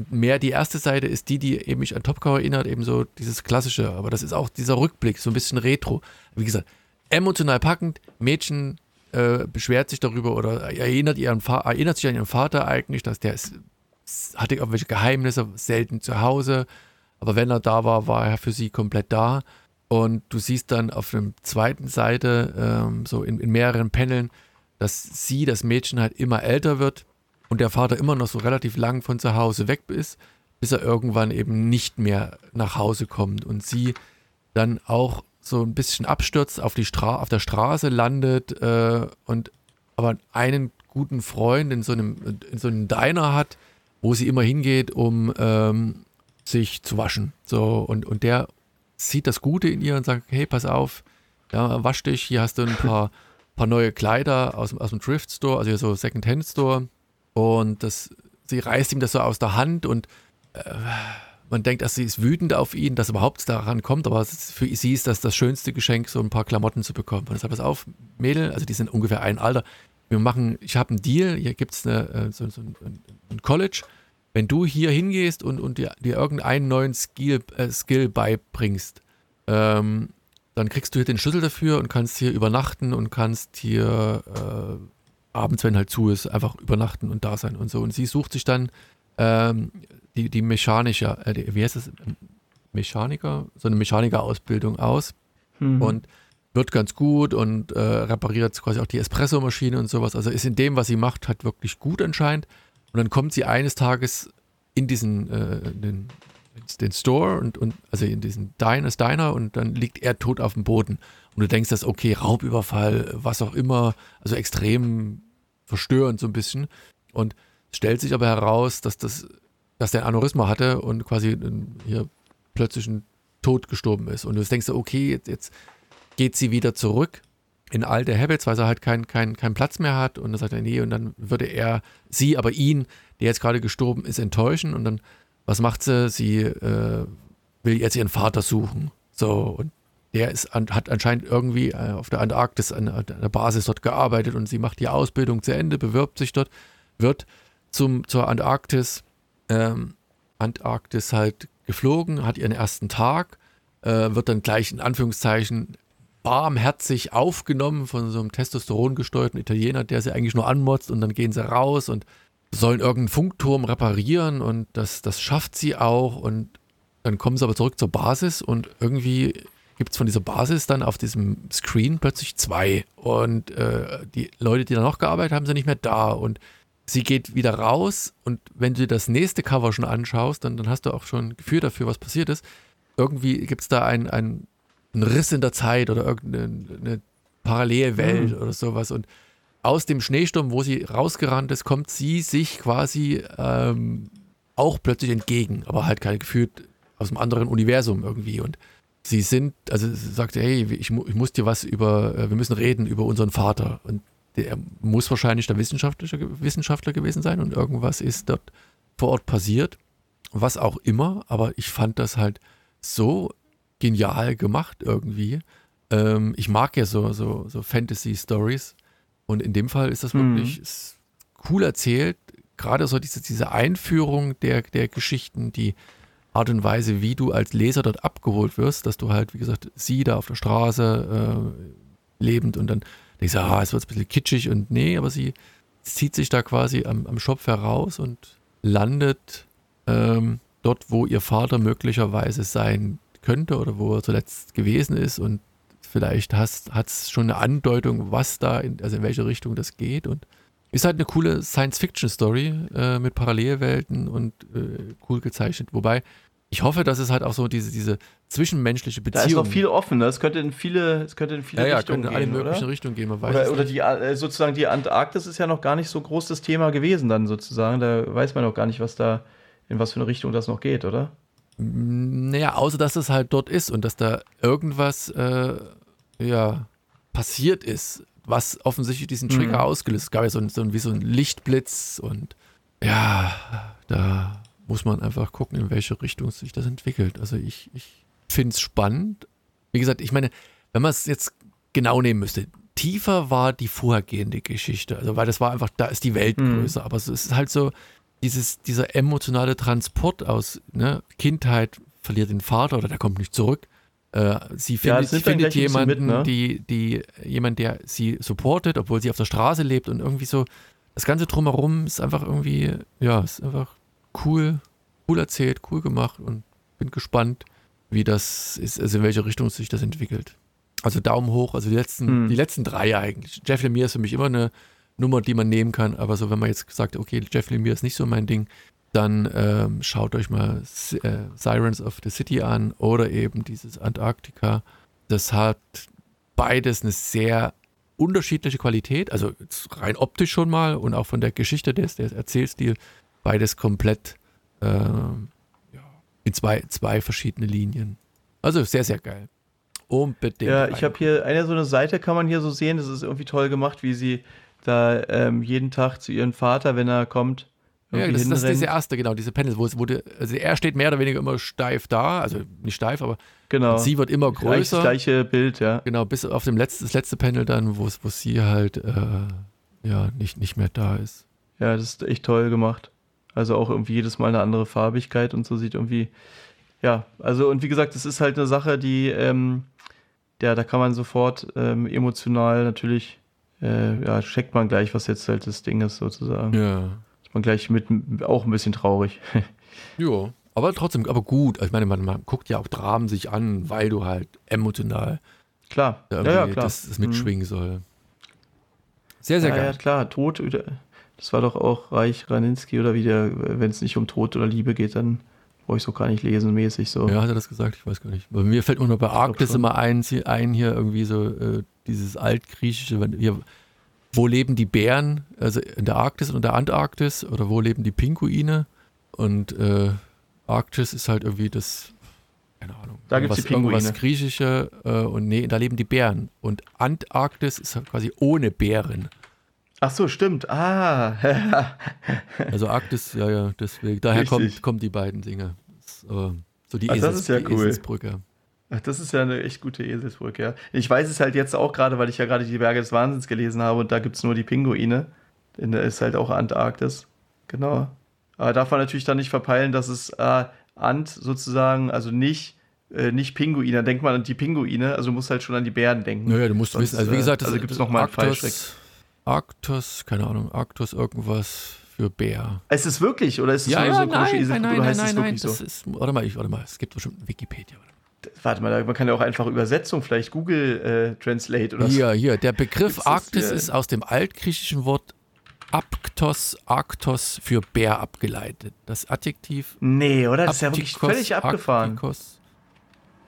mehr die erste Seite ist die, die eben mich an Topcover erinnert, eben so dieses klassische, aber das ist auch dieser Rückblick, so ein bisschen retro. Wie gesagt, emotional packend, Mädchen äh, beschwert sich darüber oder erinnert, ihren erinnert sich an ihren Vater eigentlich, dass der ist, hatte irgendwelche Geheimnisse, selten zu Hause, aber wenn er da war, war er für sie komplett da. Und du siehst dann auf der zweiten Seite, ähm, so in, in mehreren Paneln, dass sie, das Mädchen, halt immer älter wird und der Vater immer noch so relativ lang von zu Hause weg ist, bis er irgendwann eben nicht mehr nach Hause kommt. Und sie dann auch so ein bisschen abstürzt, auf, die Stra auf der Straße landet äh, und aber einen guten Freund in so einem, in so einem Diner hat, wo sie immer hingeht, um ähm, sich zu waschen. So, und, und der sieht das Gute in ihr und sagt, hey, pass auf, ja, wasch dich, hier hast du ein paar, [LAUGHS] paar neue Kleider aus, dem- aus dem Thrift Store, also hier so Second-Hand Store. Und das, sie reißt ihm das so aus der Hand und äh, man denkt, dass sie ist wütend auf ihn, dass überhaupt daran kommt, aber für sie ist das das schönste Geschenk, so ein paar Klamotten zu bekommen. Und deshalb pass auf, Mädel, also die sind ungefähr ein Alter. Wir machen, ich habe einen Deal, hier gibt es so, so ein, ein College. Wenn du hier hingehst und, und dir, dir irgendeinen neuen Skill, äh, Skill beibringst, ähm, dann kriegst du hier den Schlüssel dafür und kannst hier übernachten und kannst hier äh, abends, wenn halt zu ist, einfach übernachten und da sein und so. Und sie sucht sich dann ähm, die, die mechanische, äh, wie heißt das? Mechaniker? So eine Mechanikerausbildung aus. Mhm. Und wird ganz gut und äh, repariert quasi auch die Espresso-Maschine und sowas. Also ist in dem, was sie macht, halt wirklich gut anscheinend. Und dann kommt sie eines Tages in diesen äh, den, den Store und, und also in diesen Diner, Diner und dann liegt er tot auf dem Boden. Und du denkst, dass okay, Raubüberfall, was auch immer, also extrem verstörend so ein bisschen. Und stellt sich aber heraus, dass das, dass der Aneurysma hatte und quasi hier plötzlich ein Tod gestorben ist. Und du denkst, okay, jetzt, jetzt geht sie wieder zurück in alte Habits, weil sie halt keinen kein, kein Platz mehr hat. Und dann sagt er, nee, und dann würde er sie, aber ihn, der jetzt gerade gestorben ist, enttäuschen. Und dann, was macht sie? Sie äh, will jetzt ihren Vater suchen. So, und der ist, hat anscheinend irgendwie äh, auf der Antarktis an, an der Basis dort gearbeitet und sie macht die Ausbildung zu Ende, bewirbt sich dort, wird zum, zur Antarktis, ähm, Antarktis halt geflogen, hat ihren ersten Tag, äh, wird dann gleich in Anführungszeichen barmherzig aufgenommen von so einem Testosteron gesteuerten Italiener, der sie eigentlich nur anmotzt und dann gehen sie raus und sollen irgendeinen Funkturm reparieren und das, das schafft sie auch und dann kommen sie aber zurück zur Basis und irgendwie gibt es von dieser Basis dann auf diesem Screen plötzlich zwei und äh, die Leute, die da noch gearbeitet haben, sind nicht mehr da und sie geht wieder raus und wenn du dir das nächste Cover schon anschaust, dann, dann hast du auch schon ein Gefühl dafür, was passiert ist. Irgendwie gibt es da ein, ein ein Riss in der Zeit oder irgendeine Parallelwelt mhm. oder sowas. Und aus dem Schneesturm, wo sie rausgerannt ist, kommt sie sich quasi ähm, auch plötzlich entgegen, aber halt kein Gefühl aus einem anderen Universum irgendwie. Und sie sind, also sie sagte, hey, ich, ich muss dir was über, äh, wir müssen reden über unseren Vater. Und der muss wahrscheinlich der Wissenschaftler, Wissenschaftler gewesen sein und irgendwas ist dort vor Ort passiert. Was auch immer, aber ich fand das halt so genial gemacht irgendwie. Ähm, ich mag ja so, so, so Fantasy-Stories. Und in dem Fall ist das mhm. wirklich ist cool erzählt. Gerade so diese, diese Einführung der, der Geschichten, die Art und Weise, wie du als Leser dort abgeholt wirst, dass du halt, wie gesagt, sie da auf der Straße äh, lebend und dann denkst du, ah, es wird ein bisschen kitschig und nee, aber sie zieht sich da quasi am, am Schopf heraus und landet ähm, dort, wo ihr Vater möglicherweise sein könnte oder wo er zuletzt gewesen ist und vielleicht hat es schon eine Andeutung, was da, in, also in welche Richtung das geht und ist halt eine coole Science-Fiction-Story äh, mit Parallelwelten und äh, cool gezeichnet. Wobei ich hoffe, dass es halt auch so diese, diese zwischenmenschliche Beziehung. Da ist noch viel offen. Ne? Es könnte in viele, es könnte in viele ja, Richtungen ja, gehen. alle möglichen oder? Richtungen gehen. Man weiß oder, oder die, äh, sozusagen die Antarktis ist ja noch gar nicht so groß das Thema gewesen dann sozusagen. Da weiß man noch gar nicht, was da in was für eine Richtung das noch geht, oder? Naja, außer dass es halt dort ist und dass da irgendwas äh, ja, passiert ist, was offensichtlich diesen Trigger mhm. ausgelöst. Es gab ja so, so ein, wie so ein Lichtblitz und ja, da muss man einfach gucken, in welche Richtung sich das entwickelt. Also ich, ich finde es spannend. Wie gesagt, ich meine, wenn man es jetzt genau nehmen müsste, tiefer war die vorhergehende Geschichte. Also, weil das war einfach, da ist die Welt mhm. größer. Aber es ist halt so, dieses, dieser emotionale Transport aus ne, Kindheit verliert den Vater oder der kommt nicht zurück. Äh, sie findet, ja, findet jemanden, mit, ne? die, die, jemand, der sie supportet, obwohl sie auf der Straße lebt und irgendwie so, das Ganze drumherum ist einfach irgendwie, ja, ist einfach cool, cool erzählt, cool gemacht und bin gespannt, wie das ist, also in welche Richtung sich das entwickelt. Also Daumen hoch, also die letzten, hm. die letzten drei eigentlich. Jeff Lemire ist für mich immer eine, Nummer, die man nehmen kann. Aber so, wenn man jetzt sagt, okay, Jeff Lemire ist nicht so mein Ding, dann ähm, schaut euch mal äh, Sirens of the City an oder eben dieses Antarktika. Das hat beides eine sehr unterschiedliche Qualität, also rein optisch schon mal und auch von der Geschichte des, des Erzählstil, beides komplett äh, in zwei, zwei verschiedene Linien. Also sehr, sehr geil. Unbedingt. Ja, ich habe hier eine so eine Seite, kann man hier so sehen, das ist irgendwie toll gemacht, wie sie da ähm, jeden Tag zu ihrem Vater, wenn er kommt. Ja, das, das, ist diese erste, genau, diese Panels, wo es wurde, also er steht mehr oder weniger immer steif da, also nicht steif, aber genau. sie wird immer größer. Das gleiche Bild, ja. Genau, bis auf dem letzten, das letzte Panel dann, wo, wo sie halt äh, ja nicht, nicht mehr da ist. Ja, das ist echt toll gemacht. Also auch irgendwie jedes Mal eine andere Farbigkeit und so sieht irgendwie, ja, also und wie gesagt, das ist halt eine Sache, die, ähm, ja, da kann man sofort ähm, emotional natürlich äh, ja, checkt man gleich, was jetzt halt das Ding ist, sozusagen. Ja. Ist man gleich mit auch ein bisschen traurig. [LAUGHS] ja, aber trotzdem, aber gut. Ich meine, man, man guckt ja auch Dramen sich an, weil du halt emotional klar. Ja, ja, klar. das, das Mhm. mitschwingen soll. Sehr, sehr ja, geil. ja, klar, Tod, oder- das war doch auch Reich Raninski oder wie der, wenn es nicht um Tod oder Liebe geht, dann brauche ich so gar nicht lesen mäßig so. Ja, hat er das gesagt? Ich weiß gar nicht. Mir fällt nur noch bei Arktis immer ein, ein hier irgendwie so äh, dieses altgriechische, wenn, hier, wo leben die Bären? Also in der Arktis und der Antarktis oder wo leben die Pinguine? Und äh, Arktis ist halt irgendwie das, keine Ahnung, Da gibt's irgendwas- die Pinguine. irgendwas Griechische äh, und nee, da leben die Bären. Und Antarktis ist halt quasi ohne Bären. Ach so, stimmt. Ah, [LAUGHS] Also Arktis, ja, ja, deswegen, daher Richtig. kommt, kommen die beiden Dinge. Ist, aber so die, Ah, das Esels, ist ja cool. Eselsbrücke. Ach, das ist ja eine echt gute Eselsbrücke, ja. Ich weiß es halt jetzt auch gerade, weil ich ja gerade die Berge des Wahnsinns gelesen habe und da gibt es nur die Pinguine. Denn da ist halt auch Antarktis. Genau. Aber darf man natürlich dann nicht verpeilen, dass es äh, Ant sozusagen, also nicht, äh, nicht Pinguine. Denkt man an die Pinguine, also du musst halt schon an die Bären denken. Naja, du musst Sonst, wissen, also wie äh, gesagt, das also gibt's noch mal einen Fallstrick. Arktos, Arktos, keine Ahnung, Arktos irgendwas für Bär. Ist es wirklich oder ist es nur so eine komische Eselsbrücke oder heißt es wirklich das so? ist, warte mal, ich, warte mal, es gibt bestimmt Wikipedia. Warte mal, man kann ja auch einfach Übersetzung, vielleicht Google äh, Translate oder so. Hier, hier, der Begriff Gibt's Arktis ist aus dem altgriechischen Wort Apktos, Arktos für Bär abgeleitet. Das Adjektiv Nee, oder? Das ist ja wirklich völlig abgefahren. Arktikos,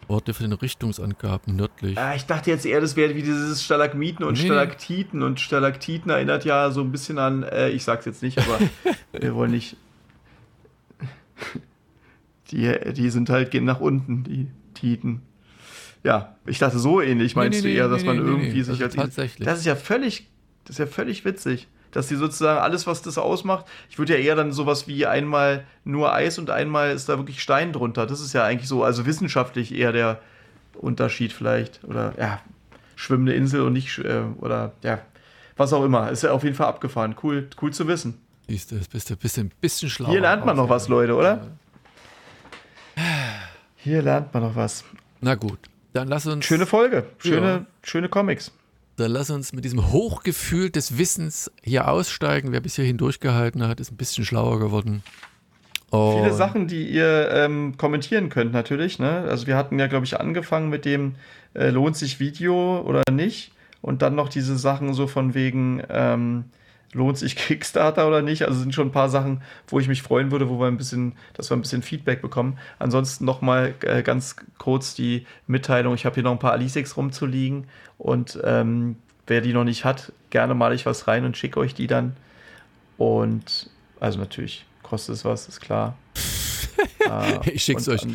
Worte für den Richtungsangaben nördlich. Ah, ich dachte jetzt eher, das wäre wie dieses Stalagmiten und Nee, nee. Stalaktiten. Und Stalaktiten erinnert ja so ein bisschen an, äh, ich sag's jetzt nicht, aber [LAUGHS] wir wollen nicht. Die, die sind halt, gehen nach unten, die Titen. Ja, ich dachte so ähnlich, meinst nee, du eher, dass man irgendwie sich also als. tatsächlich. Das ist ja völlig, das ist ja völlig witzig. Dass die sozusagen alles, was das ausmacht, ich würde ja eher dann sowas wie einmal nur Eis und einmal ist da wirklich Stein drunter. Das ist ja eigentlich so, also wissenschaftlich eher der Unterschied vielleicht. Oder ja, schwimmende Insel und nicht, äh, oder ja, was auch immer. Ist ja auf jeden Fall abgefahren. Cool, cool zu wissen. Siehst du, bist du ein bisschen, bisschen schlauer. Hier lernt man noch was, Leute, oder? Ja. Hier lernt man noch was. Na gut, dann lass uns, Schöne Folge, schöne, Ja. schöne Comics. Dann lass uns mit diesem Hochgefühl des Wissens hier aussteigen. Wer bis hierhin durchgehalten hat, ist ein bisschen schlauer geworden. Viele Und- Sachen, die ihr ähm, kommentieren könnt, natürlich. Ne? Also wir hatten ja, glaube ich, angefangen mit dem äh, lohnt sich Video oder nicht. Und dann noch diese Sachen so von wegen ähm, lohnt sich Kickstarter oder nicht. Also sind schon ein paar Sachen, wo ich mich freuen würde, wo wir ein bisschen, dass wir ein bisschen Feedback bekommen. Ansonsten noch mal äh, ganz kurz die Mitteilung. Ich habe hier noch ein paar Alisix rumzuliegen und ähm, wer die noch nicht hat, gerne male ich was rein und schicke euch die dann. Und also natürlich kostet es was, ist klar. [LAUGHS] Äh, Ich schick's und euch.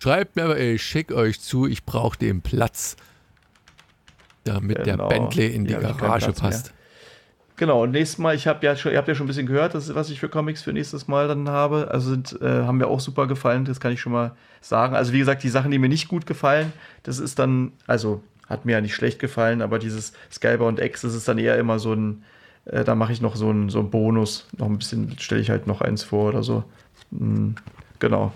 Schreibt mir aber, ich schick euch zu, ich brauche den Platz, damit Genau. der Bentley in die Ja, Garage Platz mehr. Genau, und nächstes Mal, ich habe ja schon, ihr habt ja schon ein bisschen gehört, das, was ich für Comics für nächstes Mal dann habe. Also sind, äh, haben mir auch super gefallen, das kann ich schon mal sagen. Also wie gesagt, die Sachen, die mir nicht gut gefallen, das ist dann, also hat mir ja nicht schlecht gefallen, aber dieses Skybound X, das ist dann eher immer so ein, äh, da mache ich noch so einen so einen Bonus, noch ein bisschen, stelle ich halt noch eins vor oder so. Hm, genau.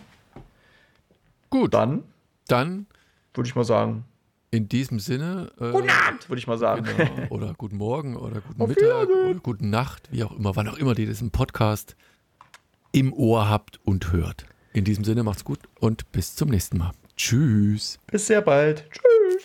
Gut, Dann dann würde ich mal sagen, in diesem Sinne. Äh, guten Abend, würde ich mal sagen. Genau. [LAUGHS] Oder guten Morgen oder guten Auf Mittag oder guten Nacht, wie auch immer, wann auch immer ihr diesen Podcast im Ohr habt und hört. In diesem Sinne macht's gut und bis zum nächsten Mal. Tschüss. Bis sehr bald. Tschüss.